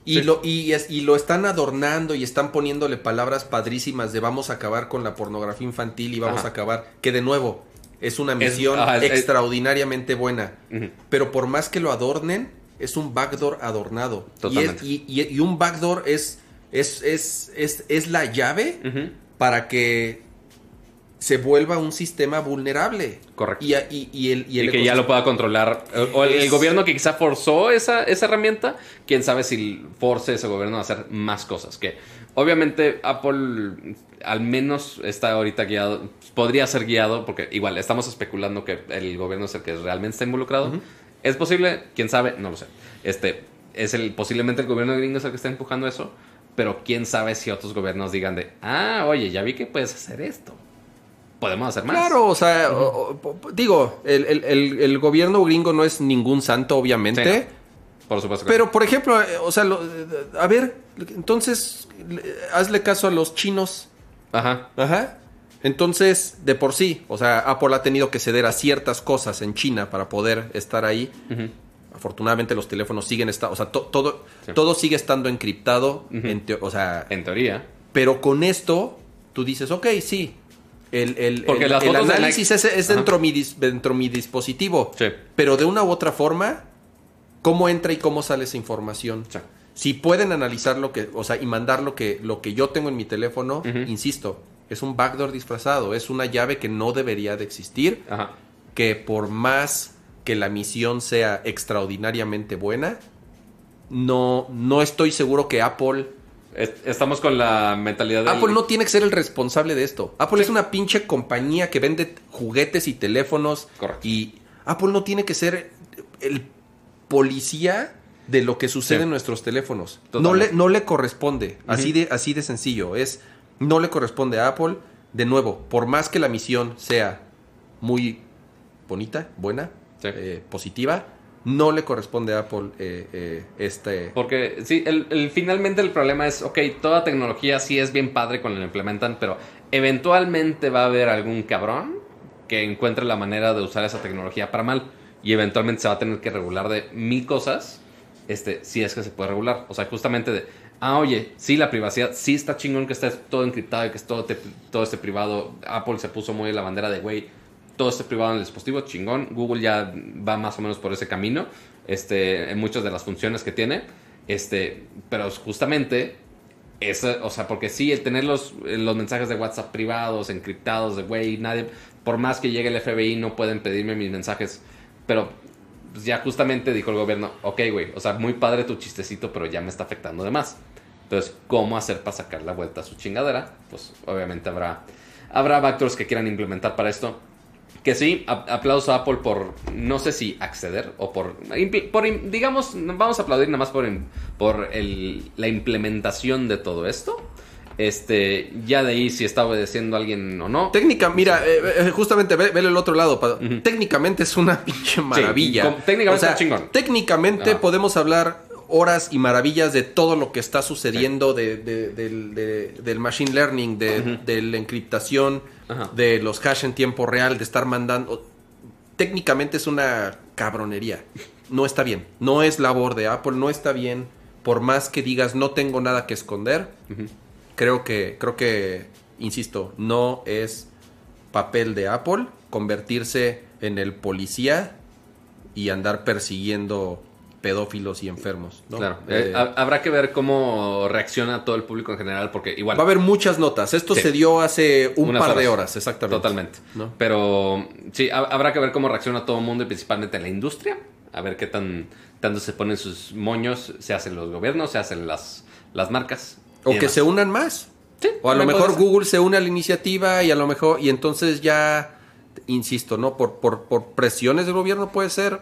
Y, Sí. lo, y, es- y lo están adornando y están poniéndole palabras padrísimas de vamos a acabar con la pornografía infantil y vamos Ajá. a acabar. Que de nuevo, es una Es- misión ajá, es- es- extraordinariamente buena. Pero por más que lo adornen, es un backdoor adornado. Totalmente. y, y- y un backdoor es, es, es, es, es la llave para que se vuelva un sistema vulnerable. Correcto. Y, y- y el, y el que ya lo pueda controlar. O el, gobierno que quizá forzó esa, esa herramienta, quién sabe si force ese gobierno a hacer más cosas. Que obviamente Apple al menos está ahorita guiado, podría ser guiado, porque igual estamos especulando que el gobierno es el que realmente está involucrado. ¿Es posible? ¿Quién sabe? No lo sé. Este, es el, posiblemente el gobierno gringo es el que está empujando eso, pero quién sabe si otros gobiernos digan de, ah, oye, ya vi que puedes hacer esto. Podemos hacer más. Claro, o sea, digo, el, el- el- el gobierno gringo no es ningún santo, obviamente. Sí, Por supuesto que Pero, por ejemplo, eh, o sea, lo- a ver, entonces, le- hazle caso a los chinos. Ajá. Ajá. Entonces, de por sí, o sea, Apple ha tenido que ceder a ciertas cosas en China para poder estar ahí. Afortunadamente los teléfonos siguen estando, o sea, to- todo, Sí. todo sigue estando encriptado, en o sea, En teoría. pero con esto tú dices, ok, sí, el, el, Porque el- las el fotos de análisis Nike- es, dentro, mi dis- dentro mi dispositivo, Sí. pero de una u otra forma, ¿cómo entra y cómo sale esa información? Sí. Si pueden analizar lo que, o sea, y mandar lo que, lo que yo tengo en mi teléfono, insisto, es un backdoor disfrazado, es una llave que no debería de existir, Ajá. que por más que la misión sea extraordinariamente buena, no, no estoy seguro que Apple... Es- Estamos con la mentalidad de. Apple no tiene que ser el responsable de esto. Apple es una pinche compañía que vende juguetes y teléfonos. Correcto. Y Apple no tiene que ser el policía de lo que sucede Sí. en nuestros teléfonos. No le, no le corresponde. así, de, así de sencillo. Es, no le corresponde a Apple. De nuevo, por más que la misión sea muy bonita, buena, Sí. eh, positiva, no le corresponde a Apple eh, eh, este... Porque sí, el, finalmente el problema es, ok, toda tecnología sí es bien padre cuando la implementan, pero eventualmente va a haber algún cabrón que encuentre la manera de usar esa tecnología para mal y eventualmente se va a tener que regular de mil cosas, este, si es que se puede regular. O sea, justamente de, ah, oye, sí, la privacidad, sí está chingón que esté todo encriptado y que es todo, te- todo este privado. Apple se puso muy en la bandera de, güey, todo este privado en el dispositivo, chingón. Google ya va más o menos por ese camino, este, en muchas de las funciones que tiene, este, pero justamente, o sea, porque sí, el tener los, los mensajes de WhatsApp privados, encriptados, de güey, nadie, por más que llegue el FBI, no pueden pedirme mis mensajes, pero pues ya justamente dijo el gobierno, ok, güey, o sea, muy padre tu chistecito, pero ya me está afectando de más. Entonces, ¿cómo hacer para sacar la vuelta a su chingadera? Pues obviamente habrá, habrá backdoors que quieran implementar para esto. Que sí, aplauso a Apple por, no sé si acceder o por, por digamos, vamos a aplaudir nada más por, por el- la implementación de todo esto. Este, ya de ahí si está obedeciendo a alguien o no. Técnica, mira, eh, eh, justamente ve, vele el otro lado. Técnicamente es una pinche maravilla. técnicamente chingón. Podemos hablar horas y maravillas de todo lo que está sucediendo de, de- del, de- del machine learning, de, de la encriptación, Ajá. de los hash en tiempo real, de estar mandando. Técnicamente es una cabronería. No está bien. No es labor de Apple, no está bien. Por más que digas no tengo nada que esconder, creo que, creo que, insisto, no es papel de Apple convertirse en el policía y andar persiguiendo pedófilos y enfermos. ¿no? Claro, Eh, eh, ha- habrá que ver cómo reacciona todo el público en general, porque igual. va a haber muchas notas. Esto Sí. se dio hace un Unas par de horas. exactamente. Totalmente. ¿No? Pero sí, ha- habrá que ver cómo reacciona todo el mundo y principalmente la industria. A ver qué tan tanto se ponen sus moños, se hacen los gobiernos, se hacen las, las marcas. O que demás. se unan más. Sí, O a lo mejor. Google se une a la iniciativa y a lo mejor, y entonces ya, insisto, ¿no? Por, por, por presiones del gobierno puede ser,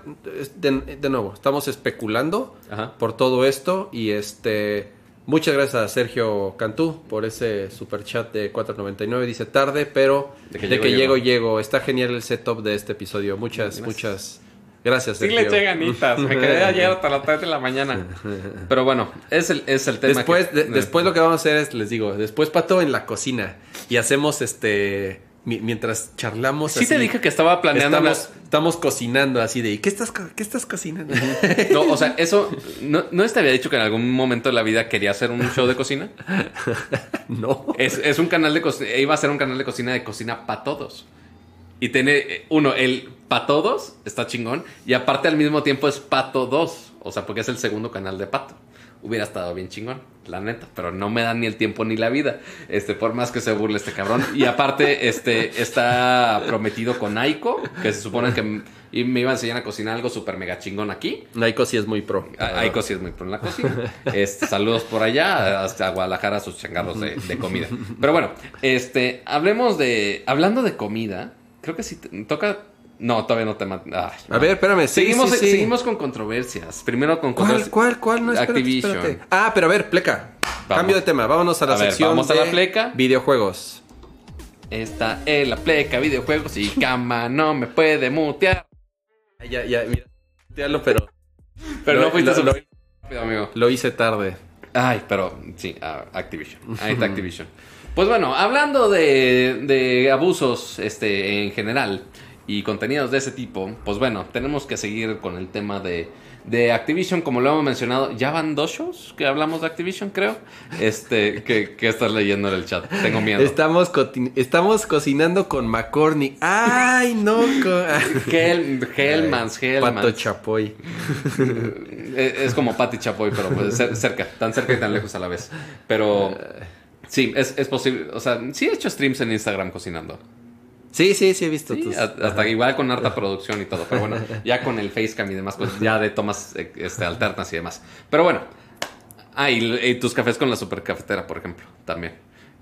de, de nuevo, estamos especulando Ajá. por todo esto y este, muchas gracias a Sergio Cantú por ese super chat de 4.99, dice tarde, pero De que llego, llego, llego. llego, está genial el setup de este episodio, muchas, Gracias. muchas gracias Sí Sergio. le eché ganitas. Me quedé ayer hasta las 3 de la mañana. Pero bueno, es el, es el tema. Después, que- de- después lo que vamos a hacer es, les digo, después pato en la cocina y hacemos este mientras charlamos. Sí te así, dije que estaba planeando. estamos, estamos cocinando así de ¿qué estás, qué estás cocinando? No, o sea, eso. ¿no, ¿No te había dicho que en algún momento de la vida quería hacer un show de cocina? no. Es, es un canal de cocina. Iba a ser un canal de cocina de cocina para todos. Y tiene, eh, uno, el para todos está chingón. Y aparte al mismo tiempo es Pato 2. O sea, porque es el segundo canal de Pato. Hubiera estado bien chingón, la neta, pero no me dan ni el tiempo ni la vida, este, por más que se burle este cabrón. Y aparte, este, está prometido con Aiko, que se supone que y me iba a enseñar a cocinar algo súper mega chingón aquí. Aiko sí es muy pro. A- Aiko sí es muy pro en la cocina. Este, saludos por allá, hasta Guadalajara, sus changarros de, de comida. Pero bueno, este, hablemos de, hablando de comida, creo que sí toca, no, todavía no te ma- ay, no. A ver, espérame. sí, Seguimos, sí, sí. seguimos con controversias. Primero con ¿Cuál, controversias. cuál, cuál? No, espérate, Activision. espérate. Ah, pero a ver, pleca. Cambio de tema. Vámonos a la A ver, sección vamos a la pleca. videojuegos. Está en la pleca, videojuegos y cama no me puede mutear. Ya, ya, mira. Mutealo, pero Pero Lo- no fuiste lo- súper rápido, amigo. lo hice tarde. Ay, pero sí, Activision. Ahí está Activision. Pues bueno, hablando de, de abusos este, en general y contenidos de ese tipo, pues bueno, tenemos que seguir con el tema de, de Activision, como lo hemos mencionado. Ya van dos shows que hablamos de Activision, creo. Este, que, que estás leyendo en el chat. Tengo miedo. Estamos, estamos cocinando con McCormick. ¡Ay, no! co- Hell, Hellmans, Pato Hellmans. Chapoy. Es, es como Patty Chapoy, pero pues cer- cerca, tan cerca y tan lejos a la vez. Pero sí, es, es posible. O sea, sí he hecho streams en Instagram cocinando. Sí, sí, sí he visto Sí, tus- hasta igual con harta producción y todo. Pero bueno, ya con el facecam y demás cosas, ya de tomas eh, este, alternas y demás. Pero bueno. Ah, y, y tus cafés con la super cafetera, por ejemplo, también.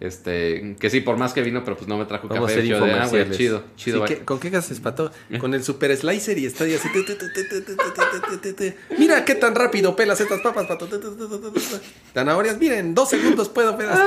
Este, que sí, por más que vino, pero pues no me trajo Vamos café. De, ah, chido, chido. ¿Con qué gastas, pato? Con el super slicer y está así. Mira qué tan rápido pelas estas papas, pato. Zanahorias, miren, dos segundos puedo pelas.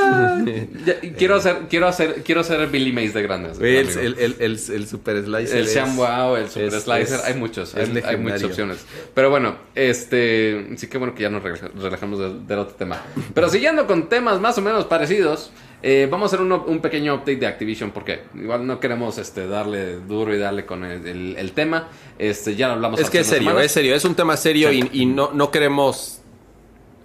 Quiero hacer, quiero hacer, quiero hacer Billy Mays de grandes. El, el, el, super slicer. El Shambao, el super slicer, hay muchos, hay, muchas opciones. Pero bueno, este, sí que bueno que ya nos relajamos del otro tema. Pero siguiendo con temas más o menos parecidos eh, vamos a hacer un, un pequeño update de Activision porque igual no queremos este, darle duro y darle con el, el- el tema. Este, ya lo hablamos Es que es serio, semanas. es serio. Es un tema serio Sí. y, y no, no queremos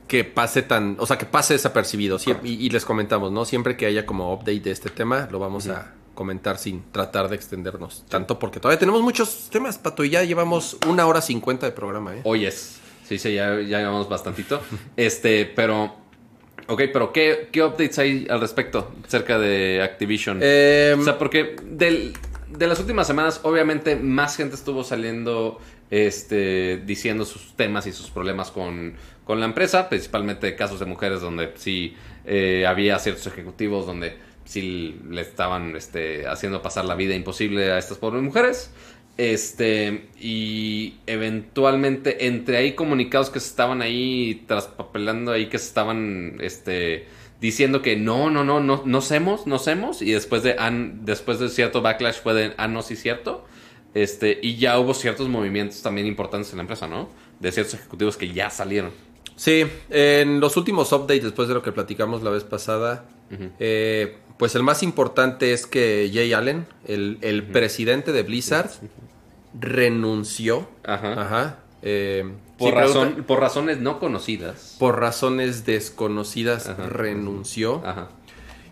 que pase tan. O sea, que pase desapercibido. Y, y les comentamos, ¿no? Siempre que haya como update de este tema, lo vamos a comentar sin tratar de extendernos tanto, porque todavía tenemos muchos temas, Pato, y ya llevamos una hora cincuenta de programa, ¿eh? Oyes. Sí, sí, ya, ya llevamos bastantito. Este, pero. Ok, pero ¿qué, ¿qué updates hay al respecto acerca de Activision? Eh, O sea, porque del- de las últimas semanas, obviamente, más gente estuvo saliendo este, diciendo sus temas y sus problemas con, con la empresa, principalmente casos de mujeres donde sí eh, había ciertos ejecutivos donde sí le estaban este, haciendo pasar la vida imposible a estas pobres mujeres. Este, y eventualmente entre ahí comunicados que se estaban ahí traspapelando ahí, que se estaban este, diciendo que no, no, no, no, no hacemos, no hacemos, y después de, ah, después de cierto backlash fue de, ah, no, sí, cierto. Este, y ya hubo ciertos movimientos también importantes en la empresa, ¿no? De ciertos ejecutivos que ya salieron. Sí, en los últimos updates, después de lo que platicamos la vez pasada, eh, pues el más importante es que Jay Allen, el, el presidente de Blizzard, renunció. Ajá. Ajá. eh, Por, sí, razón, pregunta- por razones no conocidas. por razones desconocidas, Ajá. renunció. Ajá.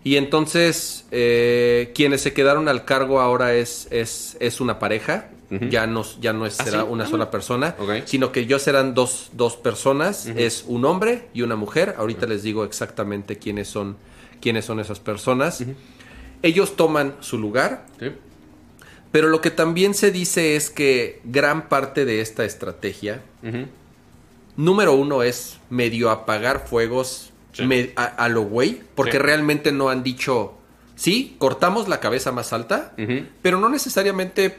Y entonces, eh, quienes se quedaron al cargo ahora es, es, es una pareja. Ya no, ya no es- ¿Ah, será sí? una Ah, sola persona, ok. sino que yo serán dos, dos personas. Es un hombre y una mujer. Ahorita les digo exactamente quiénes son, quiénes son esas personas. Ellos toman su lugar, Sí. pero lo que también se dice es que gran parte de esta estrategia, número uno, es medio apagar fuegos Sí. me- a, a lo güey, porque Sí. realmente no han dicho, sí, cortamos la cabeza más alta, pero no necesariamente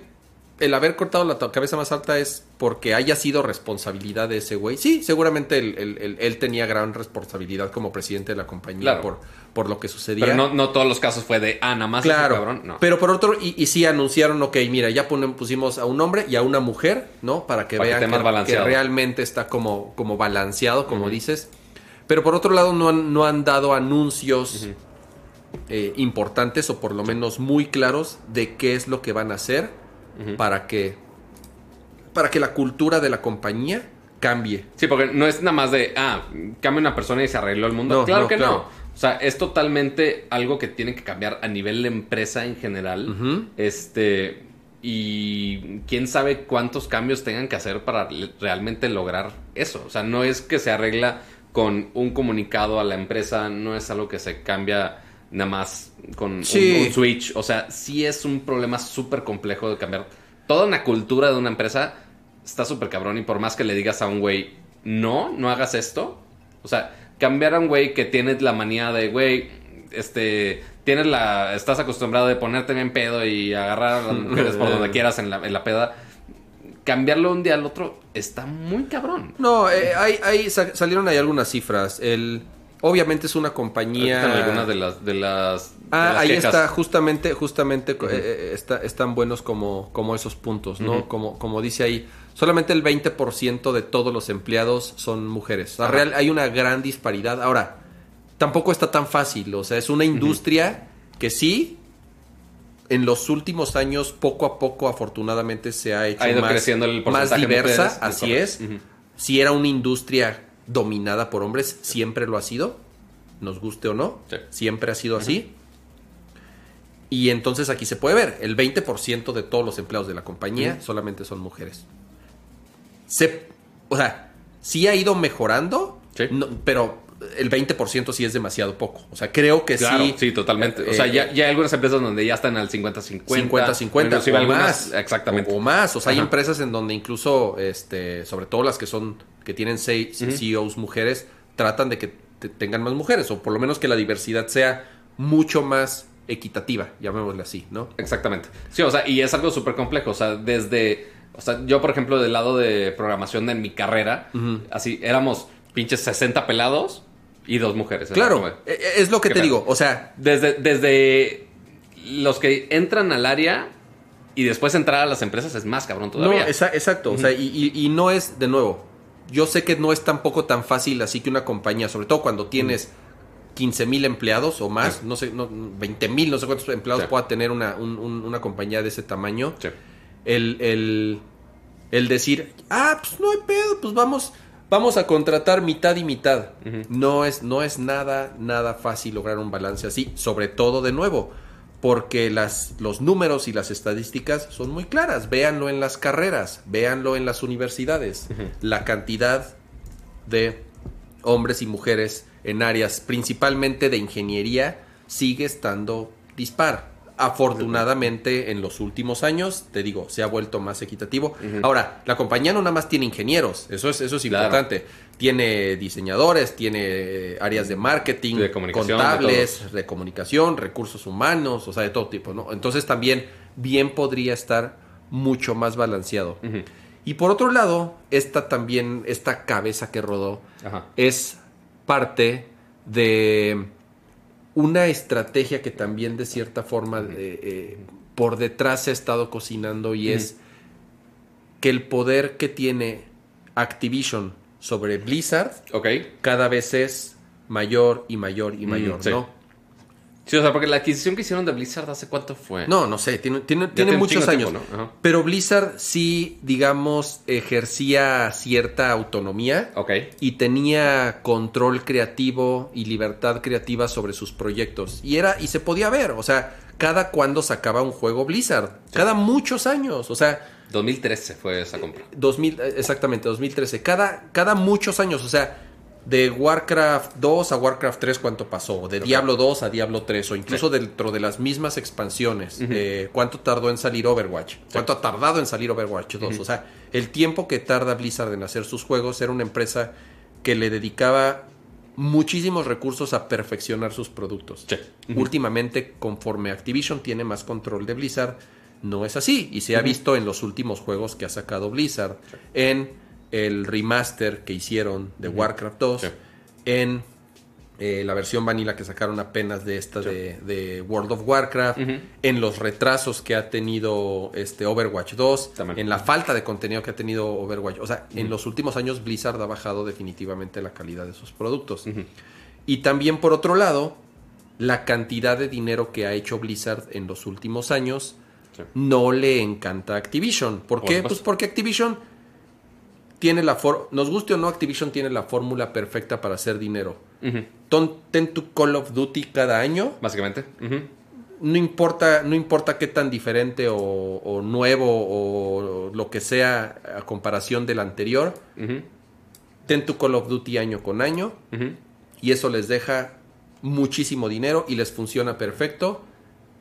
el haber cortado la cabeza más alta es porque haya sido responsabilidad de ese güey. Sí, seguramente él, él- él- él tenía gran responsabilidad como presidente de la compañía Claro. por, por lo que sucedía. Pero no, no todos los casos fue de, ah, nada más ese Claro, cabrón. No. pero por otro, y, y sí anunciaron, ok, mira, ya ponen- pusimos a un hombre y a una mujer, ¿no? Para que Para vean que, que realmente está como, como balanceado, como dices. Pero por otro lado, no han, no han dado anuncios eh, importantes o por lo menos muy claros de qué es lo que van a hacer Para que para que la cultura de la compañía cambie. Sí, porque no es nada más de, ah, cambia una persona y se arregló el mundo. No, claro no, que claro. no. O sea, es totalmente algo que tiene que cambiar a nivel de empresa en general. Este. Y quién sabe cuántos cambios tengan que hacer para realmente lograr eso. O sea, no es que se arregla con un comunicado a la empresa no es algo que se cambia nada más con un- Sí. un, switch. O sea, sí es un problema súper complejo de cambiar. Toda una cultura de una empresa está súper cabrón y por más que le digas a un güey, no, no hagas esto. O sea, cambiar a un güey que tiene la manía de, güey, este, tienes la, estás acostumbrado de ponerte bien pedo y agarrar a las mujeres por donde quieras en la, en la peda. Cambiarlo un día al otro está muy cabrón. No, eh, hay, hay- sa- salieron ahí algunas cifras. El, obviamente es una compañía... están algunas de las, de las, de Ah, las ahí quejas. está, justamente, justamente eh, eh, está- están buenos como, como esos puntos, ¿no? Como, como dice ahí, solamente el 20% de todos los empleados son mujeres. O sea, real, hay una gran disparidad. Ahora, tampoco está tan fácil, o sea, es una industria que sí, en los últimos años, poco a poco, afortunadamente, se ha hecho Ha ido más, creciendo el más de diversa, mujeres, así es. Si era una industria dominada por hombres, siempre lo ha sido, nos guste o no, Sí. siempre ha sido así. Y entonces aquí se puede ver, el 20% de todos los empleados de la compañía solamente son mujeres. Se, o sea, sí ha ido mejorando, no- pero el 20% sí es demasiado poco. O sea, creo que Claro, sí. sí, totalmente. O eh, sea, ya, ya hay algunas empresas donde ya están al 50-50. 50-50 inclusive o algunas- más. Exactamente. O, o más. O sea, hay empresas en donde incluso, este, sobre todo las que son, que tienen seis Ujú. CEOs mujeres, tratan de que te- tengan más mujeres. O por lo menos que la diversidad sea mucho más equitativa, llamémosle así, ¿no? Exactamente. Sí, o sea, y es algo súper complejo. O sea, desde. O sea, yo, por ejemplo, del lado de programación en mi carrera, así éramos pinches 60 pelados y dos mujeres. Claro, e- e- es lo que ¿Qué te digo. O sea, Desde, desde los que entran al área y después entrar a las empresas es más cabrón todavía. No, esa- exacto. O sea, y, y- y no es, de nuevo, yo sé que no es tampoco tan fácil así que una compañía, sobre todo cuando tienes 15 mil empleados o más, Sí. no sé, no, 20 mil, no sé cuántos empleados Sí. pueda tener una, un- un- una compañía de ese tamaño. Sí. El, el, el decir, ah, pues no hay pedo, pues vamos, vamos a contratar mitad y mitad. No, es, no es nada, nada fácil lograr un balance así, sobre todo de nuevo, porque las, los números y las estadísticas son muy claras. Véanlo en las carreras, véanlo en las universidades. La cantidad de hombres y mujeres en áreas principalmente de ingeniería sigue estando dispar. Afortunadamente en los últimos años, te digo, se ha vuelto más equitativo. Ahora, la compañía no nada más tiene ingenieros, eso es, eso es Claro. importante. Tiene diseñadores, tiene áreas de marketing, De contables, de, comunicación, recursos humanos, o sea, de todo tipo, ¿no? Entonces también bien podría estar mucho más balanceado. Y por otro lado, esta también, esta cabeza que rodó, Ajá. es parte de una estrategia que también de cierta forma eh, eh, por detrás se ha estado cocinando y es que el poder que tiene Activision sobre Blizzard cada vez es mayor y mayor y mayor. ¿no? Sí, o sea, porque la adquisición que hicieron de Blizzard hace cuánto fue. No, no sé, tiene, tiene, tiene muchos años. tiempo, ¿no? Ajá. Pero Blizzard sí, digamos, ejercía cierta autonomía. Ok. y tenía control creativo y libertad creativa sobre sus proyectos. Y era, y se podía ver, o sea, cada cuando sacaba un juego Blizzard, cada muchos años, o sea, 2013 fue esa compra. 2000, eh, exactamente, 2013, cada, cada muchos años, o sea, de Warcraft 2 a Warcraft 3 cuánto pasó, de. Diablo 2 a Diablo 3, o incluso dentro de las mismas expansiones, eh, cuánto tardó en salir Overwatch, cuánto ha tardado en salir Overwatch 2, Ujú. o sea, el tiempo que tarda Blizzard en hacer sus juegos era una empresa que le dedicaba muchísimos recursos a perfeccionar sus productos. Sí. Últimamente, conforme Activision tiene más control de Blizzard, no es así. Y se ha visto en los últimos juegos que ha sacado Blizzard, en el remaster que hicieron de. Warcraft 2, Sí. en eh, la versión vanilla que sacaron apenas de esta Sí. de, de World of Warcraft, en los retrasos que ha tenido este Overwatch 2, También. en la falta de contenido que ha tenido Overwatch. O sea, en los últimos años Blizzard ha bajado definitivamente la calidad de sus productos. Y también por otro lado, la cantidad de dinero que ha hecho Blizzard en los últimos años Sí. no le encanta a Activision. ¿Por qué? Pues porque Activision tiene la for nos guste o no, Activision tiene la fórmula perfecta para hacer dinero. Ton- ten tu Call of Duty cada año, Básicamente. No importa, no importa qué tan diferente o, o nuevo o lo que sea a comparación del anterior, Ujú. ten tu Call of Duty año con año y eso les deja muchísimo dinero y les funciona perfecto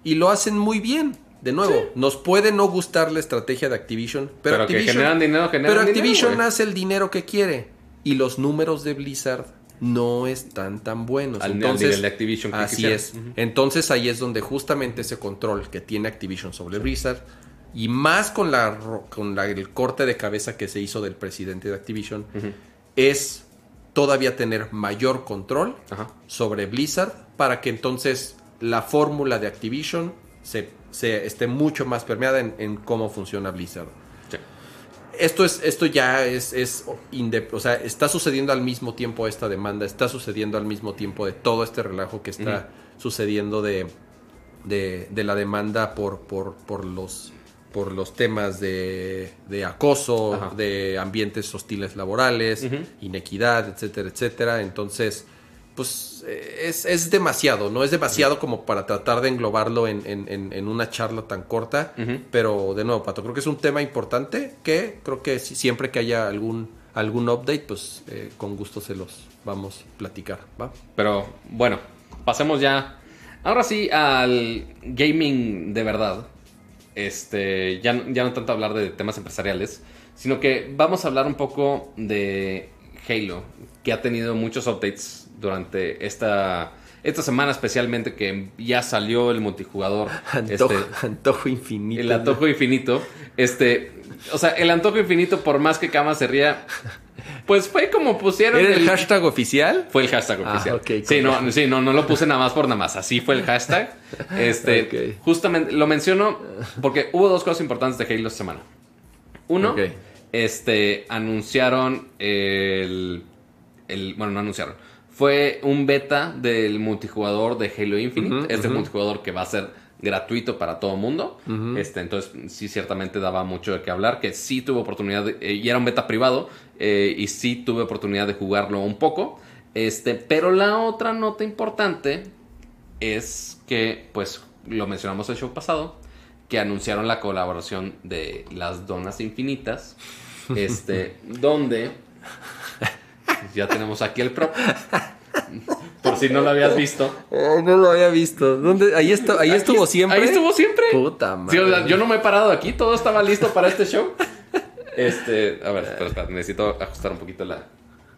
y lo hacen muy bien. De nuevo, nos puede no gustar la estrategia de Activision, pero, Pero que Activision, generan dinero, generan pero dinero, Activision güey. hace el dinero que quiere y los números de Blizzard no están tan buenos. Al- al Entonces, nivel de Activision que así quisiera. es. Entonces ahí es donde justamente ese control que tiene Activision sobre Blizzard y más con la con la- el corte de cabeza que se hizo del presidente de Activision es todavía tener mayor control Ajá. sobre Blizzard para que entonces la fórmula de Activision se, se esté mucho más permeada en, en cómo funciona Blizzard. Sí. Esto es, esto ya es, es o sea, está sucediendo al mismo tiempo esta demanda, está sucediendo al mismo tiempo de todo este relajo que está sucediendo de, de, de la demanda por, por, por los por los temas de, de acoso, Ajá. de ambientes hostiles laborales, inequidad, etcétera, etcétera. Entonces, pues eh, es, es demasiado, ¿no? Es demasiado como para tratar de englobarlo en, en- una charla tan corta. Pero de nuevo, Pato, creo que es un tema importante que creo que si- siempre que haya algún, algún update, pues eh, con gusto se los vamos a platicar, ¿va? Pero bueno, pasemos ya. Ahora sí al gaming de verdad. Este, ya, ya no tanto hablar de temas empresariales, sino que vamos a hablar un poco de Halo, que ha tenido muchos updates durante esta, esta semana, especialmente que ya salió el multijugador. Antojo, este, antojo infinito. el antojo infinito. Este, o sea, el antojo infinito, por más que Kama se ría, pues fue como pusieron. ¿Era el hashtag oficial? Fue el hashtag Ah, oficial. sí, no, sí, no, no lo puse nada más por nada más. Así fue el hashtag. Este, justamente lo menciono porque hubo dos cosas importantes de Halo esta semana. Uno, este, anunciaron el, el, bueno, no anunciaron. Fue un beta del multijugador de Halo Infinite. Ujú, este ujú. multijugador que va a ser gratuito para todo mundo. Este, entonces, sí, ciertamente daba mucho de qué hablar. Que sí tuve oportunidad, de- eh, y era un beta privado, eh, y sí tuve oportunidad de jugarlo un poco. Este, pero la otra nota importante es que, pues, lo mencionamos el show pasado, que anunciaron la colaboración de las donas infinitas. Este, donde ya tenemos aquí el prop. Por si no lo habías visto. no lo había visto. ¿Dónde? Ahí, esto, ahí estuvo Aquí- siempre. Ahí estuvo siempre. Puta Sí, madre. o sea, yo no me he parado aquí, todo estaba listo para este show. Este, a ver, espera, espera, necesito ajustar un poquito la.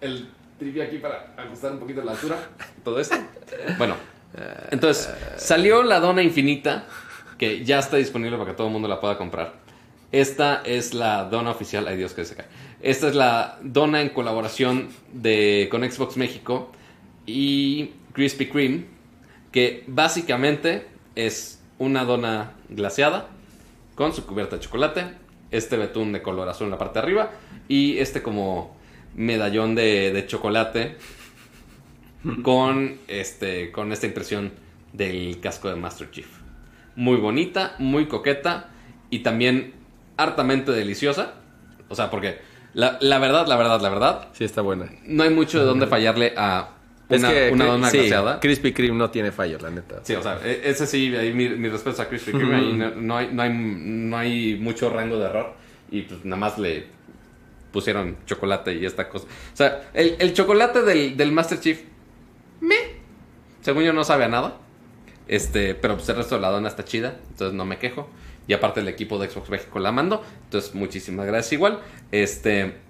El trivia aquí para ajustar un poquito la altura. Todo esto. Bueno, entonces, salió la dona infinita, que ya está disponible para que todo el mundo la pueda comprar. Esta es la dona oficial. Ay, Dios, que se cae. Esta es la dona en colaboración de, con Xbox México y Krispy Kreme, que básicamente es una dona glaseada con su cubierta de chocolate, este betún de color azul en la parte de arriba y este como medallón de, de chocolate con, este, con esta impresión del casco de Master Chief. Muy bonita, muy coqueta y también hartamente deliciosa. O sea, porque la, la verdad, la verdad, la verdad, Sí, está buena. no hay mucho de dónde fallarle a una, es que una dona sí, glaseada. Krispy Kreme no tiene fallo, la neta. Sí, o sea, e- ese sí, ahí mi, mi respeto a Krispy Kreme, ahí no, no hay, no, hay, no hay mucho rango de error y pues nada más le pusieron chocolate y esta cosa. O sea, el, el chocolate del, del Master Chief, me, según yo no sabe a nada, este, pero pues el resto de la dona está chida, entonces no me quejo. Y aparte el equipo de Xbox México la mando, entonces muchísimas gracias igual. Este,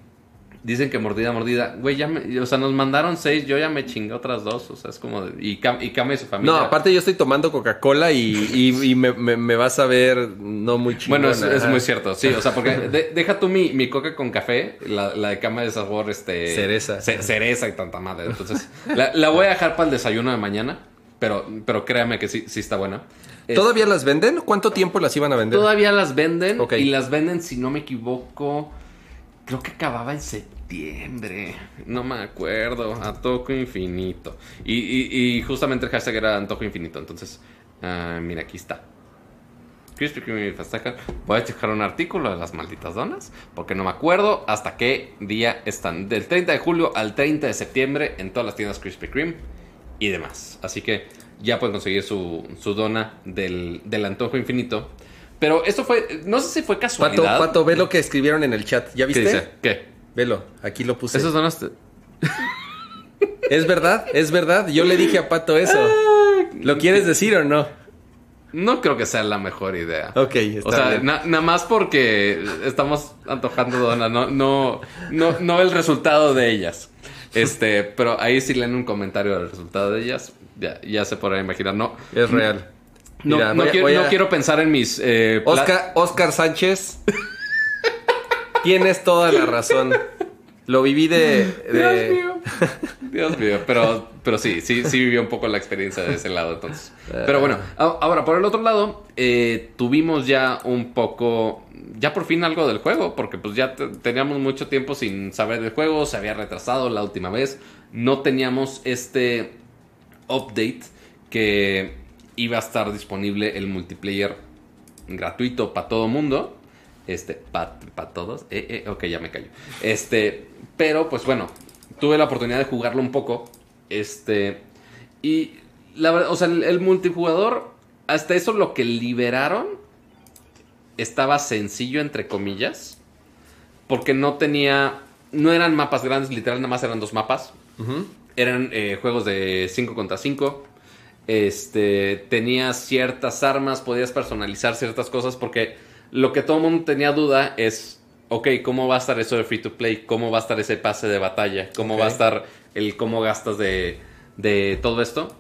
Dicen que mordida, mordida. Güey, ya me, o sea, nos mandaron seis, yo ya me chingué otras dos. O sea, es como de, y, Cam, y Cama y su familia. No, aparte yo estoy tomando Coca-Cola y, y- y me, me- me vas a ver no muy chingona. Bueno, es, muy cierto, sí, o sea, porque de- deja tú mi, mi coca con café, la, la de cama de sabor, este... Cereza. ce- cereza y tanta madre, entonces, la, la voy a dejar para el desayuno de mañana, pero, pero créame que sí, sí está buena. ¿Todavía las venden? ¿Cuánto tiempo las iban a vender? Todavía las venden, y las venden, si no me equivoco, creo que acababa en septiembre, no me acuerdo, Antojo Infinito. Y, y- y justamente el hashtag era Antojo Infinito, entonces, ah, mira, aquí está. Voy a checar un artículo de las malditas donas, porque no me acuerdo hasta qué día están. Del 30 de julio al 30 de septiembre en todas las tiendas Krispy Kreme y demás. Así que ya pueden conseguir su, su dona del, del antojo infinito. Pero esto fue, no sé si fue Pato, casualidad. Pato, ve lo que escribieron en el chat. ¿Ya ¿Qué viste? dice? ¿Qué? Velo, aquí lo puse. Esas donas te- ¿Es verdad? ¿Es verdad? Yo le dije a Pato eso. ¿Lo quieres decir o no? No creo que sea la mejor idea. Ok, está O sea, bien. na- nada más porque estamos antojando donas, no, no, no, no el resultado de ellas. Este, pero ahí sí leen un comentario del resultado de ellas. Ya, ya se podrán imaginar. No, Es real. no, Mira, no voy quiero, voy a- no quiero pensar en mis. eh, Oscar, Oscar Sánchez. Tienes toda la razón. Lo viví de. de- Dios mío. Dios mío. Pero, pero sí, sí, sí vivió un poco la experiencia de ese lado entonces. Pero bueno, ahora por el otro lado, eh, tuvimos ya un poco, ya por fin algo del juego, porque pues ya te- teníamos mucho tiempo sin saber del juego, se había retrasado la última vez, no teníamos este update que iba a estar disponible el multiplayer gratuito para todo mundo. Este, para todos. Eh, eh, ok, ya me callo. Este, pero pues bueno, tuve la oportunidad de jugarlo un poco. Este, y la verdad, o sea, el, multijugador, hasta eso lo que liberaron estaba sencillo, entre comillas, porque no tenía, no eran mapas grandes, literal, nada más eran dos mapas. Ujú. Eran eh, juegos de 5 contra 5. Este, tenías ciertas armas, podías personalizar ciertas cosas porque lo que todo el mundo tenía duda es, ok, ¿cómo va a estar eso de free to play? ¿Cómo va a estar ese pase de batalla? ¿Cómo va a estar el cómo gastas de, de todo esto?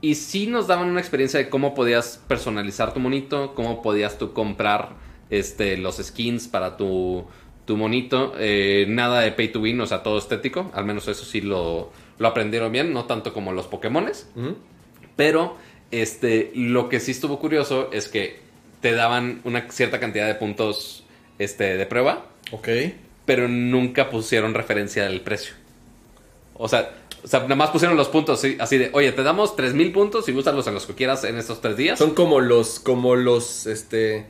Y sí nos daban una experiencia de cómo podías personalizar tu monito, cómo podías tú comprar este, los skins para tu, tu monito. Eh, nada de pay to win, o sea, todo estético. Al menos eso sí lo, lo aprendieron bien, no tanto como los Pokémones. Pero este, lo que sí estuvo curioso es que te daban una cierta cantidad de puntos este, de prueba, Ok. pero nunca pusieron referencia del precio. O sea, o sea, nada más pusieron los puntos sí, así de, oye, te damos 3000 puntos y úsalos en los que quieras en estos tres días. Son como los, como los, este,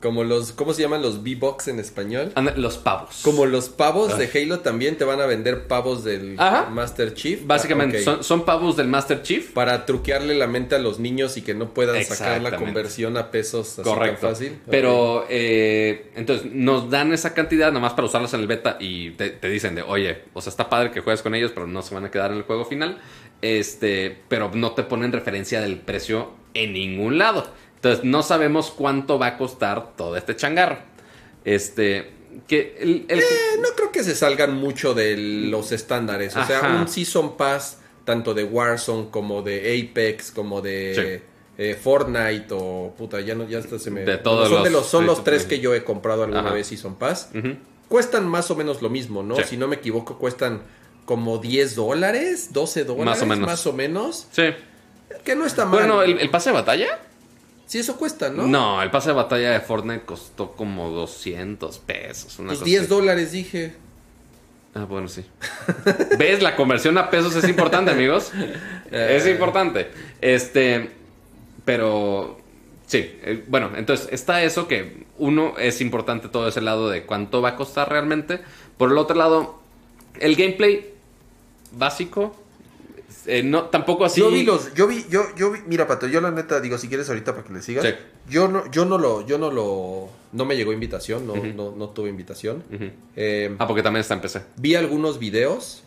como los, ¿cómo se llaman los V-Box en español? Anda, Los pavos. Como los pavos de Halo también te van a vender pavos del Ajá. Master Chief. Básicamente, Ah, son, son pavos del Master Chief. Para truquearle la mente a los niños y que no puedan sacar la conversión a pesos así Correcto. tan fácil. Pero, eh, entonces, nos dan esa cantidad nomás para usarlos en el beta y te, te dicen de, oye, o sea, está padre que juegues con ellos, pero no se van a quedar en el juego final. Este, pero no te ponen referencia del precio en ningún lado. Entonces, no sabemos cuánto va a costar todo este changarro. Este, que el... el- Eh, no creo que se salgan mucho de los estándares. O sea, Ajá. un Season Pass, tanto de Warzone como de Apex, como de Sí. eh, Fortnite o puta, ya no, ya hasta se me. De todos son los de los, son los tres que yo he comprado alguna Ajá. vez Season Pass. Cuestan más o menos lo mismo, ¿no? Sí. Si no me equivoco, cuestan como 10 dólares, 12 dólares. Más o menos. Más o menos. Sí. Que no está mal. Bueno, ¿el, el pase de batalla? Sí, eso cuesta, ¿no? ¿no? el pase de batalla de Fortnite costó como 200 pesos. Una Pues cosa 10 así. dólares dije. Ah, bueno, sí. ¿Ves? La conversión a pesos es importante, amigos. Es Eh. importante. Este, pero sí, eh, bueno, entonces está eso que uno es importante todo ese lado de cuánto va a costar realmente. Por el otro lado, el gameplay básico, eh, no, tampoco así. Yo vi los, yo vi, yo, yo vi, mira Pato, yo la neta digo, si quieres ahorita para que le sigas, Sí. yo no, yo no lo, yo no lo, no me llegó invitación, no, no, no tuve invitación. Eh, Ah, porque también está en PC. vi algunos videos.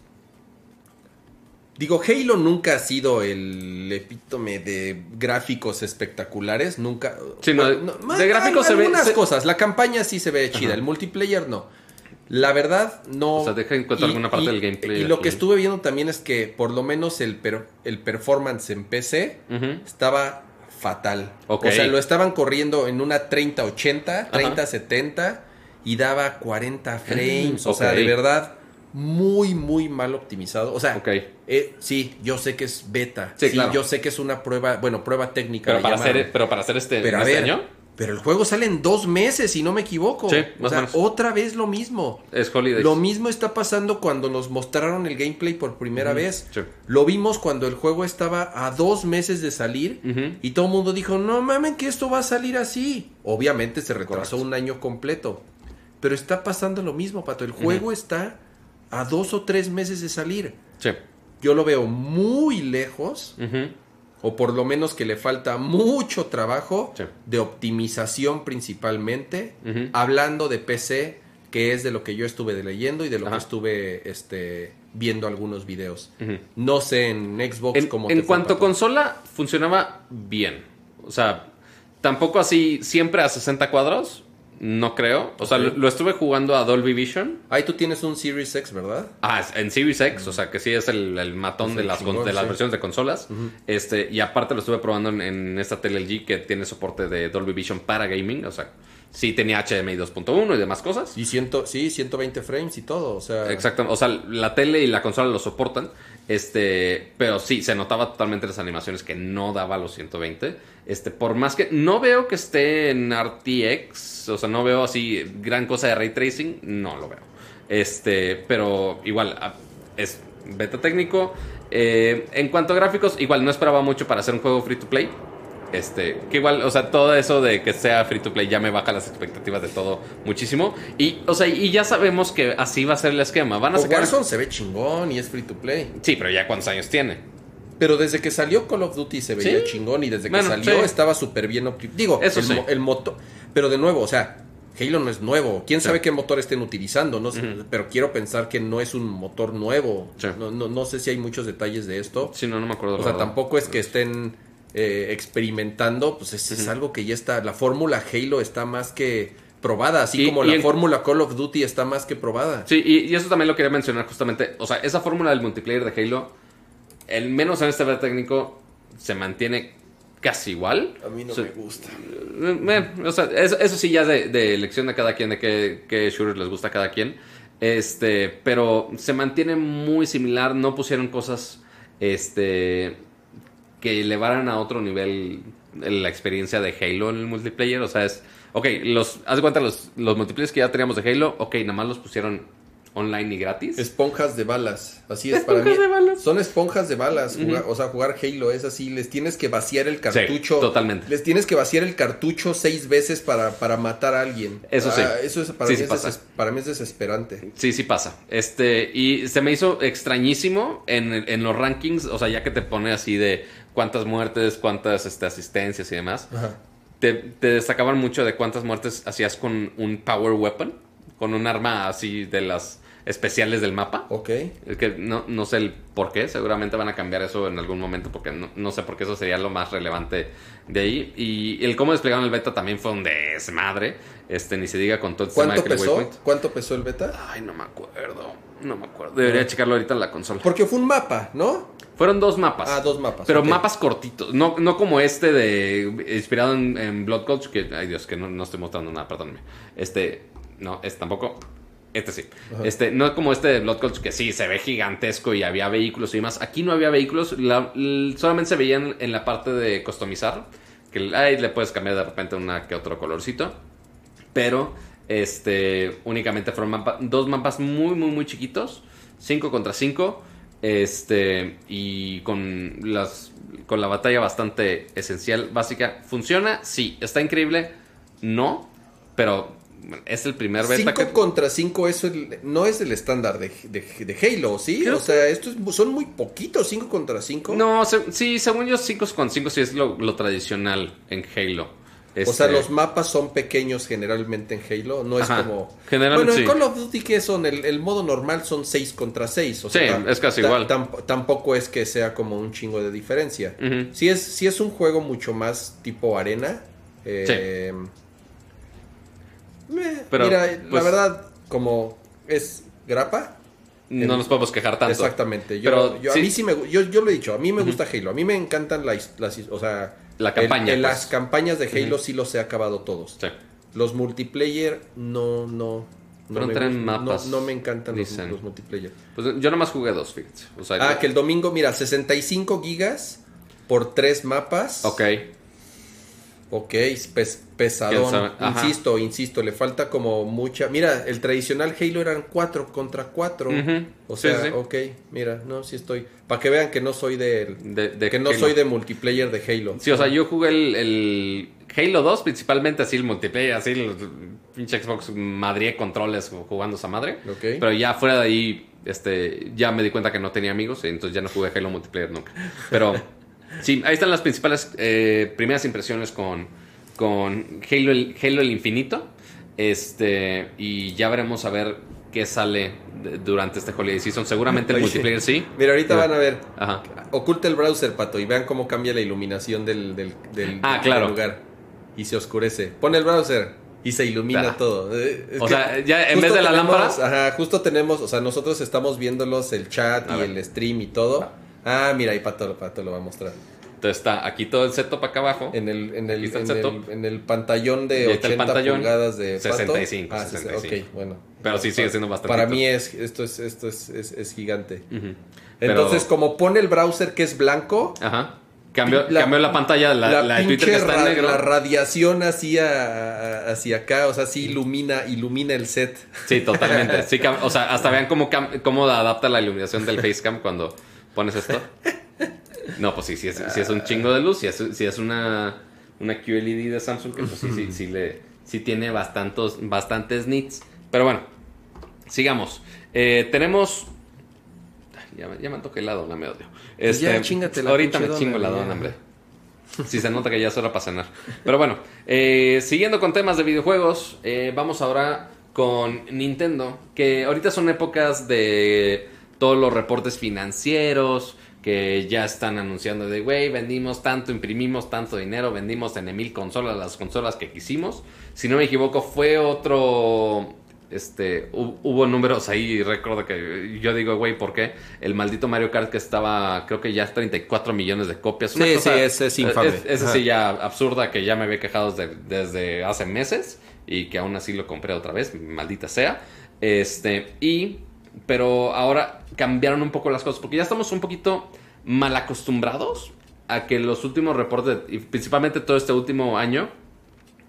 Digo, Halo nunca ha sido el epítome de gráficos espectaculares, nunca. Sí, no, Bueno, de gráficos se ve- algunas se- cosas, la campaña sí se ve chida, Ajá. el multiplayer no. La verdad, no. O sea, deja en cuenta alguna parte del gameplay Y lo aquí. que estuve viendo también es que por lo menos el, per- el performance en PC estaba fatal. Ok. O sea, lo estaban corriendo en una 3080, 3070 y daba 40 frames. O sea, de verdad, muy, muy mal optimizado. O sea, eh, sí, yo sé que es beta. Sí, Sí, claro. yo sé que es una prueba, bueno, prueba técnica. Pero para, hacer, pero para hacer este, Pero este ver, año, pero el juego sale en dos meses, si no me equivoco. Sí, o sea, otra vez lo mismo. es Holidays. Lo mismo está pasando cuando nos mostraron el gameplay por primera vez. sí. Lo vimos cuando el juego estaba a dos meses de salir y todo el mundo dijo, no mamen que esto va a salir así. Obviamente se retrasó Correcto. un año completo. Pero está pasando lo mismo, Pato. El juego está a dos o tres meses de salir. Sí. Yo lo veo muy lejos. O por lo menos que le falta mucho trabajo Sí. de optimización principalmente, hablando de PC, que es de lo que yo estuve leyendo y de lo Ajá. que estuve este, viendo algunos videos. No sé en Xbox En, cómo en te cuanto a consola, funcionaba bien. O sea, tampoco así siempre a 60 cuadros, no creo. O sea, lo, lo estuve jugando a Dolby Vision. Ahí tú tienes un Series X, ¿verdad? Ah, en Series X, o sea que sí es el, el matón Es de el las, chingón, de las sí. versiones de consolas. este Y aparte lo estuve probando en, en esta tele LG que tiene soporte de Dolby Vision para gaming. O sea, sí tenía HDMI 2.1 y demás cosas. Y ciento, sí, 120 frames y todo, o sea... Exactamente, o sea, la tele y la consola lo soportan, este, pero sí, se notaba totalmente las animaciones que no daba los 120. Este, por más que no veo que esté en RTX, o sea, no veo así gran cosa de ray tracing, no lo veo. Este, pero igual es beta técnico. Eh, en cuanto a gráficos, igual no esperaba mucho para hacer un juego free to play. Este, que igual, o sea, todo eso de que sea free to play ya me baja las expectativas de todo muchísimo. Y, o sea, y ya sabemos que así va a ser el esquema. Van a O sacar. Warzone se ve chingón y es free to play. Sí, pero ya cuántos años tiene. Pero desde que salió Call of Duty se veía Sí. chingón y desde que Bueno, salió sí. estaba súper bien optimizado. Digo, Eso el, sí. mo- el motor. Pero de nuevo, o sea, Halo no es nuevo. ¿Quién sabe qué motor estén utilizando? No sé, Pero quiero pensar que no es un motor nuevo. No, no, no sé si hay muchos detalles de esto. Sí, no, no me acuerdo. O sea, verdad. tampoco es que estén eh, experimentando, pues es, es algo que ya está, la fórmula Halo está más que probada, así Y- como y la en- fórmula Call of Duty está más que probada. Sí, y, y eso también lo quería mencionar justamente. O sea, esa fórmula del multiplayer de Halo, el menos en este beta técnico, se mantiene casi igual. A mí no O sea, me gusta. Eh, o sea, eso, eso sí ya es de, de elección de cada quien, de qué, qué shooters les gusta a cada quien. Este, pero se mantiene muy similar, no pusieron cosas este que elevaran a otro nivel la experiencia de Halo en el multiplayer. O sea, es. Ok, los, haz de cuenta los, los multiplayers que ya teníamos de Halo, ok, nada más los pusieron online y gratis. Esponjas de balas, así es para mí. Esponjas de balas. Son esponjas de balas, jugar- o sea, jugar Halo es así, les tienes que vaciar el cartucho. totalmente. Les tienes que vaciar el cartucho seis veces para, para matar a alguien. Eso sí. Ah, eso es, para, Sí, mí sí es pasa. para mí es desesperante. Sí, sí pasa. Este, y se me hizo extrañísimo en, en los rankings, o sea, ya que te pone así de cuántas muertes, cuántas este, asistencias y demás, Ajá. te, te destacaban mucho de cuántas muertes hacías con un power weapon, con un arma así de las especiales del mapa. Ok. Es que no, no sé el por qué, seguramente van a cambiar eso en algún momento porque no, no sé por qué eso sería lo más relevante de ahí. Y el cómo desplegaron el beta también fue un desmadre, este, ni se diga con todo el ¿Cuánto de Killer pesó? ¿Cuánto pesó el beta? Ay, no me acuerdo. No me acuerdo. Debería checarlo ahorita en la consola. Porque fue un mapa, ¿no? Fueron dos mapas. Ah, dos mapas. Pero mapas cortitos. No, no como este de. Inspirado en, en Blood Coach. Que. Ay, Dios, que no, no estoy mostrando nada, perdónenme. Este. No, este tampoco. Este sí. Ajá. Este, no como este de Blood Coach, que sí, se ve gigantesco y había vehículos y demás. Aquí no había vehículos. la- solamente se veían en la parte de customizar. Que ahí le puedes cambiar de repente una que otro colorcito. Pero este únicamente fueron mapa- dos mapas muy, muy, muy chiquitos. 5 contra 5. Este. Y con las. Con la batalla bastante esencial, básica. ¿Funciona? Sí. ¿Está increíble? No. Pero es el primer beta 5 que. contra 5 eso el- no es el estándar de, de, de Halo, ¿sí? Creo o sea, estos son muy poquitos, 5 contra 5. No, se- sí, según yo, 5 con 5 sí es lo, lo tradicional en Halo. O sea, Este, los mapas son pequeños generalmente en Halo, no es como... Generalmente bueno, en sí. Call of Duty, ¿qué son? El, el modo normal son 6 contra 6. O Sí, sea, es casi igual. tam- tampoco es que sea como un chingo de diferencia. Sí, es, sí es un juego mucho más tipo arena. eh, Pero, mira, la pues- verdad, como es grapa, No nos podemos quejar tanto. Exactamente. Yo, Pero yo- sí. a mí sí me yo, yo lo he dicho, a mí me gusta Halo. A mí me encantan las, las o sea, La campaña, en pues. las campañas de Halo sí los he acabado todos. Sí. Los multiplayer no no no me, mapas, no, no me encantan los, los multiplayer. Pues yo nomás jugué dos, fíjate. O sea, Ah, que el domingo, mira, 65 gigas por tres mapas. Ok. Ok, pes- pesadón. Insisto, insisto, le falta como mucha. Mira, el tradicional Halo eran 4 contra 4. Ujú. O sea, sí. ok, mira, no, sí estoy. Para que vean que no soy de, De- de que no Halo. soy de multiplayer de Halo. Sí, o sea, yo jugué el, el Halo 2 principalmente así el multiplayer, así el pinche Xbox madrié controles jugando esa madre. Ok. Pero ya fuera de ahí, este, ya me di cuenta que no tenía amigos, y entonces ya no jugué Halo multiplayer nunca. Pero sí, ahí están las principales eh, primeras impresiones con, con Halo, el, Halo el Infinito. Este, y ya veremos a ver qué sale durante este Holiday Season. Seguramente el Oye. multiplayer sí. Mira, ahorita van a ver. Ajá. Oculta el browser, pato, y vean cómo cambia la iluminación del, del, del- Ah, del claro. lugar. Y se oscurece. Pon el browser y se ilumina Ah. todo. Eh, es O sea, ya en vez de la lámpara. Ajá, justo tenemos, o sea, nosotros estamos viéndolos, el chat A y ver. el stream y todo. Ah, mira, ahí pato, pato lo va a mostrar. Entonces está aquí todo el setup acá abajo. En el, en el, en el, en el pantallón de ahí está el 80 pantallón. pulgadas de pato. 65, Ah, sí, sí, 65. ok, bueno. Pero sí sigue siendo bastante. Para mí es, esto es, esto es, es, es gigante. Entonces, como pone el browser que es blanco, Ajá. Cambió La- cambió la pantalla, la, la, la de Twitter que está en negro. la radiación hacia, hacia acá, o sea, sí ilumina, ilumina el set. Sí, totalmente. Sí, o sea, hasta vean cómo, cómo adapta la iluminación del facecam cuando pones esto. No, pues sí, sí es, sí es un chingo de luz. Si es, sí es una, una QLED de Samsung, que pues sí, sí, sí, le, sí tiene bastantes, bastantes nits. Pero bueno, sigamos. Eh, tenemos... Ya, me- ya me antoqué helado, no me odio. Este, ya, chíngate la ahorita me chingo dona, hombre. Sí, se nota que ya es hora para cenar. Pero bueno, eh, siguiendo con temas de videojuegos, eh, vamos ahora con Nintendo, que ahorita son épocas de todos los reportes financieros, que ya están anunciando de, güey, vendimos tanto, imprimimos tanto dinero, vendimos en mil consolas, las consolas que quisimos. Si no me equivoco, fue otro... Este, hu- hubo números ahí, recuerdo que yo digo, güey, ¿por qué? El maldito Mario Kart que estaba, creo que ya 34 millones de copias. Una Sí, cosa- sí, es- es infame. es- sí ya absurda que ya me había quejado desde, desde hace meses y que aún así lo compré otra vez, maldita sea. Este, y, pero ahora cambiaron un poco las cosas porque ya estamos un poquito mal acostumbrados a que los últimos reportes, y principalmente todo este último año,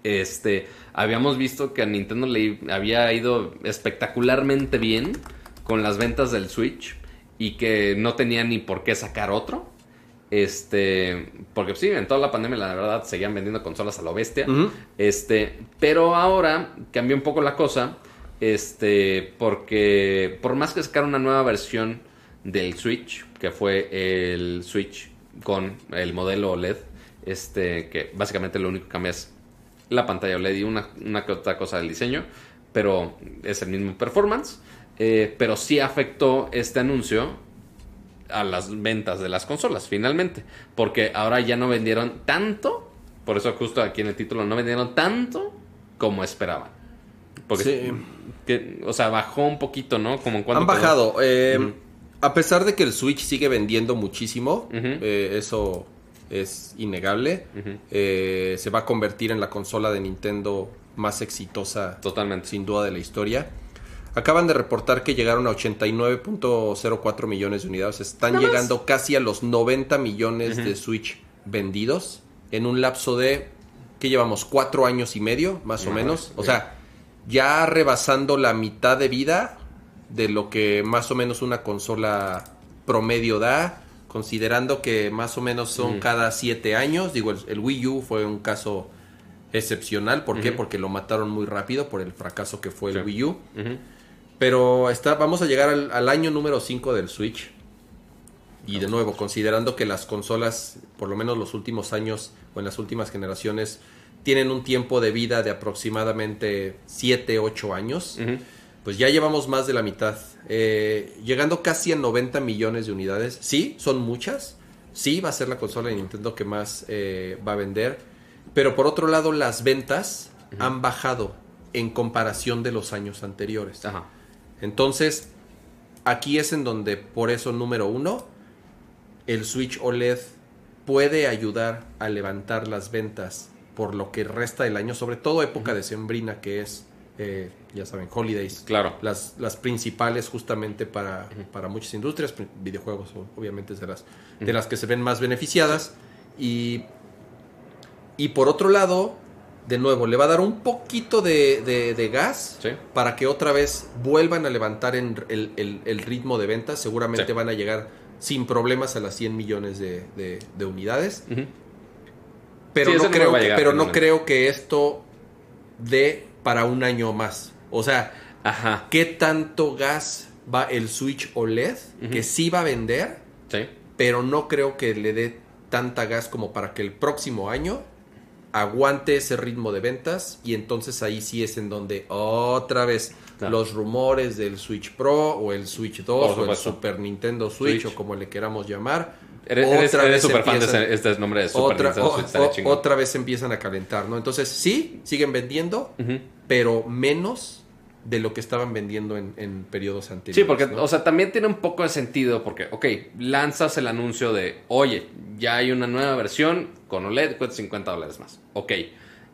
este, habíamos visto que a Nintendo le había ido espectacularmente bien con las ventas del Switch y que no tenía ni por qué sacar otro. Este, porque sí, en toda la pandemia la verdad seguían vendiendo consolas a lo bestia. Este, pero ahora cambió un poco la cosa, este, porque por más que sacaron una nueva versión del Switch, que fue el Switch con el modelo OLED, este, que básicamente lo único que cambia es la pantalla OLED y una, una otra cosa del diseño, pero es el mismo performance. eh, pero sí afectó este anuncio a las ventas de las consolas, finalmente. Porque ahora ya no vendieron tanto, por eso justo aquí en el título, no vendieron tanto como esperaban. Porque, Sí. que, o sea, bajó un poquito, ¿no? Como en cuanto Han bajado. eh. A pesar de que el Switch sigue vendiendo muchísimo, eh, eso es innegable. Eh, se va a convertir en la consola de Nintendo más exitosa Totalmente. sin duda de la historia. Acaban de reportar que llegaron a 89.04 millones de unidades. Están más. llegando casi a los 90 millones de Switch vendidos en un lapso de, ¿qué llevamos? Cuatro años y medio, más o menos. O sea, ya rebasando la mitad de vida de lo que más o menos una consola promedio da, considerando que más o menos son cada siete años. Digo, el, el Wii U fue un caso excepcional. ¿Por qué? Porque lo mataron muy rápido por el fracaso que fue el. Wii U. Pero está, vamos a llegar al, al año número 5 del Switch. Y de nuevo, considerando que las consolas, por lo menos los últimos años o en las últimas generaciones, tienen un tiempo de vida de aproximadamente 7, 8 años, pues ya llevamos más de la mitad. Eh, llegando casi a 90 millones de unidades. Sí, son muchas. Sí, va a ser la consola de Nintendo que más eh, va a vender. Pero por otro lado, las ventas han bajado en comparación de los años anteriores. Ajá. Entonces, aquí es en donde, por eso, número uno, el Switch OLED puede ayudar a levantar las ventas por lo que resta del año, sobre todo época decembrina, que es, eh, ya saben, holidays. Claro. Las, las principales justamente para, para muchas industrias, videojuegos obviamente es de las, de las que se ven más beneficiadas. Y, y por otro lado, de nuevo, le va a dar un poquito de, de- de gas Sí. para que otra vez vuelvan a levantar en el, el- el ritmo de ventas. Seguramente Sí. van a llegar sin problemas a las 100 millones de, de- de unidades. Ujú. Pero, Sí, no, creo llegar, pero no creo que esto dé para un año más. O sea, Ajá. ¿qué tanto gas va el Switch OLED? Que sí va a vender, Sí. pero no creo que le dé tanta gas como para que el próximo año aguante ese ritmo de ventas y entonces ahí sí es en donde otra vez Claro. los rumores del Switch Pro o el Switch 2 Por o el. Super Nintendo Switch, Switch. o como le queramos llamar. Eres, fan de este nombre de Super otra, Nintendo o- o- otra vez empiezan a calentar, ¿no? Entonces, sí, siguen vendiendo, pero menos de lo que estaban vendiendo en, en periodos anteriores. Sí, porque, ¿no? o sea, también tiene un poco de sentido porque, ok, lanzas el anuncio de, oye, ya hay una nueva versión con OLED, cuesta 50 dólares más. Ok,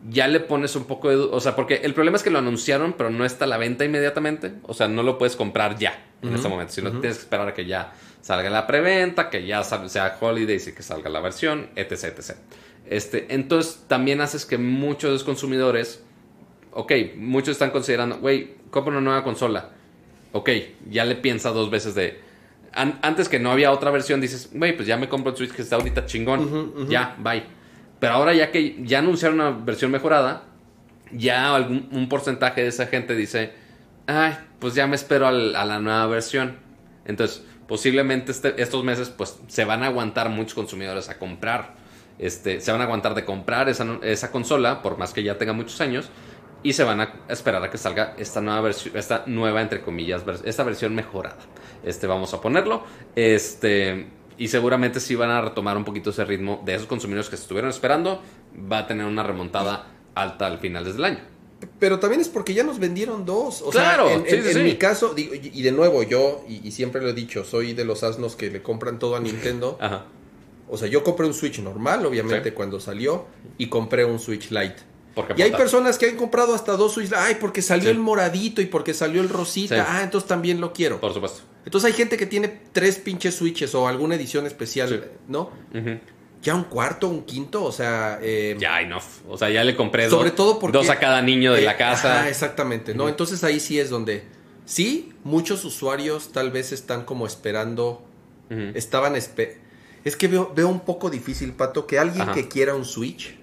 ya le pones un poco de... O sea, porque el problema es que lo anunciaron, pero no está a la venta inmediatamente. O sea, no lo puedes comprar ya, en este momento, sino ujú. tienes que esperar a que ya salga la preventa, que ya sea Holidays y que salga la versión, etc, etc. Este, entonces, también haces que muchos de los consumidores ok, muchos están considerando, güey, compra una nueva consola. Ok, ya le piensa dos veces de... an- antes que no había otra versión, dices, güey, pues ya me compro el Switch que está ahorita chingón. Ya, bye. Pero ahora ya que ya anunciaron una versión mejorada, ya algún, un porcentaje de esa gente dice, ay, pues ya me espero al- a la nueva versión. Entonces, posiblemente este- estos meses, pues se van a aguantar muchos consumidores a comprar. Este, se van a aguantar de comprar esa, consola, por más que ya tenga muchos años, y se van a esperar a que salga esta nueva versión, esta nueva, entre comillas, esta versión mejorada. Este, vamos a ponerlo. Este, y seguramente sí van a retomar un poquito ese ritmo de esos consumidores que se estuvieron esperando. Va a tener una remontada alta al final del año. Pero también es porque ya nos vendieron dos. O Claro, sea, en, sí, en- sí, en sí. mi caso, digo, y de nuevo, yo, y, y siempre lo he dicho, soy de los asnos que le compran todo a Nintendo. Ajá. O sea, yo compré un Switch normal, obviamente, Sí. cuando salió, y compré un Switch Lite. Porque Y hay personas que han comprado hasta dos Switch. Ay, porque salió el moradito y porque salió el rosita. Ah, entonces también lo quiero. Por supuesto. Entonces hay gente que tiene tres pinches Switches o alguna edición especial. ¿no? Ujú. Ya un cuarto, un quinto, o sea... eh, Ya, enough. O sea, ya le compré Sobre dos, todo porque... dos a cada niño de eh, la casa. ajá, exactamente, ¿no? Entonces ahí sí es donde... Sí, muchos usuarios tal vez están como esperando... Estaban... espe- es que veo, veo un poco difícil, Pato, que alguien Ajá. que quiera un Switch,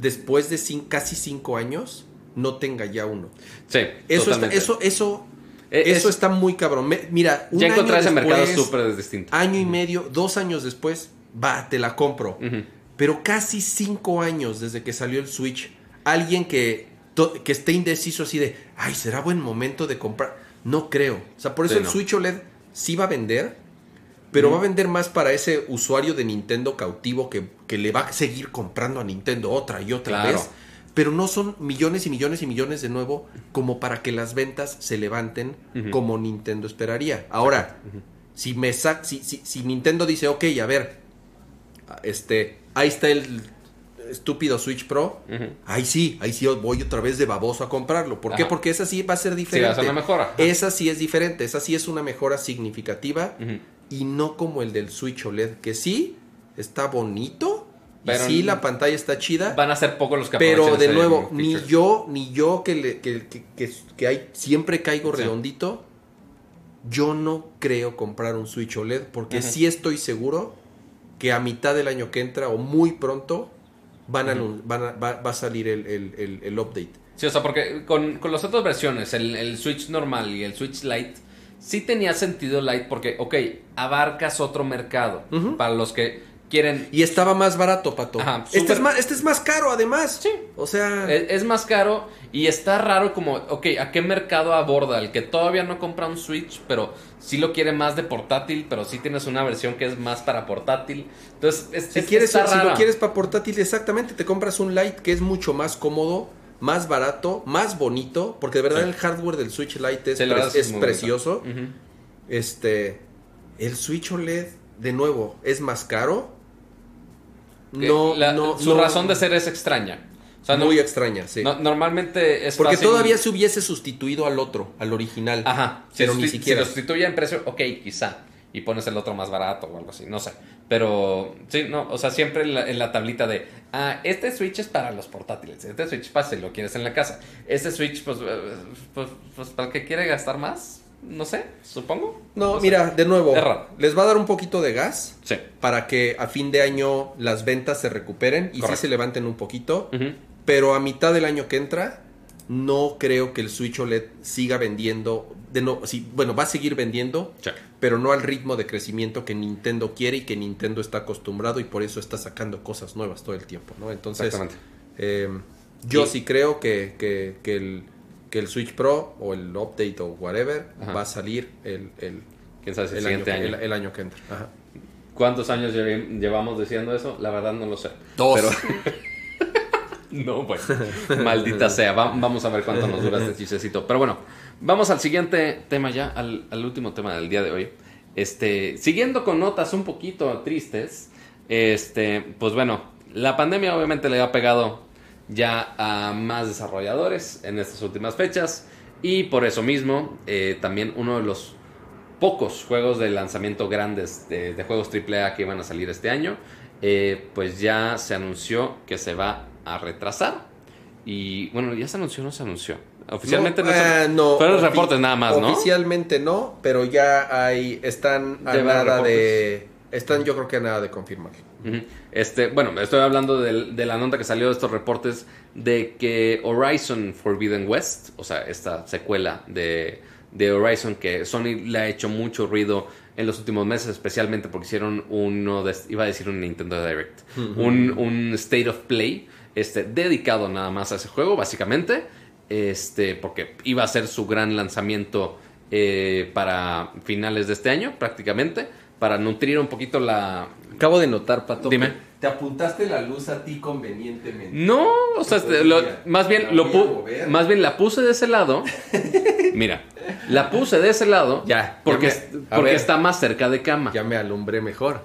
después de cin- casi cinco años, no tenga ya uno. Sí, Eso, está, eso, eso, Eh, eso es- está muy cabrón. Me- mira, un ya año encontrar ese mercado súper distinto. Año y medio, dos años después, va, te la compro. Pero casi cinco años desde que salió el Switch, alguien que, que esté indeciso así de, ay, ¿será buen momento de comprar? No creo. O sea, por eso Sí, el no. Switch OLED sí va a vender, pero va a vender más para ese usuario de Nintendo cautivo que, que le va a seguir comprando a Nintendo otra y otra Claro. vez. Pero no son millones y millones y millones de nuevo como para que las ventas se levanten como Nintendo esperaría. Ahora, si me si, si, si Nintendo dice, ok, a ver, este, ahí está el estúpido Switch Pro, ahí sí, ahí sí voy otra vez de baboso a comprarlo. ¿Por qué? Porque esa sí va a ser Sí, diferente. va a ser una mejora. Esa sí es diferente, esa sí es una mejora significativa y no como el del Switch OLED, que sí está bonito, y Pero sí la pantalla está chida, Van a ser pocos los que pero de nuevo, ni yo, ni yo que, le- que, que, que- que hay, siempre caigo Sí. redondito, yo no creo comprar un Switch OLED porque sí estoy seguro que a mitad del año que entra o muy pronto van a, van a- va, va a salir el, el- el- el update. Sí, o sea, porque con, con las otras versiones, el, el Switch normal y el Switch Lite, sí tenía sentido Lite porque, ok, abarcas otro mercado. Para los que quieren... Y estaba más barato, Pato. Ajá, este, es más, este es más caro además. Sí. O sea... Es, es más caro y está raro como, ok, ¿a qué mercado aborda? El que todavía no compra un Switch, pero sí lo quiere más de portátil, pero sí tienes una versión que es más para portátil. Entonces, es, Si, es- quieres, está si lo quieres para portátil, exactamente, te compras un Lite que es mucho más cómodo, más barato, más bonito, porque de verdad Sí. el hardware del Switch Lite es, pre- es precioso. Este, el Switch OLED, de nuevo, es más caro. No, la- no, su no- razón de ser es extraña. O sea, no- muy extraña, sí. no- normalmente es porque fácil- todavía se hubiese sustituido al otro, al original. Ajá, si, pero ni si siquiera. lo sustituye en precio, ok, quizá. Y pones el otro más barato o algo así, no sé. Pero, sí, no, o sea, siempre en la, en la tablita de, ah, este Switch es para los portátiles, este Switch para si lo quieres en la casa. Este Switch, pues, eh, pues, pues para el que quiere gastar más, no sé, supongo. No, mira, de nuevo, les va a dar un poquito de gas Sí. para que a fin de año las ventas se recuperen y sí se levanten un poquito. Pero a mitad del año que entra, no creo que el Switch OLED siga vendiendo. De no, sí, bueno, va a seguir vendiendo, Sí. pero no al ritmo de crecimiento que Nintendo quiere y que Nintendo está acostumbrado y por eso está sacando cosas nuevas todo el tiempo, ¿no? Entonces. Eh, yo Sí. sí, creo que, que- que el, que el Switch Pro o el update o whatever Ajá. va a salir el, el, Quién sabe si el, año. año, El, el año que entra. Ajá. ¿Cuántos años llevamos diciendo eso? La verdad no lo sé. Dos. Pero- no, bueno. Maldita sea. Va- vamos a ver cuánto nos dura este chisecito. Pero bueno, vamos al siguiente tema ya, al, al último tema del día de hoy. Este, siguiendo con notas un poquito tristes, este, pues bueno, la pandemia obviamente le ha pegado ya a más desarrolladores en estas últimas fechas y por eso mismo eh, también uno de los pocos juegos de lanzamiento grandes de, de juegos AAA que iban a salir este año, eh, pues ya se anunció que se va a retrasar. Y bueno, ya se anunció no se anunció. Oficialmente no, se- eh, no, Fueron reportes nada más, ¿no? Oficialmente no, pero ya hay, están a de, están yo creo que a nada de confirmar. Este, bueno, estoy hablando de, la nota que salió de estos reportes de que Horizon Forbidden West, o sea, esta secuela de, de Horizon que Sony le ha hecho mucho ruido en los últimos meses, especialmente porque hicieron uno, de, iba a decir un Nintendo Direct, un, un State of Play, este, dedicado nada más a ese juego, básicamente, este, porque iba a ser su gran lanzamiento eh, para finales de este año, prácticamente, para nutrir un poquito la, Acabo de notar, Pato. Dime. Te apuntaste la luz a ti convenientemente. No, o sea, este, lo- más bien la lo pu- más bien la puse de ese lado. Mira, la puse de ese lado Ya, porque, ya me- porque ver. está más cerca de cama. Ya me alumbré mejor.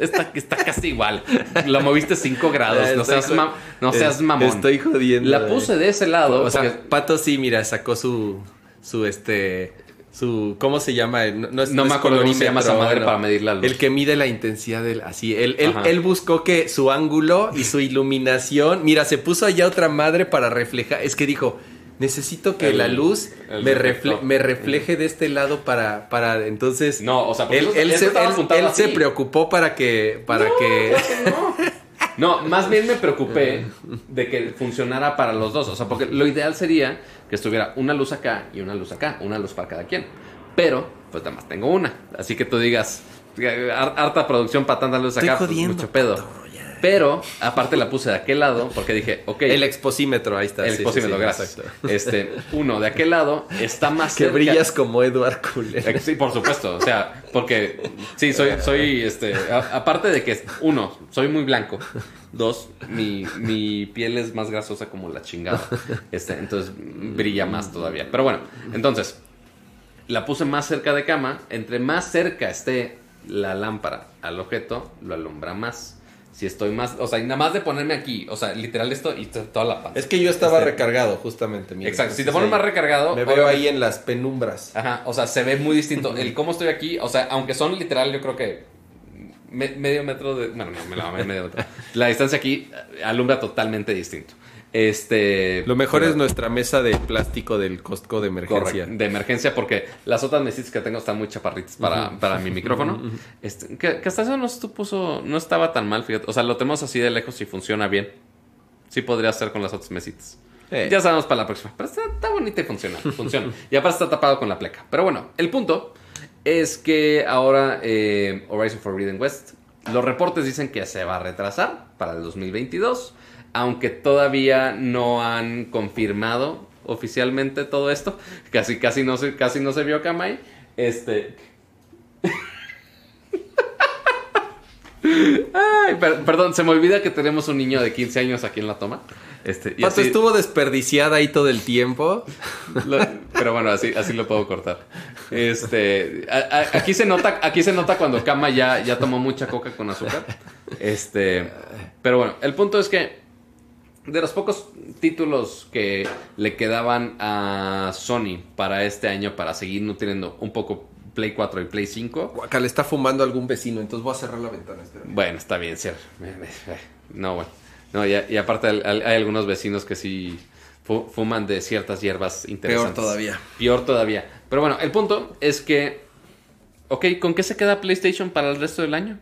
Está, está casi igual. Lo moviste 5 grados. No Estoy seas, ma- no seas mamón. Estoy jodiendo. La puse de ese lado. O sea, porque- Pato sí, mira, sacó su, su este, su, ¿cómo se llama? No, no es- No no me acuerdo cómo se llama esa madre bueno, para medir la luz. El que mide la intensidad del, así, él, él, él buscó que su ángulo y su iluminación, mira, se puso allá otra madre para reflejar, es que dijo, necesito que El- la luz me, refle- me refleje de este lado para, para, entonces, No, o sea, él, él se, él- se preocupó para que, para que, No, más bien me preocupé de que funcionara para los dos. O sea, porque lo ideal sería que estuviera una luz acá y una luz acá, una luz para cada quien. Pero, pues nada más tengo una. Así que tú digas, "Har- harta producción para tanta luz Estoy acá, pues, mucho pedo. Pato. Pero, aparte la puse de aquel lado porque dije, ok. el exposímetro, ahí está. el sí, sí, exposímetro, sí, gracias. exacto. Este, uno de aquel lado está más Que cerca- brillas como Edward Cullen. Eh, Sí, por supuesto. O sea, porque sí, soy, soy, este, a- aparte de que, uno, soy muy blanco. Dos, mi, mi piel es más grasosa como la chingada. Este, entonces brilla más todavía. Pero bueno, entonces, la puse más cerca de cama. Entre más cerca esté la lámpara al objeto, lo alumbra más. Si estoy más, o sea, nada más de ponerme aquí, o sea, literal esto y to- toda la pantalla. Es que yo estaba Este- recargado, justamente. mira. Exacto, si te pones más recargado, Me veo ahí en las penumbras. Ajá, o sea, se ve muy distinto. El cómo estoy aquí, o sea, aunque son literal, yo creo que me- medio metro de. Bueno, no, me la medio metro. La distancia aquí alumbra totalmente distinto. Este. Lo mejor pero- es nuestra mesa de plástico del Costco de emergencia. De emergencia, porque las otras mesitas que tengo están muy chaparritas para, para mi micrófono. Este, que, que hasta eso no, puso, no estaba tan mal, fíjate. O sea, lo tenemos así de lejos y funciona bien. Sí podría ser con las otras mesitas. Eh. Ya sabemos para la próxima. Pero está, está bonita y funciona. Funciona. y aparte está tapado con la pleca. Pero bueno, el punto es que ahora eh, Horizon Forbidden West, los reportes dicen que se va a retrasar para el 2022. Aunque todavía no han confirmado oficialmente todo esto. Casi, casi, no, se, casi no se vio Kamai. Este. Ay, per- perdón, se me olvida que tenemos un niño de 15 años aquí en la toma. Este, y Pato así- estuvo desperdiciada ahí todo el tiempo. lo- pero bueno, así, así lo puedo cortar. Este, a- a- aquí se nota, aquí se nota cuando Kama ya, ya tomó mucha coca con azúcar. Este, pero bueno, el punto es que de los pocos títulos que le quedaban a Sony para este año para seguir nutriendo un poco Play 4 y Play 5, Acá le está fumando algún vecino, entonces voy a cerrar la ventana. bueno, está bien, cierto. No, bueno. No, y, y aparte hay, hay algunos vecinos que sí fu- fuman de ciertas hierbas interesantes. todavía. Peor todavía. Pero bueno, el punto es que... Ok, ¿con qué se queda PlayStation para el resto del año?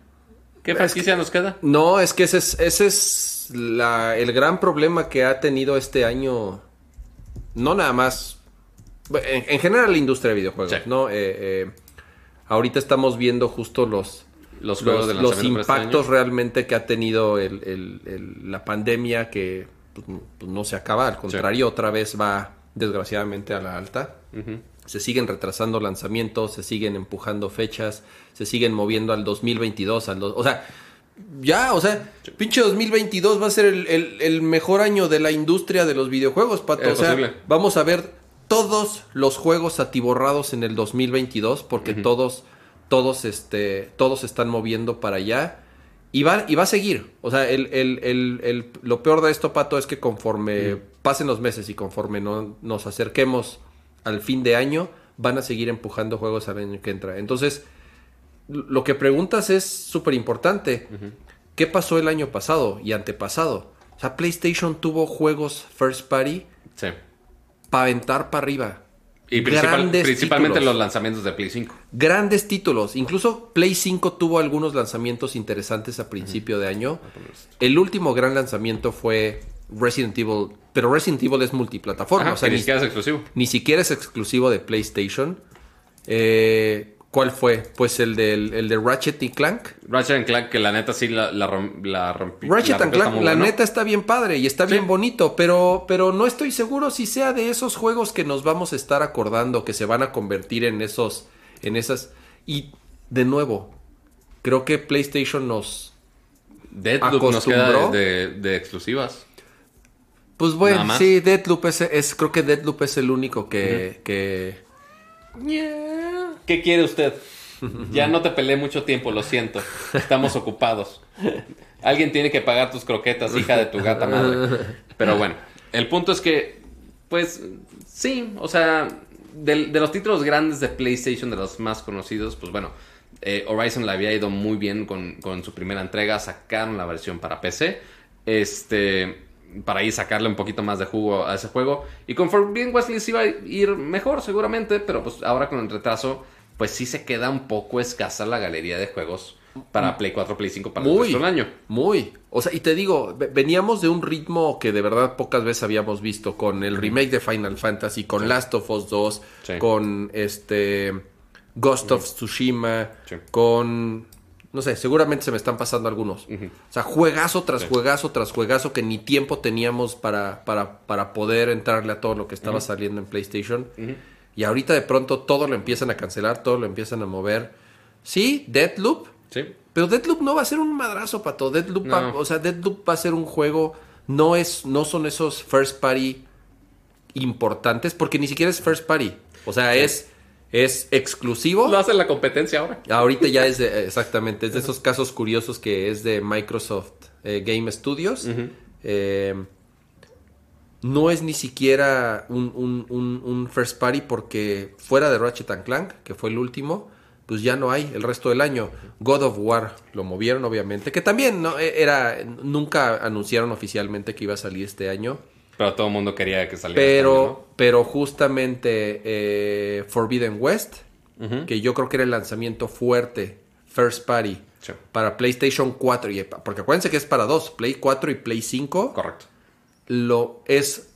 ¿Qué Es franquicia que- nos queda? No, es que ese es, ese es la- el gran problema que ha tenido este año. No nada más. En, en general la industria de videojuegos, Sí. ¿no? Eh, eh, ahorita estamos viendo justo los, los juegos los, de los este impactos realmente que ha tenido el- el- el- la pandemia que pues, n- pues, no se acaba, al contrario, otra vez va desgraciadamente a la alta. Se siguen retrasando lanzamientos, se siguen empujando fechas, se siguen moviendo al 2022, al o sea, ya, o sea, pinche 2022 va a ser el, el- el mejor año de la industria de los videojuegos, Pato. O sea, posible. vamos a ver todos los juegos atiborrados en el 2022 porque todos, todos, este, todos se están moviendo para allá. Y va, y va a seguir. O sea, el, el- el- el- lo peor de esto, Pato, es que conforme pasen los meses y conforme no, nos acerquemos al fin de año, van a seguir empujando juegos al año que entra. Entonces, lo que preguntas es súper importante. ¿Qué pasó el año pasado y antepasado? O sea, PlayStation tuvo juegos first party Sí. para aventar para arriba. Y principal- principalmente títulos. los lanzamientos de Play 5. Grandes títulos. Incluso Play 5 tuvo algunos lanzamientos interesantes a principio de año. El último gran lanzamiento fue Resident Evil. Pero Resident Evil es multiplataforma. Ajá, o sea, ni, siquiera es exclusivo. ni siquiera es exclusivo de PlayStation. Eh, ¿Cuál fue? Pues el, del, el de Ratchet y Clank. Ratchet and Clank, que la neta sí la, la, rom- la rompí. Ratchet la and Clank, la bueno. neta está bien padre y está Sí. bien bonito, pero, pero no estoy seguro si sea de esos juegos que nos vamos a estar acordando, que se van a convertir en esos, en esas. Y de nuevo, creo que PlayStation nos. Deathloop nos queda acostumbró. de, de exclusivas. Pues bueno, sí, Deadloop es, es, creo que Deadloop es el único que, que ¿Qué quiere usted? Ya no te peleé mucho tiempo, lo siento. Estamos ocupados. Alguien tiene que pagar tus croquetas, hija de tu gata madre. Pero bueno, el punto es que, pues, sí, o sea, de, los títulos grandes de PlayStation, de los más conocidos, pues bueno, eh, Horizon le había ido muy bien con, con su primera entrega, sacaron la versión para PC, este, para ahí sacarle un poquito más de jugo a ese juego. Y con Forbidden West les iba a ir mejor seguramente, pero pues ahora con el retraso, pues sí se queda un poco escasa la galería de juegos para Play 4, Play 5 para el Muy, del año. muy. O sea, y te digo, ve- veníamos de un ritmo que de verdad pocas veces habíamos visto con el remake de Final Fantasy, con Last of Us 2, Sí. con este Ghost of Tsushima, con no sé, seguramente se me están pasando algunos. O sea, juegazo tras juegazo tras juegazo que ni tiempo teníamos para, para, para poder entrarle a todo lo que estaba saliendo en PlayStation. Y ahorita de pronto todo lo empiezan a cancelar, todo lo empiezan a mover. Sí, Deathloop, Sí. pero Deadloop no va a ser un madrazo, pato. Deadloop, va- No. o sea, Deadloop va a ser un juego. No es, no son esos first party importantes, porque ni siquiera es first party. O sea, es, es exclusivo. Lo hace la competencia ahora. Ahorita ya es de, exactamente, es de esos casos curiosos que es de Microsoft eh, Game Studios. Eh, no es ni siquiera un, un- un- un first party porque fuera de Ratchet and Clank, que fue el último, pues ya no hay el resto del año. God of War lo movieron, obviamente, que también no E- era nunca anunciaron oficialmente que iba a salir este año. Pero todo el mundo quería que saliera. Pero, pero justamente eh, Forbidden West, que yo creo que era el lanzamiento fuerte, First Party, Sí. para PlayStation 4. Y, porque acuérdense que es para dos, Play 4 y Play 5. Correcto. Lo es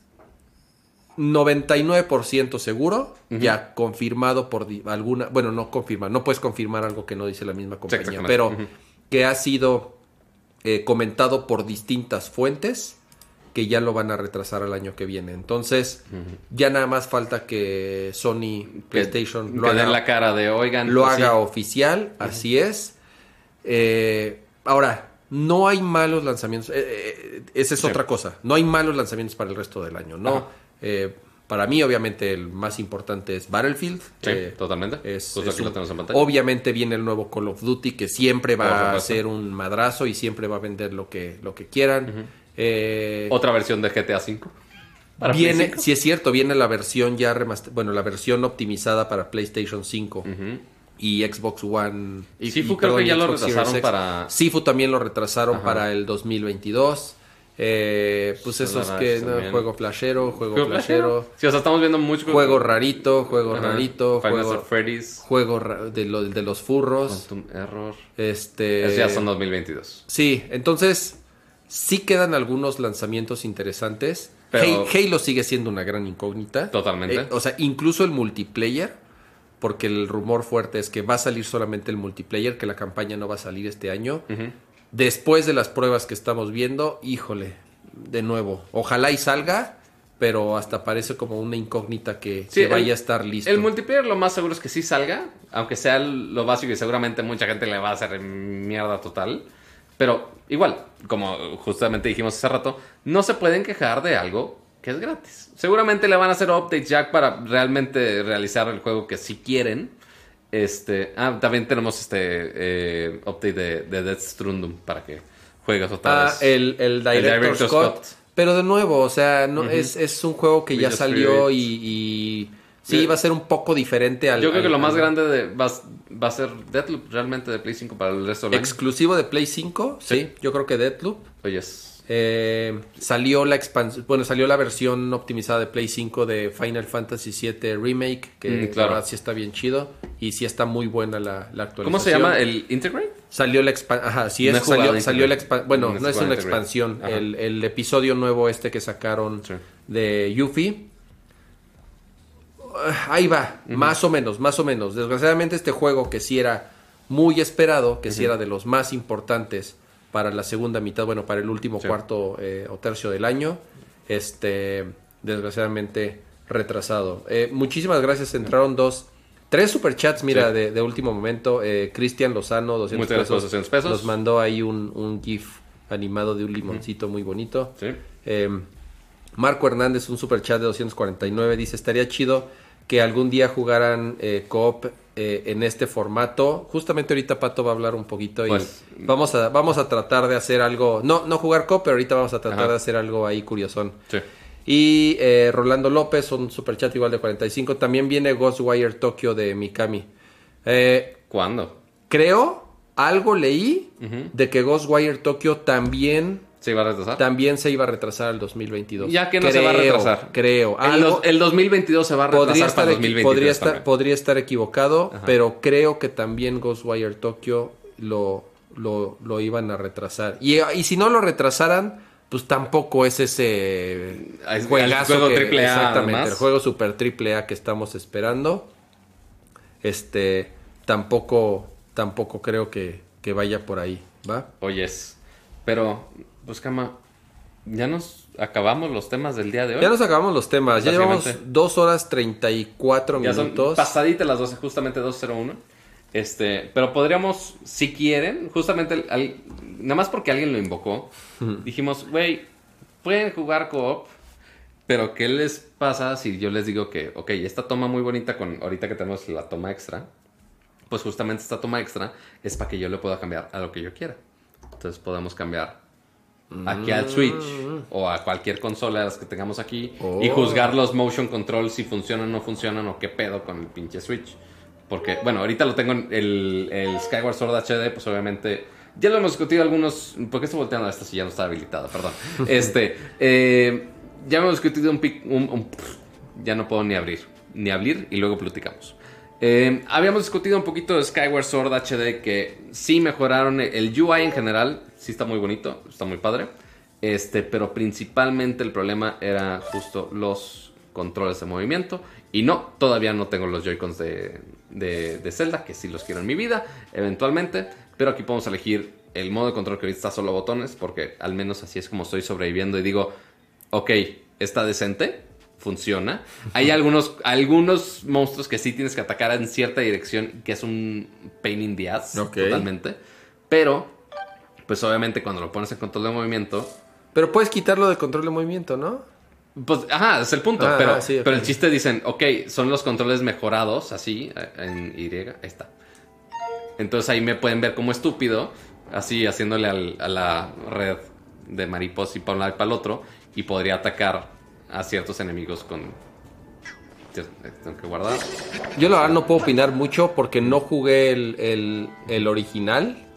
99% seguro, ya confirmado por alguna. Bueno, no confirmar, no puedes confirmar algo que no dice la misma compañía, pero que ha sido eh, comentado por distintas fuentes que ya lo van a retrasar al año que viene. Entonces, ya nada más falta que Sony PlayStation que, lo que haga, den la cara de, oigan, lo pues sí. haga oficial, así es. Eh, ahora, no hay malos lanzamientos. eh, eh, esa es Sí. otra cosa. No hay malos lanzamientos para el resto del año, ¿no? Eh, para mí, obviamente, el más importante es Battlefield. Sí, totalmente. es, un- en pantalla. obviamente viene el nuevo Call of Duty que siempre va a ser un madrazo y siempre va a vender lo que, lo que quieran. Eh, Otra versión de GTA V. Para Play viene, 5. si es cierto, viene la versión ya remaster- bueno, la versión optimizada para PlayStation 5 y Xbox One. Y, Sifu y, creo que ya lo retrasaron para- Sifu también lo retrasaron Ajá. para el 2022. Eh, pues Solar esos Ash que no, juego flashero, juego, ¿Juego flashero, Sí, o sea, estamos viendo mucho juego rarito, juego Ajá. rarito, Final juego, Freddy's. juego de, lo- de los furros. Quantum Error. Este, Eso ya son 2022. Sí, entonces sí quedan algunos lanzamientos interesantes. Pero- Halo, Halo sigue siendo una gran incógnita. Totalmente. Eh, o sea, incluso el multiplayer porque el rumor fuerte es que va a salir solamente el multiplayer, que la campaña no va a salir este año. Después de las pruebas que estamos viendo, híjole, de nuevo, ojalá y salga, pero hasta parece como una incógnita que, Sí, que vaya el- a estar listo. El multiplayer lo más seguro es que sí salga, aunque sea lo básico y seguramente mucha gente le va a hacer mierda total. Pero igual, como justamente dijimos hace rato, no se pueden quejar de algo que es gratis. Seguramente le van a hacer updates ya para realmente realizar el juego que sí quieren. Este, ah, también tenemos este eh, update de, de Death Stranding para que juegues otra Ah, vez. el, el Director, Director Scott. Scott. Pero de nuevo, o sea, no, es, es un juego que ya salió y, sí, va a ser un poco diferente al... Yo creo que lo más al- grande de, va, va a ser Deathloop realmente de Play 5 para el resto del año. Exclusivo de Play 5, sí, yo creo que Deathloop. Oyes. Eh, salió la expansión, bueno, salió la versión optimizada de Play 5 de Final Fantasy VII Remake, que Mm, la claro. verdad sí está bien chido y sí está muy buena la, la actualización. ¿Cómo se llama? ¿El Integrate? Salió la expansión, ajá, sí es, salió, la expansión, bueno, No es una Integrate. expansión, el, el episodio nuevo este que sacaron Sí. de Yuffie. Ah, Ahí va, más o menos, más o menos. Desgraciadamente este juego que sí era muy esperado, que sí era de los más importantes para la segunda mitad, bueno, para el último Sí. cuarto eh, o tercio del año, este, desgraciadamente retrasado. Eh, muchísimas gracias, entraron dos, tres superchats, mira, Sí. de, de último momento. Eh, Cristian Lozano, 200 Muchas gracias, pesos, 200 pesos. nos mandó ahí un, un GIF animado de un limoncito muy bonito. Sí. Eh, Marco Hernández, un super chat de 249, dice, estaría chido que algún día jugaran eh, co-op eh, en este formato. Justamente ahorita Pato va a hablar un poquito y Pues- vamos, a, vamos a tratar de hacer algo, no, no jugar co-op, pero ahorita vamos a tratar Ajá. de hacer algo ahí curiosón. Sí. Y eh, Rolando López, un super chat igual de 45, también viene Ghostwire Tokyo de Mikami. Eh, ¿Cuándo? creo, algo leí de que Ghostwire Tokyo también ¿Se iba a retrasar? también se iba a retrasar al 2022. Ya que no se va a retrasar. Creo. El, Algo- dos- el 2022 se va a retrasar podría estar, para equi- 2023 podría, estar, también. podría estar equivocado, Ajá. pero creo que también Ghostwire Tokyo lo, lo, lo iban a retrasar. Y, y si no lo retrasaran, pues tampoco es ese es- juegazo el juego que- triple A, exactamente, además. el juego super triple A que estamos esperando. Este tampoco tampoco creo que, que vaya por ahí, ¿va? Oyes. Pero, pues, Cama, ya nos acabamos los temas del día de hoy. Ya nos acabamos los temas. Ya llevamos Básicamente. 2 horas 34 Ya son minutos. pasaditas las 12, justamente 2.01. Este, pero podríamos, si quieren, justamente, al- nada más porque alguien lo invocó, dijimos, güey, pueden jugar co-op, pero ¿qué les pasa si yo les digo que, ok, esta toma muy bonita con, ahorita que tenemos la toma extra, pues justamente esta toma extra es para que yo le pueda cambiar a lo que yo quiera. Entonces podemos cambiar aquí al Switch o a cualquier consola de las que tengamos aquí y Oh. juzgar los motion control si funcionan o no funcionan o qué pedo con el pinche Switch. Porque, bueno, ahorita lo tengo en el, el Skyward Sword HD, pues obviamente ya lo hemos discutido algunos. ¿Por qué estoy volteando a esta si ya no está habilitada? Perdón. Este, eh, ya hemos discutido un, pic- un- un- ya no puedo ni abrir, ni abrir y luego platicamos. Eh, habíamos discutido un poquito de Skyward Sword HD que sí mejoraron el UI en general, sí está muy bonito, está muy padre. Este, pero principalmente el problema era justo los controles de movimiento. Y no, todavía no tengo los Joy-Cons de, de, de Zelda, que sí los quiero en mi vida, eventualmente. Pero aquí podemos elegir el modo de control que ahorita está solo botones, porque al menos así es como estoy sobreviviendo y digo, ok, está decente, funciona. Hay algunos, algunos monstruos que sí tienes que atacar en cierta dirección, que es un pain in the ass, totalmente. Pero, pues obviamente cuando lo pones en control de movimiento, Pero puedes quitarlo de control de movimiento, ¿no? pues, ajá, es el punto. Ah, pero, ah, sí, ok. pero el chiste dicen, ok, son los controles mejorados, así, en Y, ahí está. Entonces ahí me pueden ver como estúpido, así haciéndole al- a la red de mariposa y para un lado y para el otro, y podría atacar a ciertos enemigos con... Tengo que guardar. Yo la verdad no puedo opinar mucho porque no jugué el, el, el original.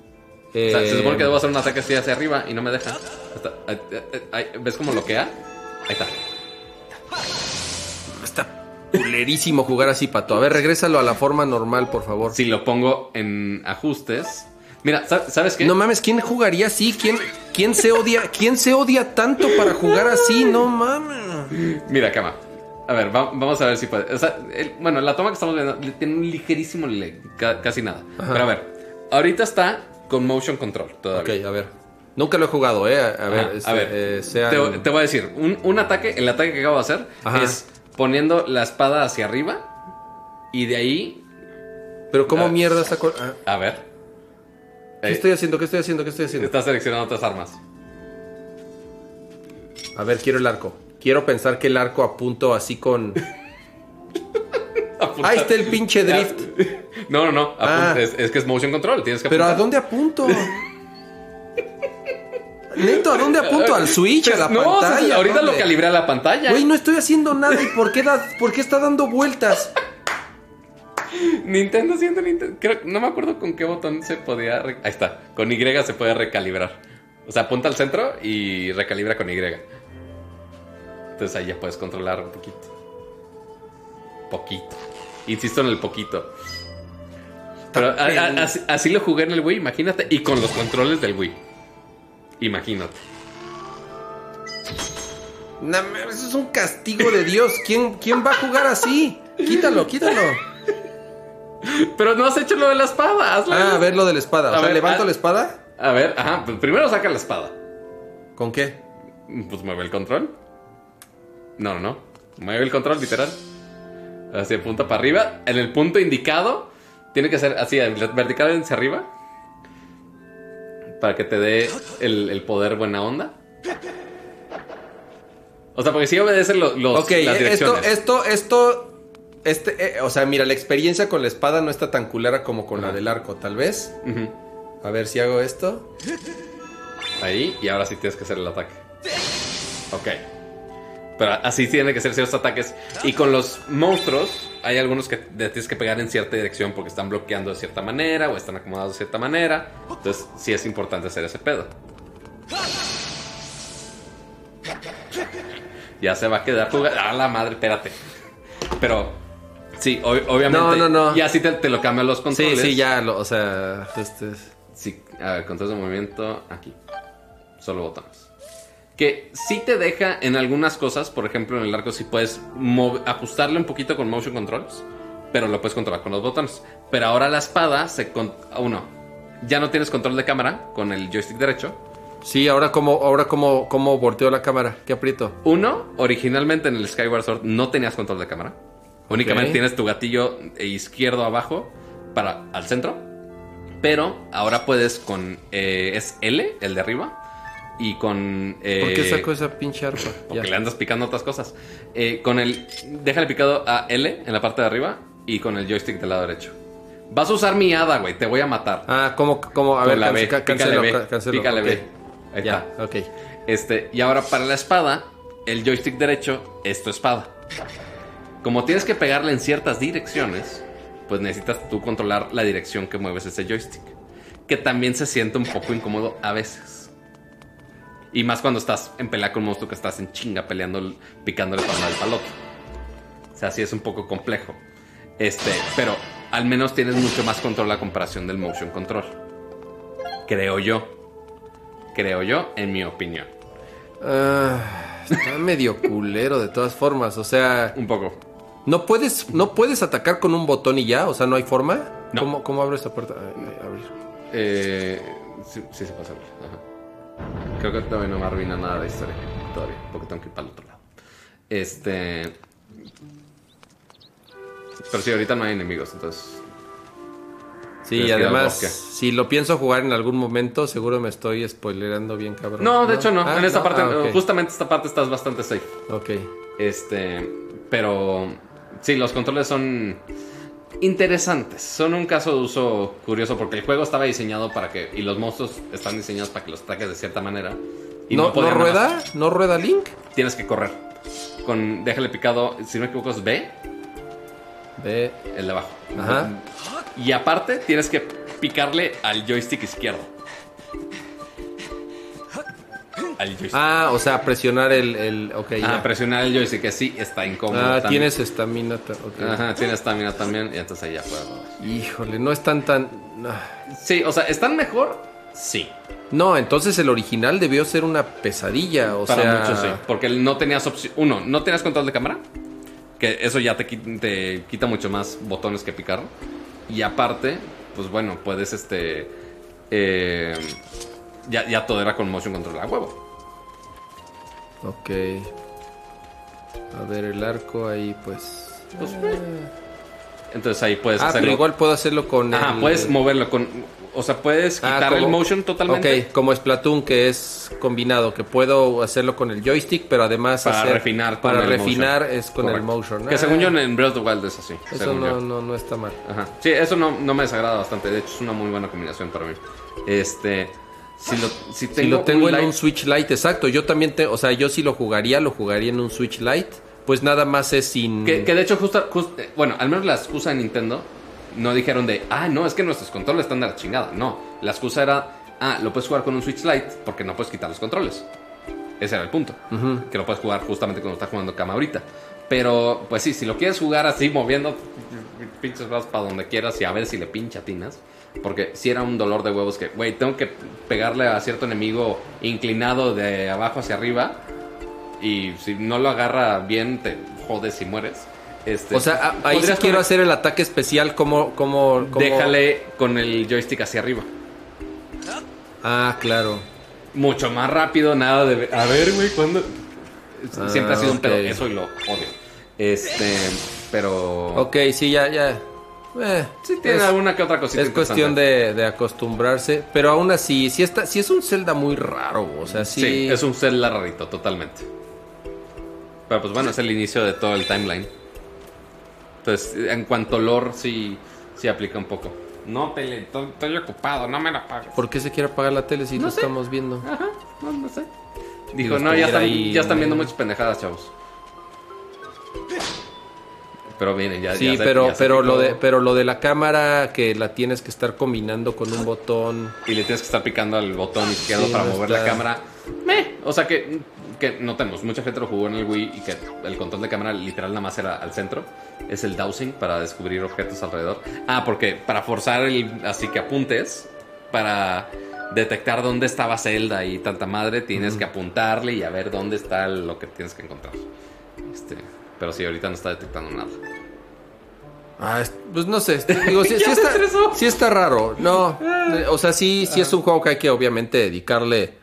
O sea, Eh, se supone que debo hacer un ataque así hacia arriba y no me deja. Está- eh, eh, eh, ¿Ves cómo bloquea? Ahí está. Está culerísimo jugar así, Pato. A ver, regrésalo a la forma normal, por favor. Si lo pongo en ajustes. Mira, ¿sab- ¿sabes qué? No mames, ¿quién jugaría así? ¿Quién, quién se odia? ¿Quién se odia tanto para jugar así? No mames. Mira, cama. A ver, va- vamos a ver si puede. O sea, el- bueno, la toma que estamos viendo tiene un ligerísimo ca- casi nada. Ajá. Pero a ver, ahorita está con motion control todavía. Ok, a ver. Nunca lo he jugado, ¿eh? A, a ver, Ajá, este, a ver, eh, sean- te, te voy a decir, un, un ataque, el ataque que acabo de hacer Ajá. es poniendo la espada hacia arriba y de ahí, Pero ¿cómo Ah. mierda saco...? ah, a ver, ¿Qué Eh, estoy haciendo? ¿Qué estoy haciendo? ¿Qué estoy haciendo? estás seleccionando otras armas. A ver, quiero el arco. Quiero pensar que el arco apunto así con... Ahí está el pinche drift. No, no, no, Ah. es, es que es motion control, tienes que Pero ¿a dónde apunto? Neto, ¿a dónde apunto? ¿Al switch? ¿A la no, pantalla? ahorita ¿Dónde? lo calibré a la pantalla. Güey, no estoy haciendo nada. ¿Y por qué, da- por qué está dando vueltas? Nintendo siendo Nintendo. Creo, no me acuerdo con qué botón se podía. Ahí está. Con Y se puede recalibrar. O sea, apunta al centro y recalibra con Y. Entonces ahí ya puedes controlar un poquito. Poquito. Insisto en el poquito. Pero a- a- así, así lo jugué en el Wii, imagínate. Y con los controles del Wii. Imagínate. Mames, eso es un castigo de Dios. ¿Quién, ¿Quién va a jugar así? Quítalo, quítalo. Pero no has hecho lo de la espada. hazlo. Ah, a ver lo de la espada. O A sea, ver, levanto ah. la espada. A ver, ajá. pues primero saca la espada. ¿Con qué? Pues mueve el control. No, no, no. Mueve el control, literal. Así punta para arriba. En el punto indicado, tiene que ser así, vertical hacia arriba. Para que te dé el, el poder buena onda. O sea, porque si obedece lo- los, Ok, las esto, esto, esto. Este, eh, o sea, mira, la experiencia con la espada no está tan culera como con la del arco, tal vez. A ver si hago esto. Ahí, y ahora sí tienes que hacer el ataque. Ok. Pero así tiene que ser ciertos ataques. Y con los monstruos, hay algunos que te tienes que pegar en cierta dirección porque están bloqueando de cierta manera o están acomodados de cierta manera. Entonces, sí es importante hacer ese pedo. Ya se va a quedar jugando. Ah, la madre, espérate. Pero, sí, ob- obviamente. No, no, no. Ya sí te, te lo cambian los Sí, controles. sí, ya, lo, o sea, este, Sí, a ver, control de movimiento aquí. Solo botones. Que sí te deja en algunas cosas, por ejemplo en el arco sí puedes ajustarle un poquito con motion controls, pero lo puedes controlar con los botones. Pero ahora la espada se con uno, ya no tienes control de cámara con el joystick derecho. Sí, ahora como, ahora como, como volteo la cámara, qué aprieto. Uno, originalmente en el Skyward Sword no tenías control de cámara. Únicamente tienes tu gatillo izquierdo abajo para al centro. Pero ahora puedes con eh, es L, el de arriba, y con eh, ¿Por qué saco esa pinche arpa? Porque Ya. le andas picando otras cosas. Eh, con el. Déjale picado a L en la parte de arriba y con el joystick del lado derecho. Vas a usar mi hada, güey. Te voy a matar. Ah, ¿cómo, cómo? A Con ver, la B. ca- Pícale B. ca- cancelo. Pícale ok. B. Ahí Ya, está. ok. Este, y ahora para la espada, el joystick derecho es tu espada. Como tienes que pegarle en ciertas direcciones, pues necesitas tú controlar la dirección que mueves ese joystick. Que también se siente un poco incómodo a veces. Y más cuando estás en pelea con un monstruo que estás en chinga peleando, picándole para del palote. O sea, sí es un poco complejo. Este, pero al menos tienes mucho más control a comparación del motion control. Creo yo. Creo yo, en mi opinión. Ah, está medio culero de todas formas. O sea, Un poco. ¿no puedes, ¿no puedes atacar con un botón y ya? O sea, ¿no hay forma? No. ¿Cómo, cómo abro esta puerta? Abrir. Eh, sí, sí se pasa. Ajá. Creo que todavía no me arruina nada de historia. Todavía, porque tengo que ir para el otro lado. Este. Pero sí, ahorita no hay enemigos, entonces. Sí, y además, si lo pienso jugar en algún momento, seguro me estoy spoilerando bien, cabrón. No, de hecho no. Ah, en esta no, parte, ah, ok. justamente esta parte estás bastante safe. Ok. Este. Pero. Sí, los controles son. Interesantes. Son un caso de uso curioso porque el juego estaba diseñado para que. Y los monstruos están diseñados para que los ataques de cierta manera. Y ¿No, más- rueda? ¿No rueda Link? tienes que correr. Con déjale picado, si no me equivoco es B, Ve. el de abajo. Ajá. Y aparte tienes que picarle al joystick izquierdo. Al joystick. Ah, o sea, presionar el. el ok, Ah, ya. presionar el joystick, que sí está incómodo. Ah, también. tienes estamina. ta- ok. Ajá, tienes estamina también. Y entonces ahí ya rodar. Híjole, no están tan. Sí, o sea, ¿están mejor? Sí. No, entonces el original debió ser una pesadilla. O Para sea. muchos sí. Porque no tenías opción. Uno, no tenías control de cámara. Que eso ya te, te quita mucho más botones que picar. Y aparte, pues bueno, puedes este. eh, ya, ya todo era con motion control a huevo. Ok. A ver, el arco ahí, pues. Pues, Entonces ahí puedes ah, hacerlo. pero igual puedo hacerlo con. Ajá, el- puedes moverlo con. O sea, puedes Ah, quitar el motion totalmente. Ok, como Splatoon, que es combinado, que puedo hacerlo con el joystick, pero además Para hacer- refinar Para el refinar motion. es con Correcto. el motion. Que Ah, según yo en Breath of the Wild es así. Eso no, no, no está mal. Ajá. Sí, eso no, no me desagrada bastante. De hecho, es una muy buena combinación para mí. Este. Si lo, si tengo, si lo tengo en un Switch Lite, exacto. Yo también, te, o sea, yo si lo jugaría, lo jugaría en un Switch Lite. Pues nada más es sin. Que, que de hecho, justo, just- eh, bueno, al menos la excusa de Nintendo no dijeron de, ah, no, es que nuestros controles están de la chingada. No, la excusa era, ah, lo puedes jugar con un Switch Lite porque no puedes quitar los controles. Ese era el punto. Que lo puedes jugar justamente cuando estás jugando cama ahorita. Pero, pues sí, si lo quieres jugar así, moviendo pinches brazos para donde quieras y a ver si le pincha tinas. Porque si era un dolor de huevos que, güey, tengo que pegarle a cierto enemigo inclinado de abajo hacia arriba. Y si no lo agarra bien, te jodes y mueres. Este, O sea, ahí sí quiero hacer el ataque especial como... como, como- Déjale con el joystick hacia arriba. Ah, claro. Mucho más rápido, nada de... A ver, güey, ¿cuándo...? Ah, Siempre ha sido un pedo, eso y lo odio. Este, pero... Ok, sí, ya, ya. Eh, Sí tiene es, alguna que otra cosita es cuestión de, de acostumbrarse. Pero aún así, si, está, si es un Zelda muy raro, o sea, sí... Sí, es un Zelda rarito, totalmente. Pero pues bueno, es el inicio de todo el timeline. Entonces, en cuanto a lore, sí, sí aplica un poco. No, Pele, estoy, estoy ocupado, no me la pagues. ¿Por qué se quiere apagar la tele si No lo sé. estamos viendo? Ajá, no, no sé. Dijo, no, ya están, ahí, ya están viendo muchas pendejadas, chavos. Pero miren, ya Sí, ya se- pero, ya pero, lo de, pero lo de la cámara que la tienes que estar combinando con un botón. Y le tienes que estar picando al botón izquierdo Sí, para no mover está- la cámara. Meh. O sea que, que notemos, mucha gente lo jugó en el Wii y que el control de cámara literal nada más era al centro. Es el dowsing para descubrir objetos alrededor. Ah, porque para forzar el. Así que apuntes, para detectar dónde estaba Zelda y tanta madre, tienes que apuntarle y a ver dónde está lo que tienes que encontrar. Este, pero sí, ahorita no está detectando nada. Ah, es- pues no sé, digo, sí, sí está, sí está raro. No, o sea, sí, sí es un juego que hay que obviamente dedicarle.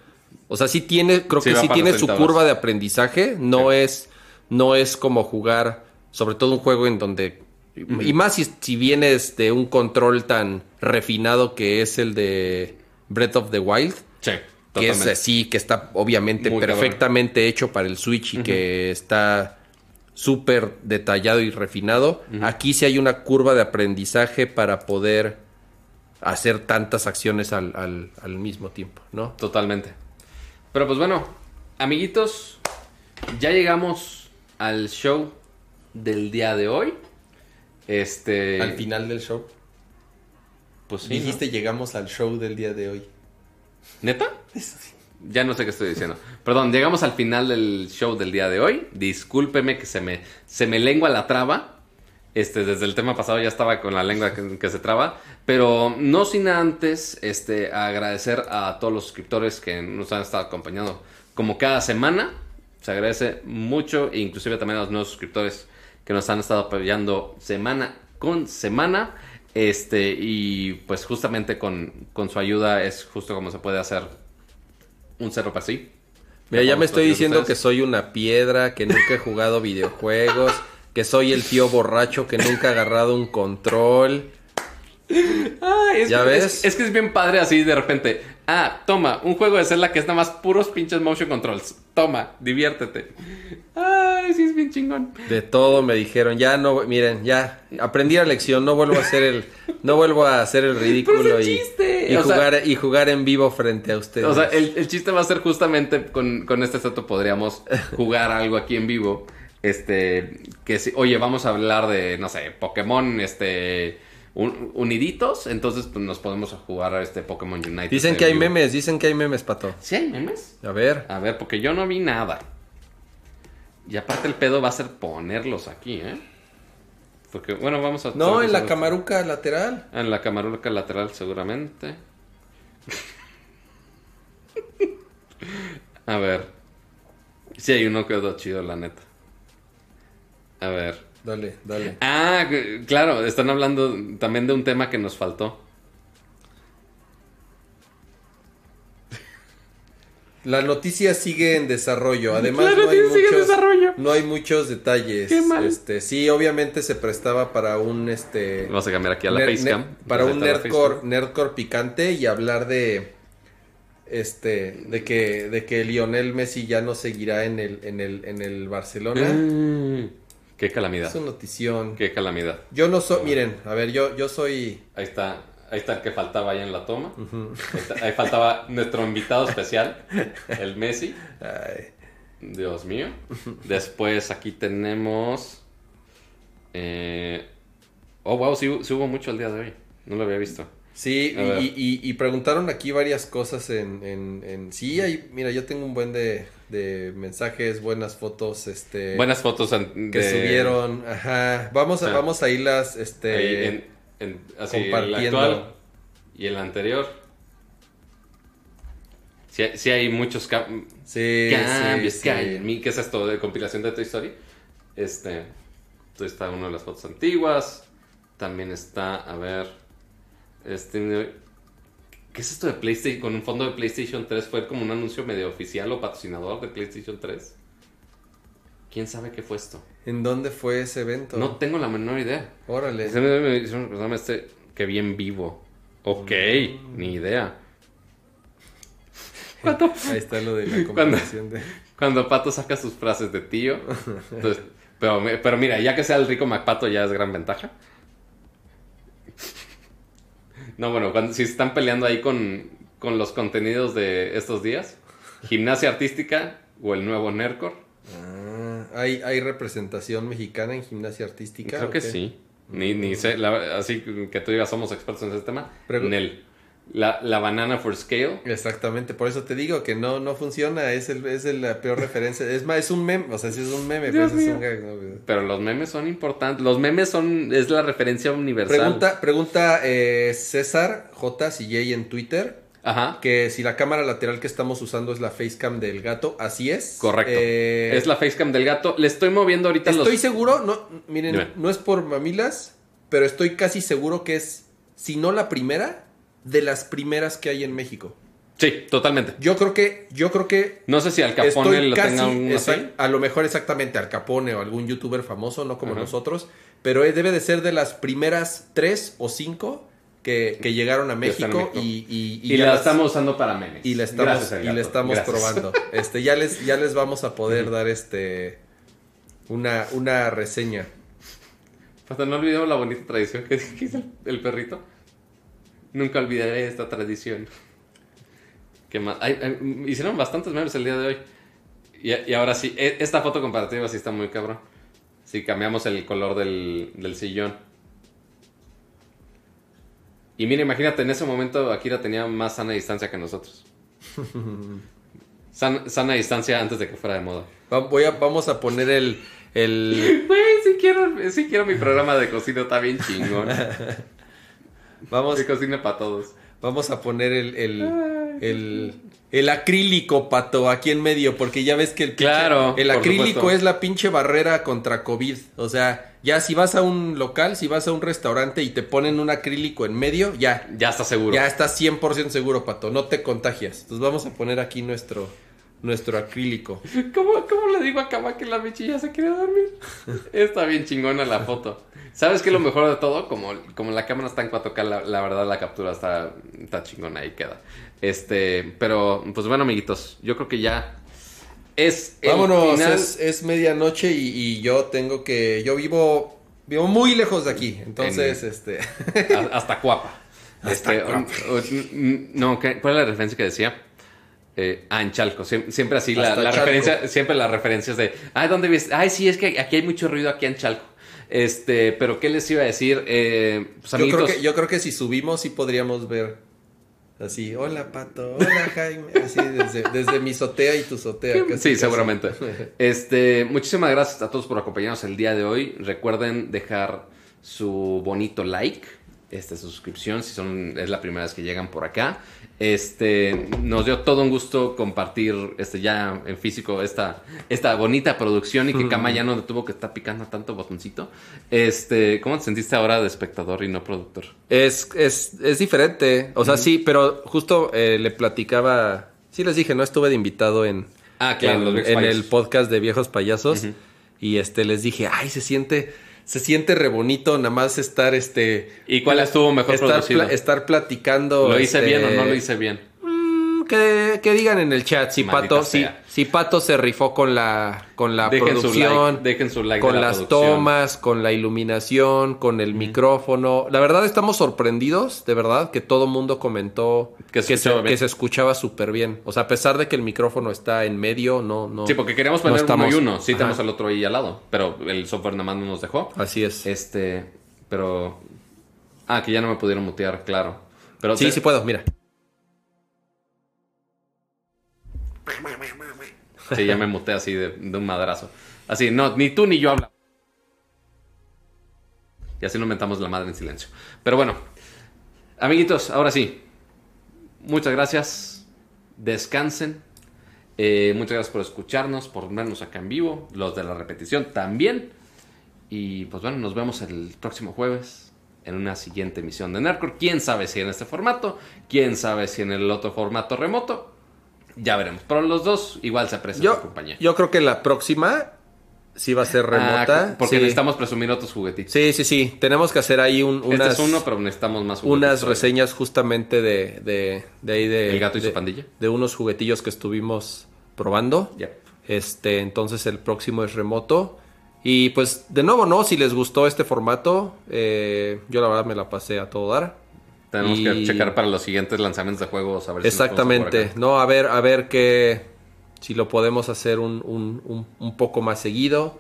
O sea, sí tiene, creo Sí, que sí tiene su 30 curva de aprendizaje. No es, no es como jugar, sobre todo un juego en donde. Y más si, si vienes de un control tan refinado que es el de Breath of the Wild. Sí, que es así, que está obviamente Muy perfectamente hecho para el Switch y que está súper detallado y refinado. Aquí sí hay una curva de aprendizaje para poder hacer tantas acciones al, al- al mismo tiempo, ¿no? Totalmente. Pero pues bueno, amiguitos, ya llegamos al show del día de hoy. Este. Al final del show. Pues sí. Dijiste llegamos al show del día de hoy. ¿Neta? Ya no sé qué estoy diciendo. Perdón, llegamos al final del show del día de hoy. Discúlpeme que se me, se me lengua la traba. Este, desde el tema pasado ya estaba con la lengua que, se traba. Pero no sin antes este, agradecer a todos los suscriptores que nos han estado acompañando como cada semana. Se agradece mucho. Inclusive también a los nuevos suscriptores que nos han estado apoyando semana con semana. Este, y pues justamente con, con su ayuda es justo como se puede hacer un cerro para sí. Mira, ya me estoy Ustedes. diciendo que soy una piedra, que nunca he jugado videojuegos, que soy el tío borracho que nunca ha agarrado un control. Ay, es ¿Ya que, ves? Es, es que es bien padre así de repente. Ah, toma, un juego de Zelda que es nada más puros pinches motion controls. Toma, diviértete. Ay, sí es bien chingón. De todo me dijeron, ya no, miren, ya aprendí la lección, no vuelvo a hacer el, no vuelvo a hacer el ridículo y, y sea- jugar y jugar en vivo frente a ustedes. O sea, el, el chiste va a ser justamente con, con este seto podríamos jugar algo aquí en vivo. Este, que si, oye, vamos a hablar de, no sé, Pokémon, este, un- uniditos. Entonces, pues nos podemos jugar a este Pokémon Unite. dicen en que hay vivo. memes, dicen que hay memes, pato. ¿Sí hay memes? A ver, A ver, porque yo no vi nada. Y aparte el pedo va a ser ponerlos aquí, ¿eh? Porque, bueno, vamos a... no, en la camaruca lateral. En la camaruca lateral seguramente. a ver. Sí hay uno que quedó chido, la neta. A ver. Dale, dale. Ah, claro, están hablando también de un tema que nos faltó. La noticia sigue en desarrollo. Además, La no, hay sigue en muchos, desarrollo. no hay muchos detalles. Qué mal. Este, sí, obviamente se prestaba para un este Vamos a cambiar aquí a la ner- facecam. ner- para un nerdcore, nerdcore picante y hablar de este de que de que Lionel Messi ya no seguirá en el en el en el Barcelona. Mm, qué calamidad. Es una notición. Qué calamidad. Yo no soy, miren, a ver, yo yo soy Ahí está, ahí está el que faltaba ahí en la toma. ahí, está- ahí faltaba nuestro invitado especial, el Messi. ay, Dios mío. Después aquí tenemos. eh, Oh, wow, sí, hu- sí hubo mucho el día de hoy. No lo había visto. Sí, y, y- y preguntaron aquí varias cosas en, en, en- Sí, hay, mira, yo tengo un buen de, de mensajes, buenas fotos, este... Buenas fotos que subieron, ajá. Vamos a, Ah. vamos a irlas, este... ahí en- en- así, el actual y el anterior. Sí, hay- sí hay muchos cam- sí, cambios sí, que hay sí. en mí. ¿Qué es esto de compilación de Toy Story? Este. Está una de las fotos antiguas. También está, a ver. Este. ¿Qué es esto de PlayStation? Con un fondo de PlayStation 3 fue como un anuncio medio oficial o patrocinador de PlayStation 3. ¿Quién sabe qué fue esto? ¿En dónde fue ese evento? No tengo la menor idea. Órale. Se me- me hicieron recordarme este, qué bien vivo. Ok, ni idea. Cuando, Ahí está lo de la Cuando- compilación de... cuando Pato saca sus frases de tío. Entonces, pero, pero mira, ya que sea el rico MacPato ya es gran ventaja. No, bueno, cuando, si están peleando ahí con, con los contenidos de estos días, gimnasia artística o el nuevo Nerdcore. Ah, ¿hay, ¿Hay representación mexicana en gimnasia artística? Creo que qué? sí. Ni, ni sé, la- así que tú digas somos expertos en ese tema. Pregu- Nel. La, la banana for scale. Exactamente, por eso te digo que no, no funciona, es, el, es el- la peor referencia. Es más, es un meme, o sea, sí es un meme, Dios es mío. un gag, ¿no? Pero los memes son importantes. Los memes son. Es la referencia universal. Pregunta, pregunta eh, César J. CJ en Twitter Ajá. que si la cámara lateral que estamos usando es la facecam del gato, así es. Correcto. Eh, Es la facecam del gato. Le estoy moviendo ahorita Estoy los. seguro, no, miren, Dime. no es por mamilas, pero estoy casi seguro que es, si no la primera, de las primeras que hay en México. Sí, totalmente. Yo creo que, yo creo que No sé si Al Capone lo tenga un así. a lo mejor exactamente Al Capone o algún youtuber famoso, no como Ajá. nosotros, pero eh, debe de ser de las primeras tres o cinco que, que llegaron a México, México. y, y, la las- estamos usando para memes. y la estamos, Gracias, y la estamos Gracias. probando. Este, ya les, ya les vamos a poder dar este una, una reseña. Hasta no olvidemos la bonita tradición que el, el perrito. Nunca olvidaré esta tradición. ¿Qué más? Ay, hicieron bastantes memes el día de hoy. Y, y ahora sí, e- esta foto comparativa sí está muy cabrón. Si cambiamos el color del, del sillón. Y mira, imagínate, en ese momento Akira tenía más sana distancia que nosotros. San- sana distancia antes de que fuera de moda. Va- voy a, vamos a poner el, el Güey, sí quiero, sí quiero mi programa de cocina, está bien chingón. vamos, De cocina para todos. vamos a poner el, el, el, el acrílico, pato, aquí en medio, porque ya ves que el, pinche- Claro, el acrílico supuesto. es la pinche barrera contra COVID. O sea, ya si vas a un local, si vas a un restaurante y te ponen un acrílico en medio, ya, Ya está seguro. Ya estás 100% seguro, Pato. No te contagias. Entonces vamos a poner aquí nuestro, nuestro acrílico. ¿Cómo, ¿Cómo le digo a Kama que la bichi ya se quiere dormir? Está bien chingona la foto. ¿Sabes qué es lo mejor de todo? Como, como la cámara está en 4K, la, la verdad la captura está, está chingona y queda. Este, pero pues bueno, amiguitos, yo creo que ya es el Vámonos, final. es, es medianoche y, y yo tengo que... Yo vivo, vivo muy lejos de aquí. Entonces, En- este... Hasta Cuapa. Hasta Este, Cuapa. o- o- n- no, ¿qué- ¿cuál es la referencia que decía? Eh, ah, en Chalco. Siem- Siempre, así, la, referencia, siempre las referencias de, ay, ¿dónde ves? Ay, sí, es que aquí hay mucho ruido aquí en Chalco. Este, pero ¿qué les iba a decir? Eh, pues, yo, creo que, yo creo que si subimos sí podríamos ver... Así, hola Pato, hola Jaime, así desde, desde mi sotea y tu sotea. casi, Sí, casi. seguramente. Este, muchísimas gracias a todos por acompañarnos el día de hoy. Recuerden dejar su bonito like este, suscripción si son es la primera vez que llegan por acá. Este nos dio todo un gusto compartir este ya en físico esta, esta bonita producción y que Kama ya no tuvo que estar picando tanto botoncito. Este, ¿cómo te sentiste ahora de espectador y no productor? Es, es, es diferente. O sea, sí, pero justo eh, le platicaba. Sí, les dije, no estuve de invitado en, Ah, claro, en, el podcast de Viejos Payasos. Y este les dije, ay, se siente, se siente re bonito nada más estar este. ¿Y cuál estuvo mejor estar, estar platicando. ¿Lo hice este, bien o no lo hice bien? Que, que digan en el chat si Maldita Pato, si, Pato se rifó con la, con la Dejen su producción, like, dejen su like con de la las producción. tomas, con la iluminación, con el micrófono. La verdad estamos sorprendidos, de verdad, que todo mundo comentó Que se que se escuchaba súper bien. O sea, a pesar de que el micrófono está en medio, no, no. Sí, porque queríamos no poner estamos- uno y uno. Sí, Ajá. tenemos el otro ahí al lado. Pero el software nada más no nos dejó. Así es. Este, pero. Ah, que ya no me pudieron mutear, claro. Pero sí, te- sí puedo, mira. Sí, ya me muteé así de, de un madrazo. Así, no, ni tú ni yo hablamos. Y así nos mentamos la madre en silencio. Pero bueno, amiguitos, ahora sí. Muchas gracias. Descansen. Eh, muchas gracias por escucharnos, por vernos acá en vivo. Los de la repetición también. Y pues bueno, nos vemos el próximo jueves en una siguiente emisión de Nerdcore. Quién sabe si en este formato, quién sabe si en el otro formato remoto. Ya veremos. Pero los dos igual se aprecian Yo, compañía. yo creo que la próxima sí va a ser remota. Ah, porque sí. necesitamos presumir otros juguetitos. Sí, sí, sí. Tenemos que hacer ahí un, este unas, es uno, pero necesitamos más unas reseñas justamente de, de, de ahí de... El gato y su pandilla. De unos juguetillos que estuvimos probando. Yep. Este, entonces el próximo es remoto. Y pues, de nuevo, ¿no? Si les gustó este formato, eh, yo la verdad me la pasé a todo dar. Tenemos que checar para los siguientes lanzamientos de juegos. A ver Exactamente. No, a ver, a ver que si lo podemos hacer un, un, un, un poco más seguido.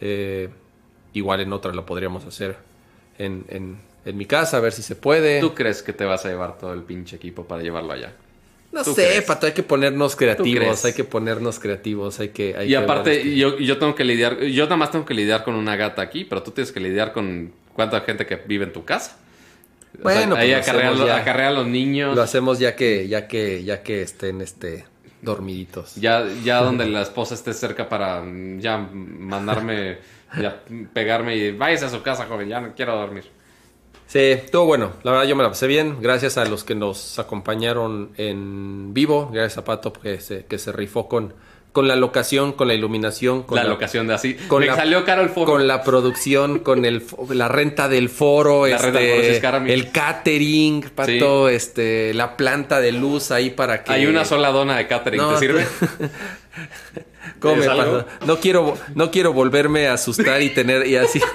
Eh, igual en otra lo podríamos hacer en, en, en mi casa, a ver si se puede. ¿Tú crees que te vas a llevar todo el pinche equipo para llevarlo allá? no sé, crees? Pato, hay que ponernos creativos, hay que ponernos creativos, hay que... hay y que aparte, este- yo, yo tengo que lidiar, yo nada más tengo que lidiar con una gata aquí, pero tú tienes que lidiar con cuánta gente que vive en tu casa. O Bueno, sea, ahí pues lo acarrea, ya. acarrea a los niños. Lo hacemos ya que, ya que, ya que estén este dormiditos. Ya, ya donde la esposa esté cerca para mm, ya mandarme, ya pegarme y váyase a su casa, joven, ya no quiero dormir. Sí, estuvo bueno. La verdad yo me la pasé bien. Gracias a los que nos acompañaron en vivo. Gracias a Pato que se, que se rifó con, con la locación, con la iluminación, con la, locación de así. con Me la- salió caro el foro. con la producción, con el la renta del foro, La renta del este, foro sí es el catering, Pato, este, la planta de luz ahí para que Hay una sola dona de catering, No, ¿te sirve? Come. No quiero, no quiero volverme a asustar y tener y así.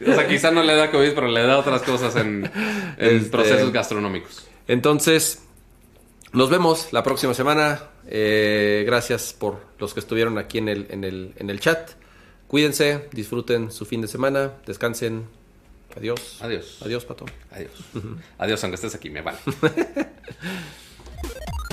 O sea, quizá no le da COVID, pero le da otras cosas en, en Este- procesos gastronómicos. Entonces, nos vemos la próxima semana. Eh, gracias por los que estuvieron aquí en el, en el, en el chat. Cuídense, disfruten su fin de semana, descansen. Adiós. Adiós. Adiós, Pato. Adiós. Adiós, aunque estés aquí, me vale.